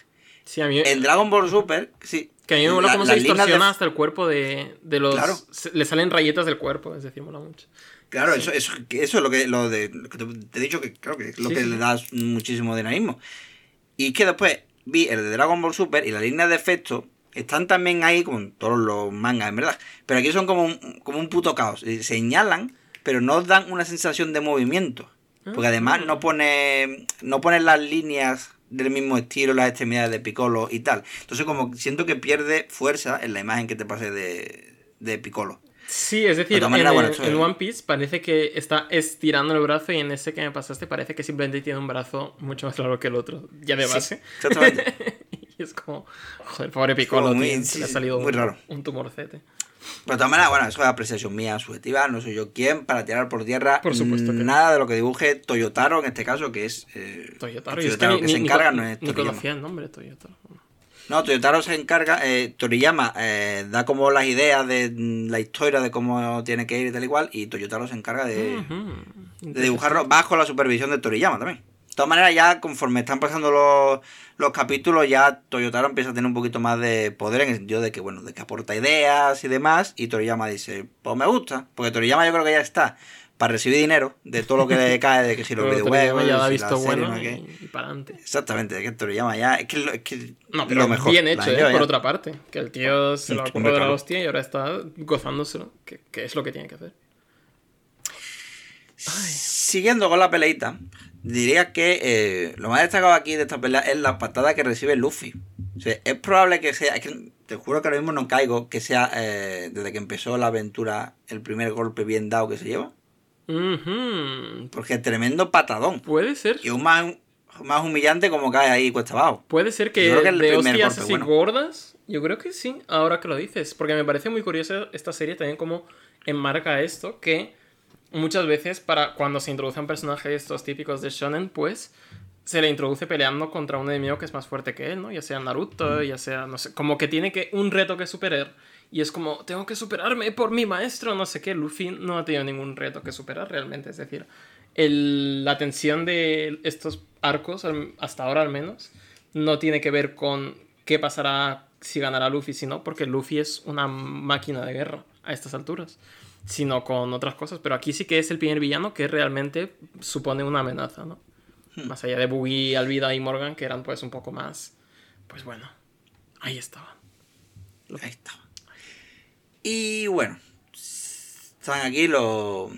Sí, a mí, En Dragon Ball Super, sí. Que a mí me mola la- cómo se líneas de- distorsiona hasta el cuerpo de, de los... Claro. se- le salen rayetas del cuerpo, es decir, mola mucho. Claro, Sí. eso, eso, eso es lo que, lo de, te, he dicho que creo que es lo Sí, que sí. le da muchísimo dinamismo. Y es que después vi el de Dragon Ball Super y la línea de efectos están también ahí, como en todos los mangas, en verdad. Pero aquí son como un, como un puto caos. Y Señalan, pero no dan una sensación de movimiento. Porque además Ah. no pone, no ponen las líneas del mismo estilo, las extremidades de Piccolo y tal. Entonces como siento que pierde fuerza en la imagen que te pase de, de Piccolo. Sí, es decir, en, bueno, en One Piece parece que está estirando el brazo y en ese que me pasaste parece que simplemente tiene un brazo mucho más largo que el otro, ya de Sí, base. exactamente. y es como, joder, pobre Piccolo, muy- tío, sí, se le ha salido muy un, raro. un tumorcete. Pero de todas maneras, bueno, eso es apreciación mía subjetiva, no soy yo quien para tirar por tierra Por supuesto que no. nada de lo que dibuje Toyotaro en este caso, que es eh, Toyotaro, y es que que ni- se ni encarga, no es Toriyama. el nombre Toyotaro. No, Toyotaro se encarga, eh, Toriyama eh, da como las ideas de mm, la historia de cómo tiene que ir y tal y cual, y Toyotaro se encarga de, de dibujarlo bajo la supervisión de Toriyama también. De todas maneras, ya conforme están pasando los, los capítulos, ya Toyotaro empieza a tener un poquito más de poder en el sentido de que, bueno, de que aporta ideas y demás, y Toriyama dice, pues me gusta, porque Toriyama yo creo que ya está para recibir dinero de todo lo que le cae, de que si los videojuegos, ya lo ha visto serie, bueno no y, y para adelante. Exactamente, de que Toriyama ya, es que, lo- es que No, pero lo mejor. bien hecho, ¿eh? Por ya. otra parte. Que el tío se lo ha de la hostia y ahora está gozándoselo, que, que es lo que tiene que hacer. Siguiendo con la peleita, diría que eh, lo más destacado aquí de esta pelea es la patada que recibe Luffy. O sea, es probable que sea, es que te juro que ahora mismo no caigo, que sea eh, desde que empezó la aventura el primer golpe bien dado que se lleva. Porque es tremendo patadón. Puede ser. Y un más, más humillante como cae ahí cuesta abajo. Puede ser que, Yo creo que el de primer hostias golpe, así bueno. gordas. Yo creo que sí, ahora que lo dices. Porque me parece muy curioso esta serie también como enmarca esto, que muchas veces para cuando se introducen personajes estos típicos de shonen, pues se le introduce peleando contra un enemigo que es más fuerte que él, ¿no? Ya sea Naruto, ya sea, no sé, como que tiene que un reto que superar. Y es como, tengo que superarme por mi maestro, no sé qué. Luffy no ha tenido ningún reto que superar realmente. Es decir, el- la tensión de estos arcos, hasta ahora al menos, no tiene que ver con qué pasará si ganará Luffy, sino porque Luffy es una máquina de guerra a estas alturas, sino con otras cosas. Pero aquí sí que es el primer villano que realmente supone una amenaza, ¿no? Más allá de Buggy, Alvida y Morgan, que eran pues un poco más, pues bueno, ahí estaban. Ahí está. Y bueno, están aquí los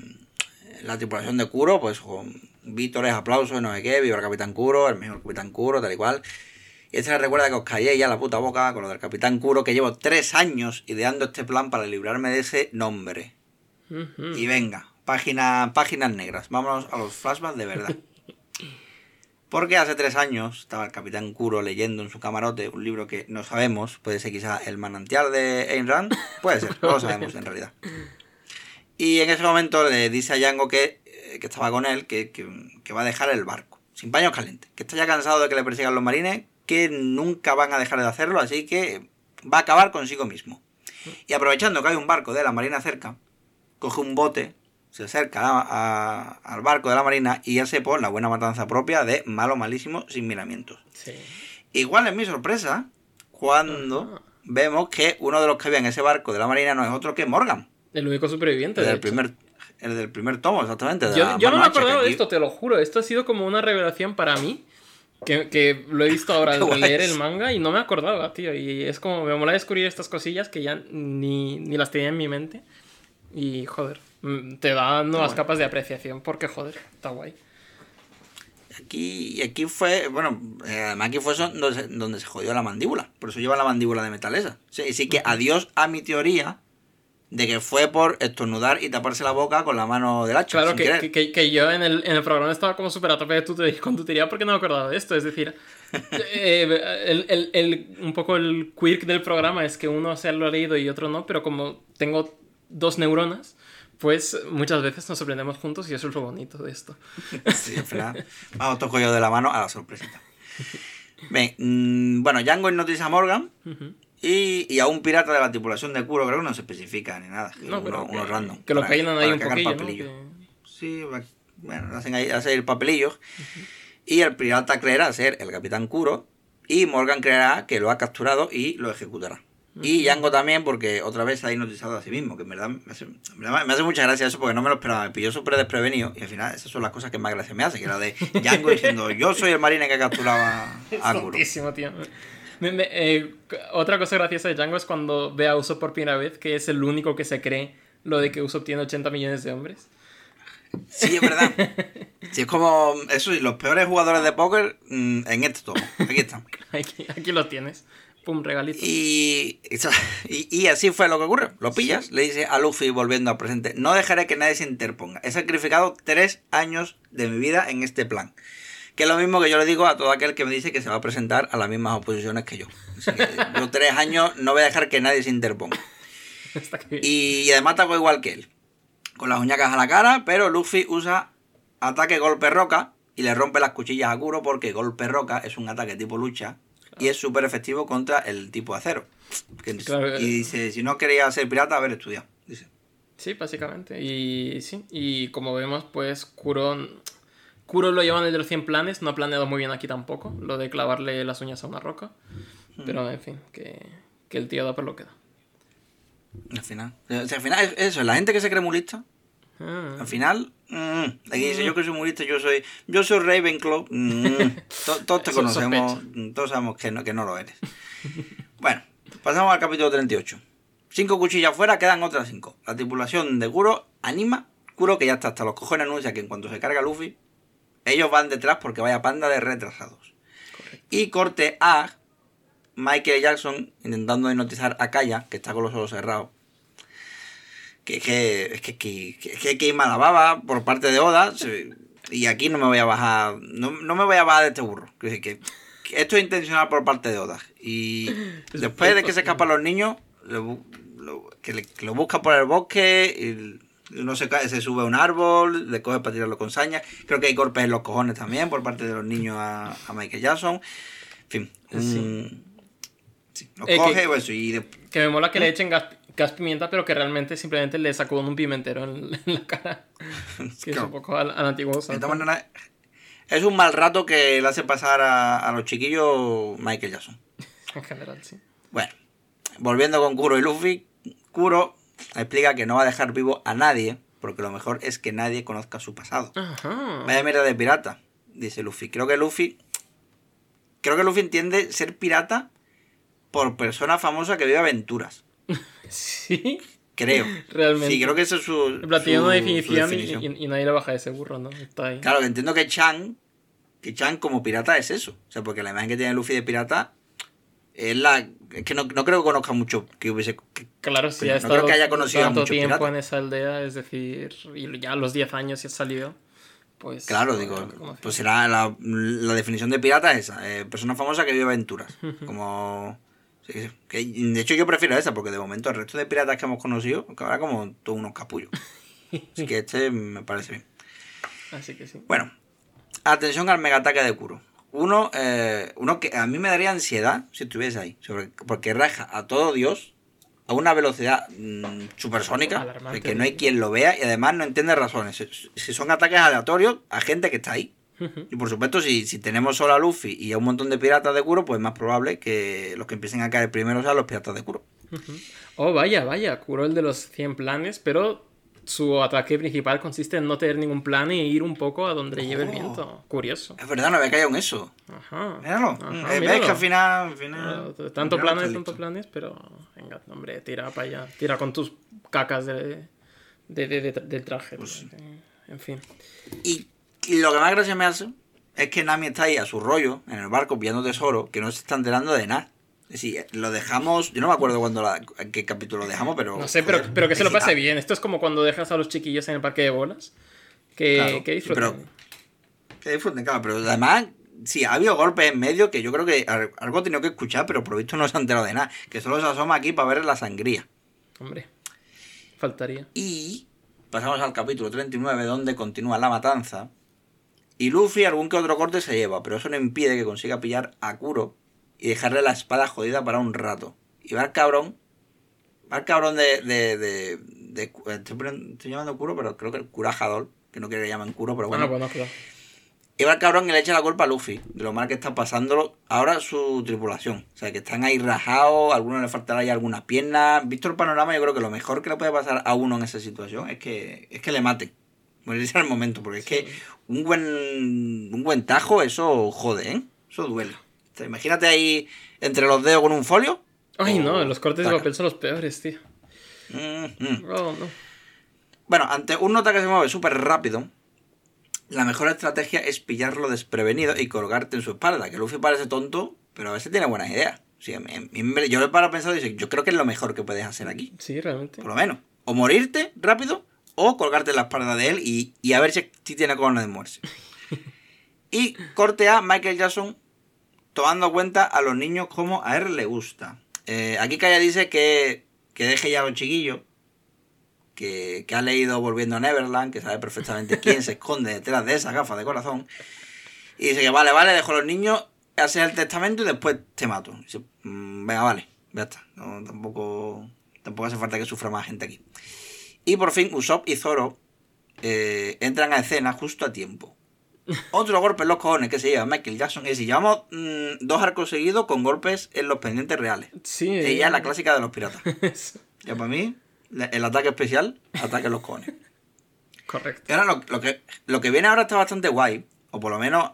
la tripulación de Kuro, pues con vítores, aplausos, no sé qué, viva el Capitán Kuro, el mejor Capitán Kuro, tal y cual. Y este les recuerda que os calléis ya la puta boca con lo del Capitán Kuro, que llevo tres años ideando este plan para librarme de ese nombre. Y venga, página, páginas negras. Vámonos a los flashbacks de verdad. Porque hace tres años estaba el Capitán Kuro leyendo en su camarote un libro que no sabemos, puede ser quizá El manantial de Ayn Rand, puede ser, no lo sabemos en realidad. Y en ese momento le dice a Django que, eh, que estaba con él, que, que- que va a dejar el barco, sin paños calientes, que está ya cansado de que le persigan los marines, que nunca van a dejar de hacerlo, así que va a acabar consigo mismo. Y aprovechando que hay un barco de la marina cerca, coge un bote, se acerca a- a- al barco de la marina y hace por la buena matanza propia de malo malísimo sin miramientos. Sí. Igual es mi sorpresa cuando Ajá. vemos que uno de los que había en ese barco de la marina no es otro que Morgan, El único superviviente. el de del hecho. primer, el del primer tomo, exactamente. de Yo, no me acordaba de esto, te lo juro. Esto ha sido como una revelación para mí. Que, que lo he visto ahora al leer el manga y no me acordaba, tío. Y es como me mola descubrir estas cosillas que ya ni, ni las tenía en mi mente. Y joder, mm, te da nuevas capas de apreciación porque joder, está guay. Aquí, aquí fue, bueno, eh, además aquí fue donde se, donde se jodió la mandíbula. Por eso lleva la mandíbula de metal esa. Sí, sí que adiós a mi teoría de que fue por estornudar y taparse la boca con la mano del hacha. Claro que, que, que- que yo en el, en el programa estaba como súper a tope de tu, con tu teoría porque no me acordaba de esto. Es decir, eh, el, el- el- un poco el quirk del programa es que uno se lo ha leído y otro no, pero como tengo dos neuronas, pues muchas veces nos sorprendemos juntos y eso es lo bonito de esto. Sí, al final. Vamos, toco yo de la mano a la sorpresita. Ven, mm, bueno, Django hipnotiza a Morgan Ujú. y, y a un pirata de la tripulación de Kuro, creo que no se especifica ni nada. No, uno, pero uno que, random. que lo para- peinan ahí un poquillo, ¿no? Que- Sí, bueno, hacen ahí hacer papelillos. Y el pirata creerá ser el capitán Kuro. Y Morgan creerá que lo ha capturado y lo ejecutará. Y Django también, porque otra vez se ha hipnotizado a sí mismo, que en verdad me hace, me hace mucha gracia eso porque no me lo esperaba, me pilló súper desprevenido y al final esas son las cosas que más gracia me hace, que era de Django diciendo yo soy el marine que ha capturado a. Tontísimo, tío. Me- me- eh, otra cosa graciosa de Django es cuando ve a Usopp por primera vez, que es el único que se cree lo de que Usopp tiene 80 millones de hombres. Sí, es verdad. Sí, es como eso, los peores jugadores de póker mm, en este tomo. Aquí están. Aquí, aquí lo tienes. Pum, regalito. Y, y, y así fue lo que ocurre. Lo pillas, le dice a Luffy volviendo al presente, no dejaré que nadie se interponga. He sacrificado tres años de mi vida en este plan. Que es lo mismo que yo le digo a todo aquel que me dice que se va a presentar a las mismas oposiciones que yo. Que yo tres años no voy a dejar que nadie se interponga. Y, y además ataco igual que él. Con las uñacas a la cara, pero Luffy usa ataque golpe roca y le rompe las cuchillas a Kuro porque golpe roca es un ataque tipo lucha y es súper efectivo contra el tipo acero. Que- Claro. Y dice, si no quería ser pirata, haber estudiado. Dice. Sí, básicamente. Y sí, y como vemos, pues Kuro, Kuro lo llevan el de los 100 planes, no ha planeado muy bien aquí tampoco, lo de clavarle las uñas a una roca. Pero en fin, que, que el tío da por lo que da. Al final. O sea, al final, es- eso, la gente que se cree muy lista, Ah, al final, mm, aquí dice yo que soy muy lista, yo soy, yo soy Ravenclaw. mm, to- todos te conocemos, mm, todos sabemos que no, que no lo eres. Bueno, pasamos al capítulo 38. Cinco cuchillas fuera, quedan otras cinco. La tripulación de Kuro anima. Kuro, que ya está hasta los cojones, anuncia que en cuanto se carga Luffy, ellos van detrás porque vaya panda de retrasados. Y corte A, Michael Jackson intentando hipnotizar a Kaya, que está con los ojos cerrados. Que, que, es que, que, que, que, que la baba por parte de Oda. y aquí no me voy a bajar. No, no me voy a bajar de este burro. Que, esto es intencional por parte de Oda. Y después de que se escapan los niños, lo que, le- lo busca por el bosque. Y uno se, cae, se sube a un árbol, le coge para tirarlo con saña. Creo que hay golpes en los cojones también por parte de los niños a, a Michael Jackson. En fin, un- sí, lo Eh, coge que- pues, y de- Que me mola que le echen gas, gas pimienta, pero que realmente simplemente le sacó un pimentero en, en la cara. Que es un poco al, al antiguo de Santa. todas maneras, es un mal rato que le hace pasar a, a los chiquillos Michael Jackson. En general, sí. Bueno, volviendo con Kuro y Luffy, Kuro explica que no va a dejar vivo a nadie, porque lo mejor es que nadie conozca su pasado. Ajá. Vaya mierda de pirata, dice Luffy. Creo que Luffy. Creo que Luffy entiende ser pirata por persona famosa que vive aventuras. Sí, Creo. realmente. Sí, creo que eso es su. En plan, tiene su- definición, y- definición. y, y nadie le baja de ese burro, ¿no? Está ahí. Claro, que entiendo que Chan. Que Chan como pirata es eso. O sea, porque la imagen que tiene Luffy de pirata. Es la. Es que no, no creo que conozca mucho que hubiese. que- Claro, si Coño, ha no estado creo que haya conocido a tanto muchos tiempo piratas. en esa aldea, es decir, y ya a los 10 años si ha salido, pues... Claro, digo. Pues será la, la definición de pirata es esa. eh, persona famosa que vive aventuras. Como. Sí, sí, que, de hecho, yo prefiero esa, porque de momento el resto de piratas que hemos conocido, que ahora como todos unos capullos. Así que este me parece bien. Así que sí. Bueno, atención al megataque de Kuro. Uno, eh, uno que a mí me daría ansiedad si estuviese ahí. sobre- porque raja a todo Dios a una velocidad mm, supersónica. Que no hay quien lo vea y además no entiende razones. Si son ataques aleatorios a gente que está ahí. Y por supuesto, si, si tenemos solo a Luffy y a un montón de piratas de Kuro, pues es más probable que los que empiecen a caer primero sean los piratas de Kuro. Oh, vaya, vaya, curó el de los 100 planes, pero su ataque principal consiste en no tener ningún plan y ir un poco a donde le lleve el Oh. viento. Curioso. Es verdad, no había caído en eso. Ajá. Míralo. Ajá, Eh, ¿Ves que al final. al final- Tanto míralo, planes, está tanto listo. planes, pero venga, hombre, tira para allá. Tira con tus cacas de, de, de- de- del traje. Pues Eh, En fin. Y lo que más gracia me hace es que Nami está ahí a su rollo, en el barco, pillando tesoro, que no se está enterando de nada. Es decir, lo dejamos. Yo no me acuerdo cuándo la, en qué capítulo lo dejamos, pero. No sé, pero, joder, pero que se lo pase bien. Esto es como cuando dejas a los chiquillos en el parque de bolas. Que, Claro, que disfruten. pero- Que disfruten, claro, pero además. Sí, ha habido golpes en medio que yo creo que al- algo ha tenido que escuchar, pero por visto no se ha enterado de nada. Que solo se asoma aquí para ver la sangría. Hombre, faltaría. Y pasamos al capítulo 39, donde continúa la matanza. Y Luffy algún que otro corte se lleva, pero eso no impide que consiga pillar a Kuro y dejarle la espada jodida para un rato. Y va el cabrón. Va el cabrón de. de, de, de- estoy, estoy llamando Kuro, pero creo que el curajador, que no quiero que llamen Kuro, pero bueno. Ah, bueno, claro. Y va el cabrón y le echa la culpa a Luffy de lo mal que está pasándolo ahora su tripulación. O sea, que están ahí rajados, a algunos le faltará ya alguna pierna. Visto el panorama, yo creo que lo mejor que le puede pasar a uno en esa situación es que, es que le maten. Morirse al momento, porque es que un buen, un buen tajo, eso jode, ¿eh? Eso duele. O sea, imagínate ahí entre los dedos con un folio. Ay, o no, los cortes de papel son los peores, tío. Mm. Oh, no. Bueno, ante un nota que se mueve súper rápido, la mejor estrategia es pillarlo desprevenido y colgarte en su espalda. Que Luffy parece tonto, pero a veces tiene buenas ideas. Sí, a mí- a mí me- yo le paro a pensar y digo, yo creo que es lo mejor que puedes hacer aquí. Sí, realmente. Por lo menos. O morirte rápido o colgarte la espalda de él y, y a ver si, si tiene cojones de moverse. Y corte a Michael Jackson tomando cuenta a los niños como a él le gusta. Eh, aquí Kaya dice que, que deje ya a los chiquillos, que, que ha leído Volviendo a Neverland, que sabe perfectamente quién se esconde detrás de esa gafa de corazón. Y dice que vale, vale, dejo a los niños, haces el testamento y después te mato. Y dice, "Mm, venga, vale, ya está. No, tampoco, tampoco hace falta que sufra más gente aquí. Y por fin Usopp y Zoro eh, entran a escena justo a tiempo. Otro golpe en los cojones que se lleva Michael Jackson. Es decir, llevamos mm, dos arcos seguidos con golpes en los pendientes reales. Sí. Ella es la clásica de los piratas. Ya para mí, el ataque especial, ataque en los cojones. Correcto. Y ahora lo, lo que, lo que viene ahora está bastante guay. O por lo menos,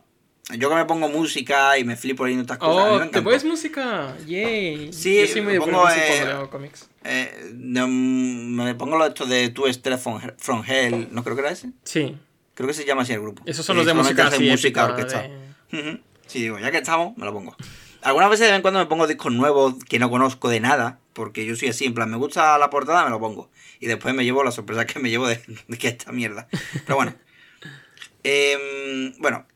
yo que me pongo música y me flipo leyendo estas cosas. Oh, ¿te pones música? Yay. Sí, Yo soy muy me pongo, eh, cómics. Eh, no, mm, me pongo esto de Two Stress from, from Hell, ¿no creo que era ese? Sí. Creo que se llama así el grupo. Esos son los de música así música orquestal. de-. Sí, digo, ya que estamos, me lo pongo. Algunas veces de vez en cuando me pongo discos nuevos que no conozco de nada, porque yo soy así, en plan, me gusta la portada, me lo pongo. Y después me llevo la sorpresa que me llevo de, de que esta mierda. Pero bueno. Em, bueno,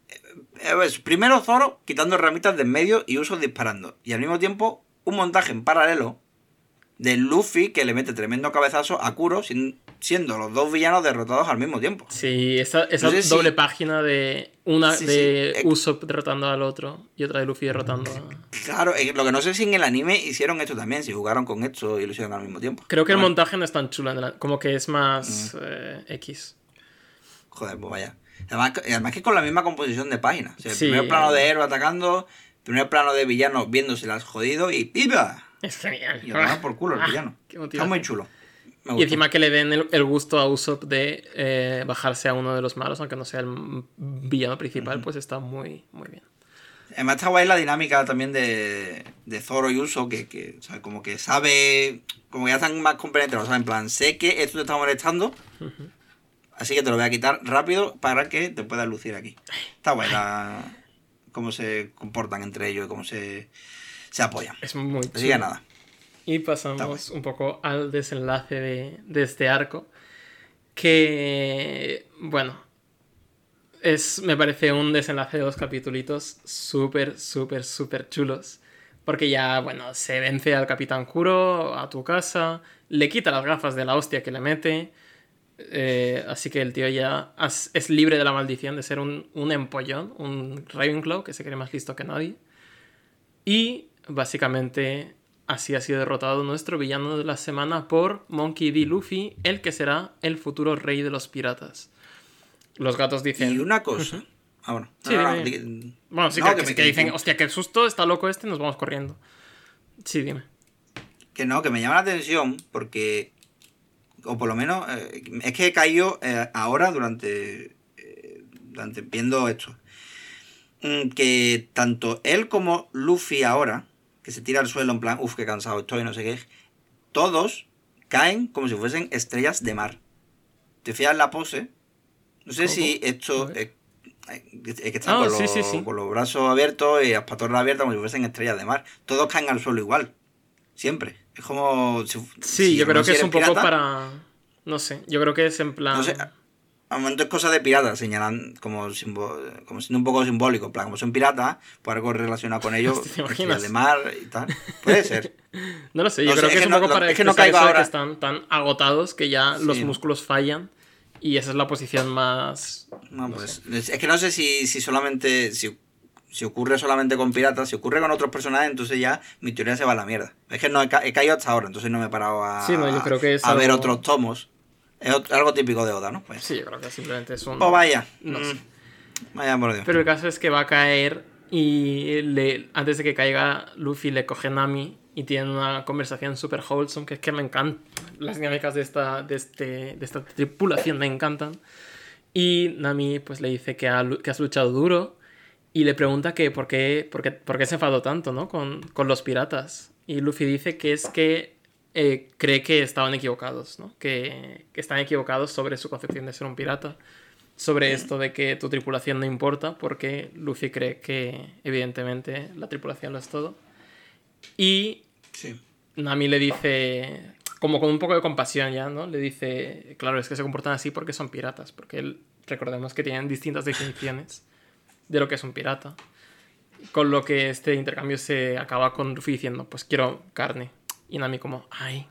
eh, primero Zoro quitando ramitas de en medio y Usos disparando. Y al mismo tiempo, un montaje en paralelo de Luffy que le mete tremendo cabezazo a Kuro, sin- siendo los dos villanos derrotados al mismo tiempo. Sí, esa, esa No sé si- doble página de una Sí, de sí, eh, Usopp derrotando al otro y otra de Luffy derrotando a... Claro, eh, lo que no sé si en el anime hicieron esto también, si jugaron con esto y lo hicieron al mismo tiempo. Creo que el montaje no es tan chulo, como que es más eh, X. Joder, pues vaya. Además, que- además que con la misma composición de páginas. O sea, el Sí. primer plano de héroe atacando, primer plano de villano viéndose las jodido y ¡pipa! Es genial. Y a tomar por culo el Ah, villano. Está muy chulo. Y encima que le den el, el gusto a Usopp de eh, bajarse a uno de los malos, aunque no sea el villano principal, pues está muy, muy bien. Además está guay la dinámica también de, de Zoro y Uso, que, que o sea, como que sabe, como que ya están más compenetrados, o sea, en plan, sé que esto te está molestando, así que te lo voy a quitar rápido para que te puedas lucir aquí. Está guay la, cómo se comportan entre ellos y cómo se, se apoyan. Es muy Así que chulo. nada. Y pasamos un poco al desenlace de, de este arco. Que, bueno, es, me parece un desenlace de dos capítulos súper, súper, súper chulos. Porque ya, bueno, se vence al Capitán Kuro a tu casa, le quita las gafas de la hostia que le mete. Eh, así que el tío ya es libre de la maldición de ser un, un empollón, un Ravenclaw que se cree más listo que nadie. Y básicamente así ha sido derrotado nuestro villano de la semana por Monkey D. Luffy, el que será el futuro rey de los piratas. Los gatos dicen... Y una cosa. Ah, bueno. Sí, dime. di- Bueno, sí, no, que, que que- me- que que- dicen, hostia, qué susto, está loco este, nos vamos corriendo. Sí, dime. Que no, que me llama la atención porque, o por lo menos, eh, es que he caído eh, ahora durante, eh, durante viendo esto. Mm, Que tanto él como Luffy ahora, que se tira al suelo en plan, uff, qué cansado estoy, no sé qué, todos caen como si fuesen estrellas de mar. ¿Te fijas la pose? No sé ¿Cómo? si esto es, es que están Ah, con, sí, los, sí, sí. con los brazos abiertos y las patorras abiertas como si fuesen estrellas de mar. Todos caen al suelo igual. Siempre. Es como. si- Sí, si yo creo que es un poco para... No sé, yo creo que es en plan... No sé, al momento es cosa de pirata, señalan como, simbo- como siendo un poco simbólico. En plan, como son piratas, pues algo relacionado con ellos. De mar y tal. Puede ser. No lo sé, yo No sé, creo es que es un poco para es que no caigo eso de ahora- que están tan agotados que ya los músculos fallan y esa es la posición más... No, pues, es es que no sé si, si solamente. Si, si ocurre solamente con piratas, si ocurre con otros personajes, entonces ya mi teoría se va a la mierda. Es que no he, ca- he caído hasta ahora, entonces no me he parado a, Sí, no, yo creo que es a ver otros tomos. Es algo típico de Oda, ¿no? Pues, Sí, yo creo que simplemente es un... pues vaya. No Mm, sé. Vaya por Dios. Pero el caso es que va a caer y le, antes de que caiga Luffy le coge Nami y tienen una conversación súper wholesome, que es que me encantan. Las dinámicas de esta, de, este, de esta tripulación me encantan. Y Nami pues le dice que, ha, que has luchado duro y le pregunta que por qué, por qué, por qué se enfadó tanto ¿no? con, con los piratas. Y Luffy dice que es que eh, cree que estaban equivocados, ¿no? que, que están equivocados sobre su concepción de ser un pirata sobre esto de que tu tripulación no importa, porque Luffy cree que evidentemente la tripulación lo es todo. Y Sí. Nami le dice, como con un poco de compasión ya, ¿no? Le dice, claro, es que se comportan así porque son piratas, porque recordemos que tienen distintas definiciones de lo que es un pirata. Con lo que este intercambio se acaba con Luffy diciendo, pues quiero carne. Y Nami como, ay,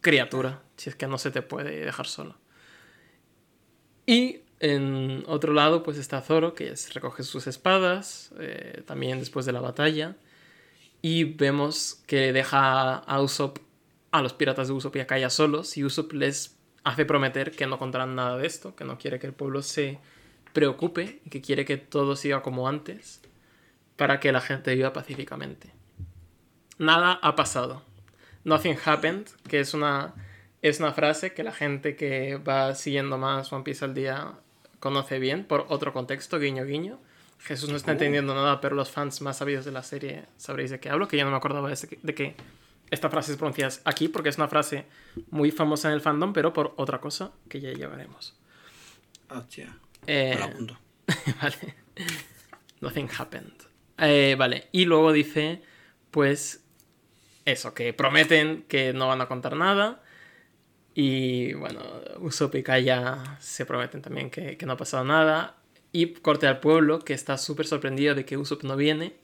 criatura, si es que no se te puede dejar solo. Y en otro lado, pues está Zoro, que recoge sus espadas, eh, también después de la batalla. Y vemos que deja a Usopp, a los piratas de Usopp y a Kaya solos. Y Usopp les hace prometer que no contarán nada de esto, que no quiere que el pueblo se preocupe, y que quiere que todo siga como antes, para que la gente viva pacíficamente. Nada ha pasado. Nothing happened, que es una, es una frase que la gente que va siguiendo más One Piece al día conoce bien, por otro contexto, guiño guiño. Jesús no está entendiendo nada, pero los fans más sabidos de la serie sabréis de qué hablo, que yo no me acordaba de, que esta frase se pronuncia aquí, porque es una frase muy famosa en el fandom, pero por otra cosa que ya llevaremos. Hostia. Eh, lo apunto. vale. Nothing happened. Eh, vale, y luego dice, pues, eso, que prometen que no van a contar nada. Y bueno, Usopp y Kaya se prometen también que, que no ha pasado nada. Y corte al pueblo, que está súper sorprendido de que Usopp no viene.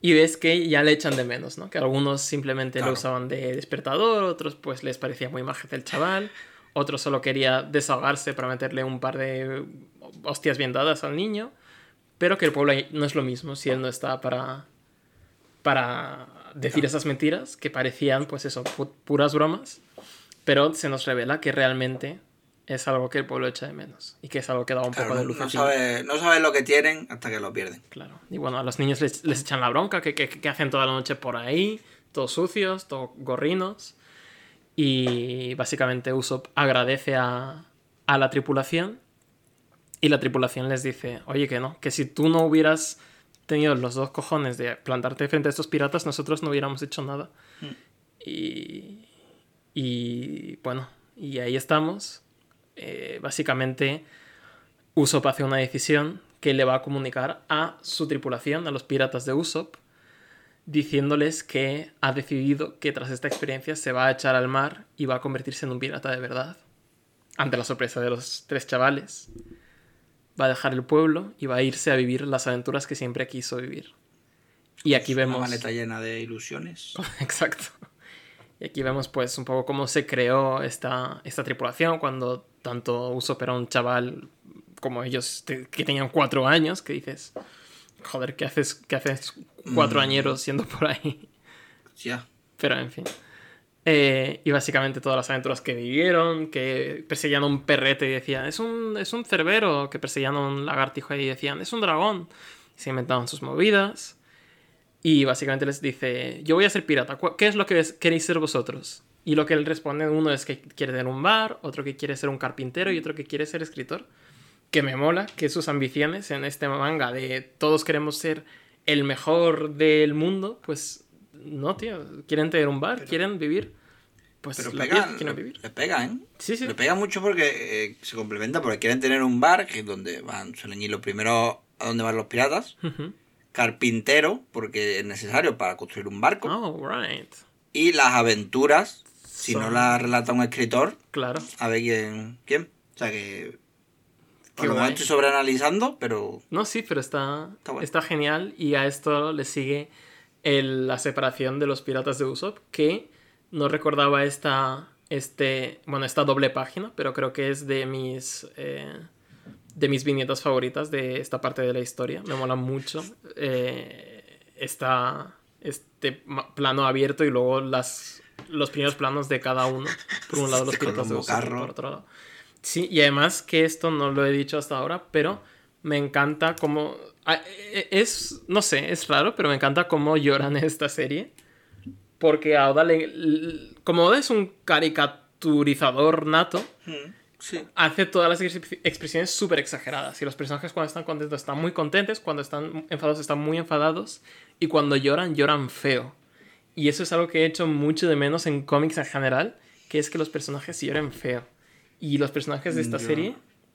Y ves que ya le echan de menos, ¿no? Que algunos simplemente lo usaban de despertador, otros pues les parecía muy majete el chaval, otro solo quería desahogarse para meterle un par de hostias bien dadas al niño, pero que el pueblo no es lo mismo si él no está para para decir esas mentiras que parecían pues eso, pu- puras bromas, pero se nos revela que realmente es algo que el pueblo echa de menos y que es algo que da un Claro, poco de luz no sabe, no sabe lo que tienen hasta que lo pierden. Claro. Y bueno, a los niños les, les echan la bronca, que, que, que hacen toda la noche por ahí, todos sucios, todos gorrinos. Y básicamente Usopp agradece a, a la tripulación. Y la tripulación les dice, oye, que no, que si tú no hubieras tenido los dos cojones de plantarte frente a estos piratas, nosotros no hubiéramos hecho nada. Y, y bueno, y ahí estamos. Eh, básicamente, Usopp hace una decisión que le va a comunicar a su tripulación, a los piratas de Usopp, diciéndoles que ha decidido que tras esta experiencia se va a echar al mar y va a convertirse en un pirata de verdad. Ante la sorpresa de los tres chavales, va a dejar el pueblo y va a irse a vivir las aventuras que siempre quiso vivir. Y aquí Una vemos... maleta llena de ilusiones. Exacto. Y aquí vemos pues un poco cómo se creó esta, esta tripulación cuando tanto Usopp era un chaval como ellos te- que tenían cuatro años, que dices, joder, ¿qué haces, qué haces cuatro Mm. añeros siendo por ahí? Ya. Pero en fin. Eh, y básicamente todas las aventuras que vivieron, que perseguían a un perrete y decían, es un, es un cerbero, que perseguían a un lagartijo y decían, es un dragón. Se inventaban sus movidas. Y básicamente les dice, yo voy a ser pirata, ¿cu- ¿qué es lo que queréis ser vosotros? Y lo que él responde, uno es que quiere tener un bar, otro que quiere ser un carpintero y otro que quiere ser escritor. Que me mola que sus ambiciones en este manga de todos queremos ser el mejor del mundo, pues no, tío, quieren tener un bar, quieren vivir. Pues Pero pegan, que quieren vivir. le pegan, ¿eh? Sí, sí. Le pega mucho porque eh, se complementa, porque quieren tener un bar, que es donde van, suelen ir los primeros a donde van los piratas. Carpintero, porque es necesario para construir un barco. Oh, right. Y las aventuras, si no las relata un escritor, Claro. a ver quién. quién. O sea que. Por Qué lo estoy sobreanalizando, pero. No, sí, pero está, Está está, bueno. genial. Y a esto le sigue el- la separación de los piratas de Usopp, que no recordaba esta, este, bueno, esta doble página, pero creo que es de mis, eh, de mis viñetas favoritas de esta parte de la historia. Me mola mucho. Eh, esta, este plano abierto y luego las, los primeros planos de cada uno. Por un lado los piratas de Usopp por otro lado. Sí, y además que esto no lo he dicho hasta ahora, pero me encanta cómo... ah, eh, Es, no sé, es raro, pero me encanta cómo lloran en esta serie. Porque a Oda le... Como Oda es un caricaturizador nato, Sí. hace todas las ex- expresiones súper exageradas. Y los personajes cuando están contentos están muy contentos, cuando están enfadados están muy enfadados. Y cuando lloran, lloran feo. Y eso es algo que he hecho mucho de menos en cómics en general, que es que los personajes lloren feo. Y los personajes de esta serie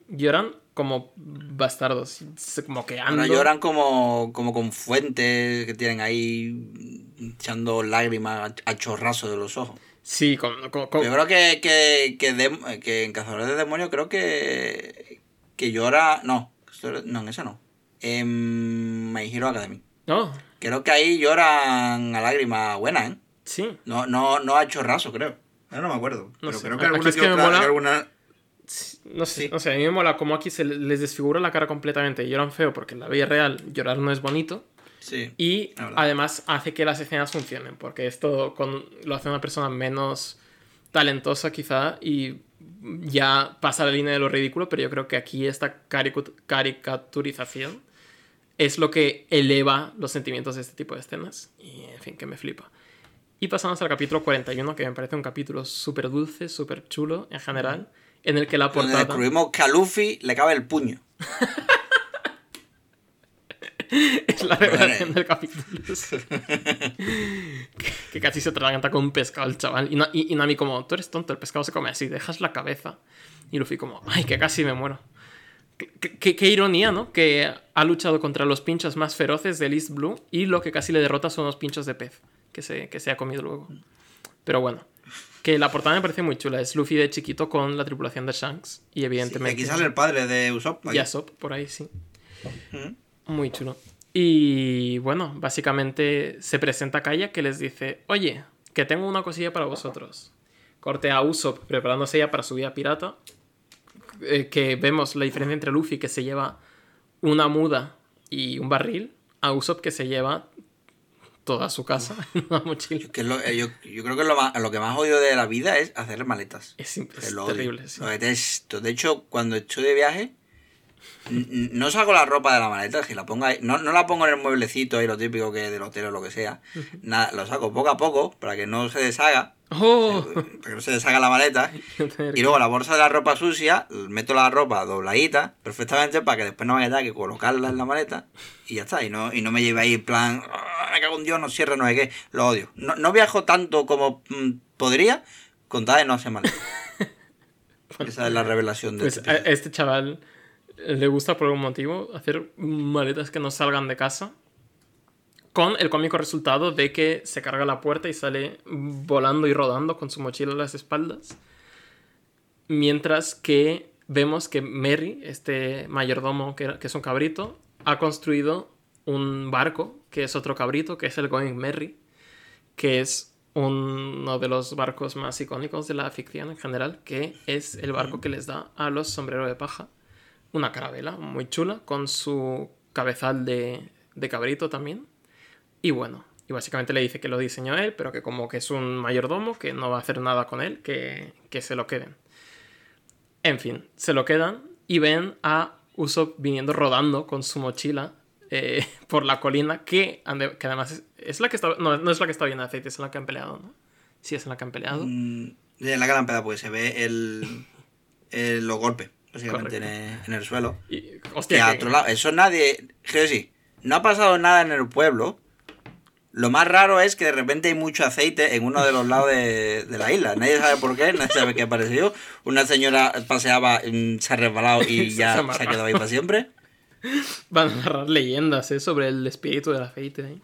lloran como bastardos. Como que Ahora ando... lloran como, como con fuentes que tienen ahí echando lágrimas a, a chorrazo de los ojos. Sí, con, con- con- Yo creo que, que, que, dem- que en Cazadores de Demonios creo que, que llora... No, no, en esa no. En My Hero Academy. No, Creo que ahí lloran a lágrimas buenas, ¿eh? sí. No, no, no a chorrazo, creo. Ahora no me acuerdo. No pero sé. creo que alguna es que que me otra- mola- que alguna- Sí, No sé, Sí. no sé, a mí me mola como aquí se les desfigura la cara completamente y lloran feo porque en la vida real llorar no es bonito. Sí. Y además hace que las escenas funcionen, porque esto con, lo hace una persona menos talentosa quizá y ya pasa la línea de lo ridículo, pero yo creo que aquí esta caricaturización es lo que eleva los sentimientos de este tipo de escenas y en fin, que me flipa. Y pasamos al capítulo 41, que me parece un capítulo súper dulce, súper chulo en general, en el que la Donde portada... descubrimos que a Luffy le cabe el puño. Es la revelación del capítulo. que, que casi se atraganta con un pescado el chaval. Y, Na- y, y Nami como, tú eres tonto, el pescado se come así, dejas la cabeza. Y Luffy como, ay, que casi me muero. Qué ironía, ¿no? Que ha luchado contra los pinchos más feroces del East Blue y lo que casi le derrota son los pinchos de pez que se, que se ha comido luego. Pero bueno, que la portada me parece muy chula. Es Luffy de chiquito con la tripulación de Shanks y Sí, evidentemente... aquí sale el padre de Usopp. aquí. Yasop, por ahí sí. Muy chulo. Y bueno, básicamente se presenta Kaya que les dice, oye, que tengo una cosilla para vosotros. Corte a Usopp preparándose ya para su vida pirata. eh, que vemos la diferencia entre Luffy que se lleva una muda y un barril, a Usopp que se lleva toda su casa en una mochila. Que es lo- eh, yo, yo creo que lo, más- lo que más odio de la vida es hacer maletas. Es, es terrible, sí. Lo detesto. De hecho, cuando estoy de viaje, no saco la ropa de la maleta, si la pongo ahí, no, no la pongo en el mueblecito ahí, lo típico que del hotel o lo que sea. Nada, lo saco poco a poco para que no se deshaga, ¡Oh! para que no se deshaga la maleta. Y luego la bolsa de la ropa sucia, meto la ropa dobladita perfectamente para que después no me haya que colocarla en la maleta y ya está. Y no, y no me lleve ahí en plan, "Ah, me cago en Dios, no cierra, no sé qué. Lo odio. No, no viajo tanto como mm, podría con tal de no hacer maleta. Esa es la revelación de Pues este este chaval le gusta por algún motivo hacer maletas que no salgan de casa. Con el cómico resultado de que se carga la puerta y sale volando y rodando con su mochila a las espaldas. Mientras que vemos que Merry, este mayordomo que, que es un cabrito, ha construido un barco que es otro cabrito, que es el Going Merry, que es uno de los barcos más icónicos de la ficción en general, que es el barco que les da a los sombreros de paja. Una carabela muy chula, con su cabezal de, de cabrito también. Y bueno, y básicamente le dice que lo diseñó él, pero que como que es un mayordomo, que no va a hacer nada con él, que, que se lo queden. En fin, se lo quedan y ven a Usopp viniendo rodando con su mochila eh, por la colina, que, que además es, es la que está... No, no es la que está bien aceite, es en la que han peleado, ¿no? Sí, es en la que han peleado. Mm, de la gran peda, pues se ve el, el- los golpes, básicamente, en el, en el suelo. Y, Que a otro lado, eso nadie. Quiero decir, no ha pasado nada en el pueblo. Lo más raro es que de repente hay mucho aceite en uno de los lados de, de la isla. Nadie sabe por qué, nadie sabe qué ha parecido. Una señora paseaba, mm, se ha resbalado y Se ya ha se ha quedado ahí para siempre. Van a narrar leyendas ¿eh? sobre el espíritu del aceite. ¿eh?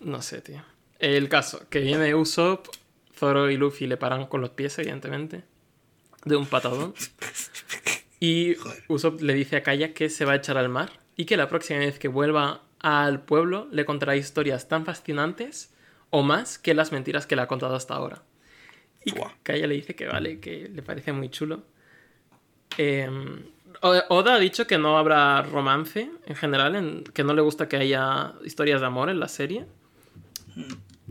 No sé, tío. El caso, que viene Usopp, Zoro y Luffy le paran con los pies, evidentemente, de un patadón. Y Joder. Usopp le dice a Kaya que se va a echar al mar y que la próxima vez que vuelva al pueblo le contará historias tan fascinantes o más que las mentiras que le ha contado hasta ahora. Y. Kaya le dice que vale, que le parece muy chulo. Eh, O- Oda ha dicho que no habrá romance en general, en- que no le gusta que haya historias de amor en la serie.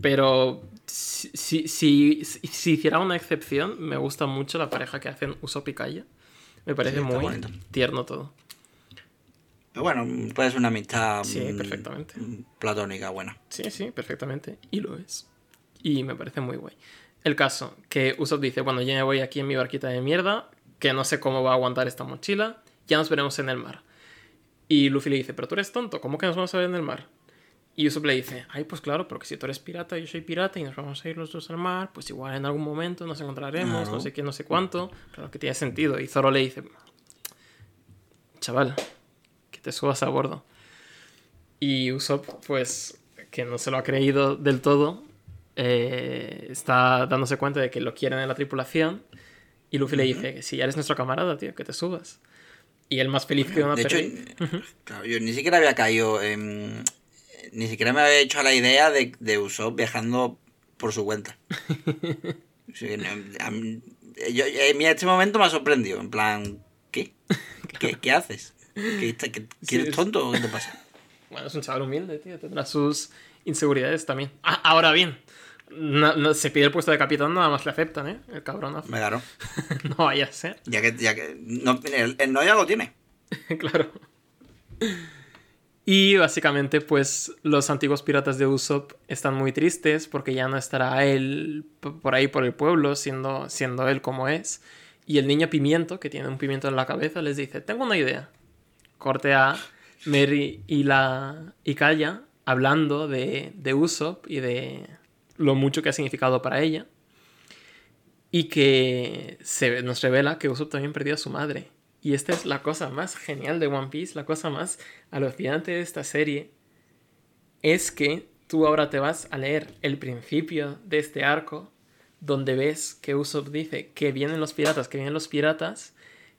Pero si, si, si- si hiciera una excepción, me gusta mucho la pareja que hacen Usopp y Kaya. Me parece Sí, muy bonito. tierno todo. Pero bueno, puede ser una amistad Sí, mm, perfectamente. platónica, buena. Sí, sí, perfectamente. Y lo es. Y me parece muy guay. El caso, que Usopp dice, bueno, yo me voy aquí en mi barquita de mierda, que no sé cómo va a aguantar esta mochila, ya nos veremos en el mar. Y Luffy le dice, pero tú eres tonto, ¿cómo que nos vamos a ver en el mar? Y Usopp le dice, ay, pues claro, porque si tú eres pirata, yo soy pirata y nos vamos a ir los dos al mar, pues igual en algún momento nos encontraremos, Claro. no sé qué, no sé cuánto. Claro que tiene sentido. Y Zoro le dice, chaval, que te subas a bordo. Y Usopp, pues, que no se lo ha creído del todo, eh, está dándose cuenta de que lo quieren en la tripulación. Y Luffy le dice que si ya eres nuestro camarada, tío, que te subas. Y él más feliz que una De hecho, claro, yo ni siquiera había caído en... Ni siquiera me había hecho a la idea de, de Usopp viajando por su cuenta. Sí, a mí- yo, mí este momento me ha sorprendido. En plan, ¿qué? ¿Qué, qué haces? ¿Qué, está- qué- Sí, ¿Quieres es- tonto o qué te pasa? Bueno, es un chaval humilde, tío. Tendrá sus inseguridades también. Ah, ahora bien, no- no- se pide el puesto de capitán, nada más le aceptan, ¿eh? El cabronazo. Me ganó. no vaya a ser. Ya que, ya que no, el, el no ya lo tiene. claro. Y básicamente, pues los antiguos piratas de Usopp están muy tristes porque ya no estará él por ahí por el pueblo, siendo, siendo él como es. Y el niño pimiento, que tiene un pimiento en la cabeza, les dice: Tengo una idea. Corte a Mary y la y Kaya hablando de, de Usopp y de lo mucho que ha significado para ella. Y que se, nos revela que Usopp también perdió a su madre. Y esta es la cosa más genial de One Piece, la cosa más alucinante de esta serie, es que tú ahora te vas a leer el principio de este arco, donde ves que Usopp dice que vienen los piratas, que vienen los piratas,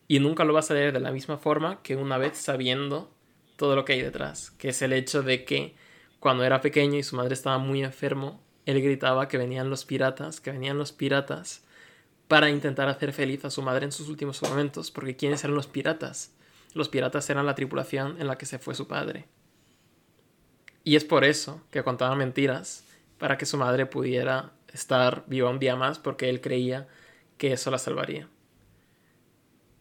y nunca lo vas a leer de la misma forma que una vez sabiendo todo lo que hay detrás, que es el hecho de que cuando era pequeño y su madre estaba muy enfermo, él gritaba que venían los piratas, que venían los piratas, para intentar hacer feliz a su madre en sus últimos momentos, porque ¿quiénes eran los piratas? Los piratas eran la tripulación en la que se fue su padre. Y es por eso que contaba mentiras, para que su madre pudiera estar viva un día más, porque él creía que eso la salvaría.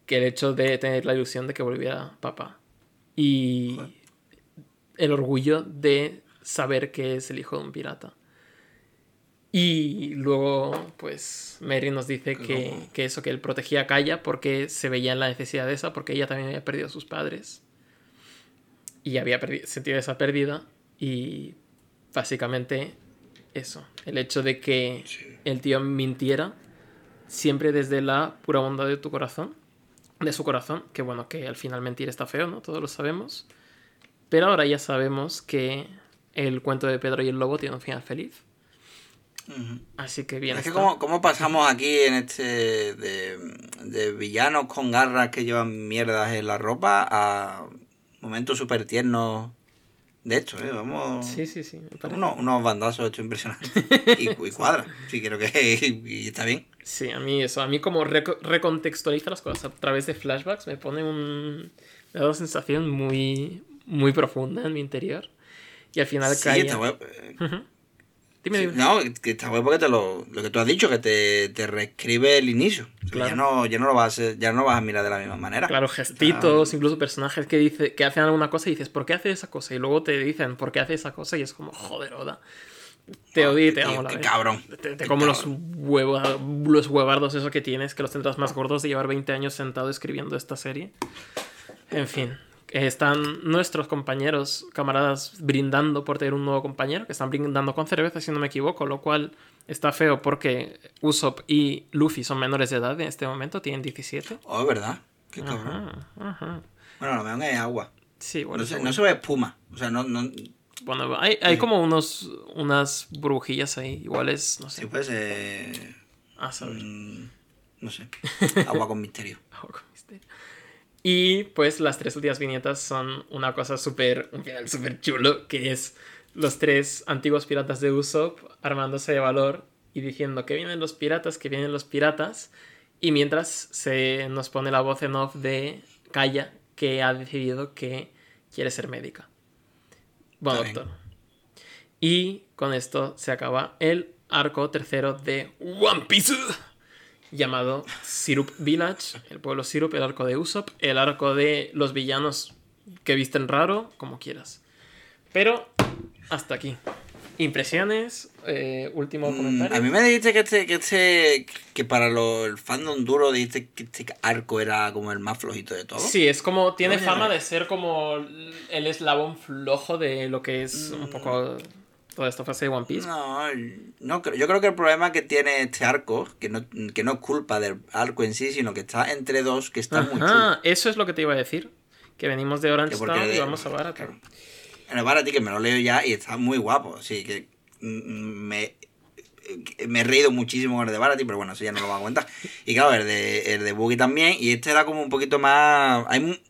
Que el hecho de tener la ilusión de que volviera papá. Y el orgullo de saber que es el hijo de un pirata. Y luego, pues, Mary nos dice que, que, eso, que él protegía a Kaya porque se veía en la necesidad de esa, porque ella también había perdido a sus padres. Y había sentido esa pérdida. Y básicamente eso, el hecho de que el tío mintiera siempre desde la pura bondad de tu corazón, de su corazón, que bueno, que al final mentir está feo, ¿no? Todos lo sabemos. Pero ahora ya sabemos que el cuento de Pedro y el Lobo tiene un final feliz. Así que bien. Es que ¿cómo, pasamos aquí en este de, de, villanos con garras que llevan mierdas en la ropa a momentos súper tiernos de hecho, ¿eh? vamos. Sí, sí, sí. Unos, unos, bandazos hecho impresionantes. y, y, cuadra. Sí, creo que y está bien. Sí, a mí eso. A mí, como recontextualiza las cosas a través de flashbacks, me pone un. Me da una sensación muy, muy profunda en mi interior. Y al final sí, cae. No, que está bueno porque te lo, lo que tú has dicho, que te, te reescribe el inicio. Claro. Ya, no, ya, no lo vas a, ya no vas a mirar de la misma manera. Claro, gestitos, incluso personajes que, dice, que hacen alguna cosa y dices, ¿por qué hace esa cosa? Y luego te dicen, ¿por qué hace esa cosa? Y es como, joder, Oda. Te odio y te amo la vez. cabrón. Te, te como los huevos, los huevardos esos que tienes, que los tendrás más gordos de llevar 20 años sentado escribiendo esta serie. En fin están nuestros compañeros, camaradas, brindando por tener un nuevo compañero, que están brindando con cerveza, si no me equivoco, lo cual está feo porque Usopp y Luffy son menores de edad en este momento, tienen 17. Oh, ¿verdad? Qué cabrón. Bueno, lo mejor es agua. Sí, bueno. No se, ve espuma. O sea, no. no... Bueno, hay, hay como unos, unas burbujillas ahí, iguales, no sé. Sí, pues. Eh... Ah, sabes. Mm, no sé. Agua con misterio. agua con misterio. Y pues las tres últimas viñetas son una cosa súper, un final súper chulo, que es los tres antiguos piratas de Usopp armándose de valor y diciendo que vienen los piratas, que vienen los piratas. Y mientras se nos pone la voz en off de Kaya, que ha decidido que quiere ser médica. Bueno, doctor. Y con esto se acaba el arco tercero de One Piece llamado Syrup Village, el pueblo Syrup, el arco de Usopp, el arco de los villanos que visten raro, como quieras. Pero hasta aquí. Impresiones, eh, último mm, comentario. a mí me dijiste que este, que este, que para lo, el fandom duro dijiste que este arco era como el más flojito de todo. Sí, es como, tiene fama de ser como el eslabón flojo de lo que es un poco toda esta fase de One Piece. No, no yo creo que el problema que tiene este arco, que no, que no es culpa del arco en sí, sino que está entre dos, que está muy chulo. Eso es lo que te iba a decir. Que venimos de Orange Town y vamos a Barat. Claro. Bueno, Barat que me lo leo ya y está muy guapo. Así que me, me he reído muchísimo con el de Barati, pero bueno, eso ya no lo voy a contar. Y claro, el de, el de Boogie también. Y este era como un poquito más. Hay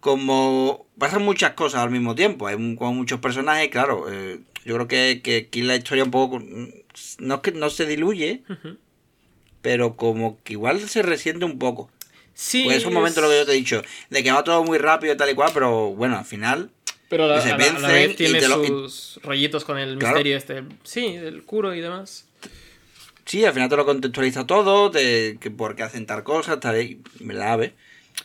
como. Pasan muchas cosas al mismo tiempo. Hay como muchos personajes, claro. Eh, yo creo que, que aquí la historia un poco. No es que no se diluye, pero como que igual se resiente un poco. Sí. Pues es un momento lo que yo te he dicho, de que va todo muy rápido y tal y cual, pero bueno, al final. Pero la, se vez tiene sus rollitos con el misterio este. Sí, del curo y demás. Sí, al final te lo contextualiza todo, de que por qué hacen tal cosa, tal y me la ave.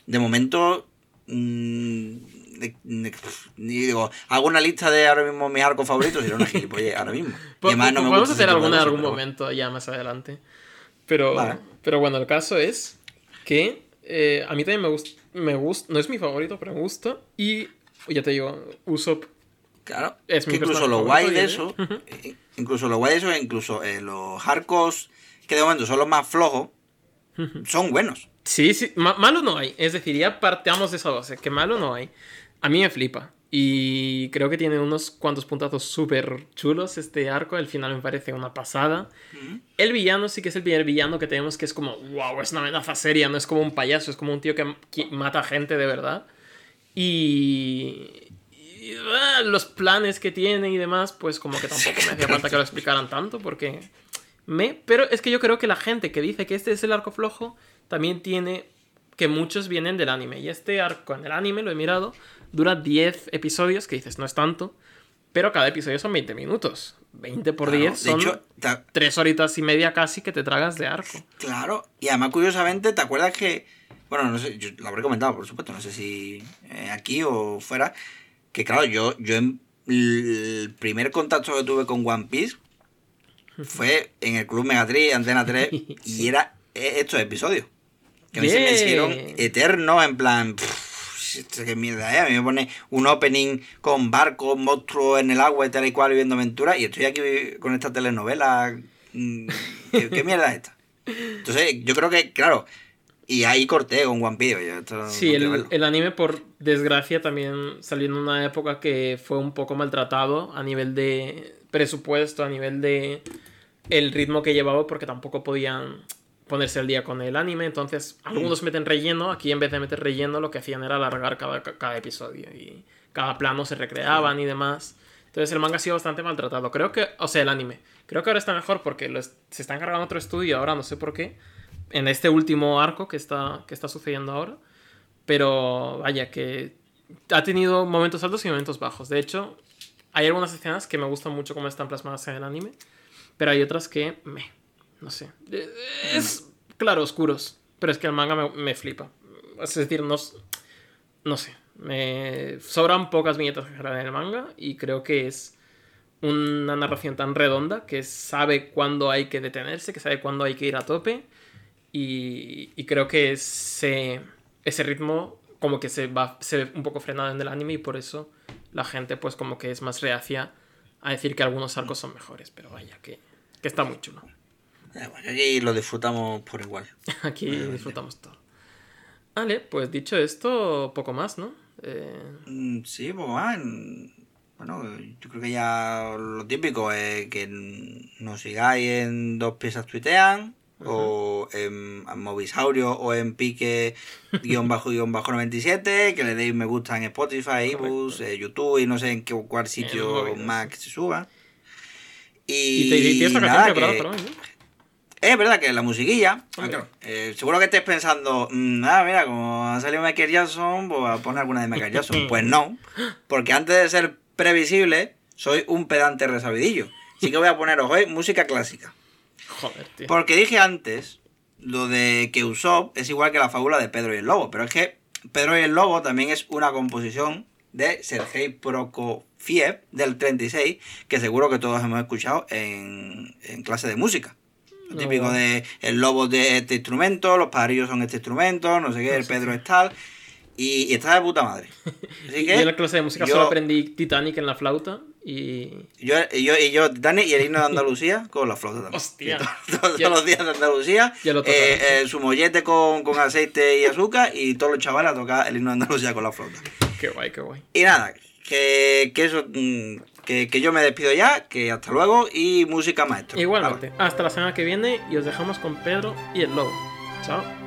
De momento. Mmm, ni digo, hago una lista de ahora mismo mis arcos favoritos y era una gilipollez ahora mismo. Pues, pues, podemos hacer alguna en algún momento ya más adelante. Pero, pero bueno, el caso es que eh, a mí también me gusta, me gusta, no es mi favorito, pero me gusta. Y ya te digo, Usopp Claro, es que incluso lo guay de eso, incluso lo guay de eso, incluso eh, los arcos que de momento son los más flojos, son buenos. Sí, sí, ma- malo no hay. Es decir, ya partamos de esa base, que malo no hay. A mí me flipa. Y creo que tiene unos cuantos puntazos súper chulos este arco. El final me parece una pasada. El villano sí que es el primer villano que tenemos que es como, wow, es una amenaza seria, no es como un payaso, es como un tío que, que mata gente de verdad. Y, y, ah, los planes que tiene y demás, pues como que tampoco me hacía falta que lo explicaran tanto porque me... Pero es que yo creo que la gente que dice que este es el arco flojo también tiene que muchos vienen del anime. Y este arco en el anime, lo he mirado, dura 10 episodios, que dices, no es tanto, pero cada episodio son 20 minutos. 20 por Claro, 10 de son hecho, ta- 3 horitas y media casi que te tragas de arco. Claro, y además curiosamente, ¿te acuerdas que, bueno, no sé, yo lo habré comentado, por supuesto, no sé si eh, aquí o fuera, que claro, yo, yo en- el primer contacto que tuve con One Piece fue en el Club Megatrix, Antena 3, y era eh, estos episodios. Que a mí se me hicieron eternos, en plan, "Pff, qué mierda es, a mí me pone un opening con barcos, monstruos en el agua y tal y cual viviendo aventuras, y estoy aquí con esta telenovela, mm, ¿qué, qué mierda es esta? Entonces, yo creo que, claro, y ahí corté con One Piece. yo esto no Sí, el, el anime, por desgracia, también salió en una época que fue un poco maltratado a nivel de presupuesto, a nivel de el ritmo que llevaba, porque tampoco podían ponerse al día con el anime. Entonces, algunos meten relleno. Aquí, en vez de meter relleno, lo que hacían era alargar cada, cada episodio. Y cada plano se recreaban y demás. Entonces, el manga ha sido bastante maltratado. Creo que, o sea, el anime. Creo que ahora está mejor porque lo es- se está encargando otro estudio ahora, no sé por qué. En este último arco que está, que está sucediendo ahora. Pero vaya, que ha tenido momentos altos y momentos bajos. De hecho, hay algunas escenas que me gustan mucho cómo están plasmadas en el anime. Pero hay otras que me. No sé. Es claro, oscuros. Pero es que el manga me, me flipa. Es decir, no, no sé. Me sobran pocas viñetas en el manga. Y creo que es una narración tan redonda que sabe cuándo hay que detenerse, que sabe cuándo hay que ir a tope. Y, y creo que ese, ese ritmo como que se, va, se ve un poco frenado en el anime y por eso la gente pues como que es más reacia a decir que algunos arcos son mejores. Pero vaya, que, que está muy chulo. Bueno, Aquí lo disfrutamos por igual. Aquí disfrutamos todo. Vale, pues dicho esto, poco más, ¿no? Eh, Mm, Sí, pues ah, en- bueno, yo creo que ya lo típico es que nos sigáis en dos piezas tuitean o en, en Movisaurio o en pique guion bajo guion bajo 97, que le deis me gusta en Spotify, ebooks, eh, YouTube y no sé en qué cuál sitio más que se suba. Y, y te y una nada, que-. Es verdad que la musiquilla. ah, claro, eh, seguro que estés pensando, mm, ah, mira, como ha salido Michael Jackson, pues voy a poner alguna de Michael Jackson. Pues no, porque antes de ser previsible, soy un pedante resabidillo. Así que voy a poneros hoy música clásica. Joder, tío. Porque dije antes lo de que Usopp es igual que la fábula de Pedro y el Lobo, pero es que Pedro y el Lobo también es una composición de Sergei Prokofiev del 36, que seguro que todos hemos escuchado en, en clase de música. Lo No. típico de el lobo de este instrumento, los pajarillos son este instrumento, no sé qué, el Pedro es tal. Y, y está de puta madre. Así que Yo en la clase de música yo- solo aprendí Titanic en la flauta y... Yo, y yo, y yo, Dani, y el himno de Andalucía con la flauta también. Hostia. Todos, los días de Andalucía, lo eh, eh, su mollete con, con aceite y azúcar y todos los chavales a tocar el himno de Andalucía con la flauta. Qué guay, qué guay. Y nada, que, que eso, mm, que, que yo me despido ya, que hasta luego y música maestro. Igualmente, hasta la semana que viene y os dejamos con Pedro y el lobo. Chao.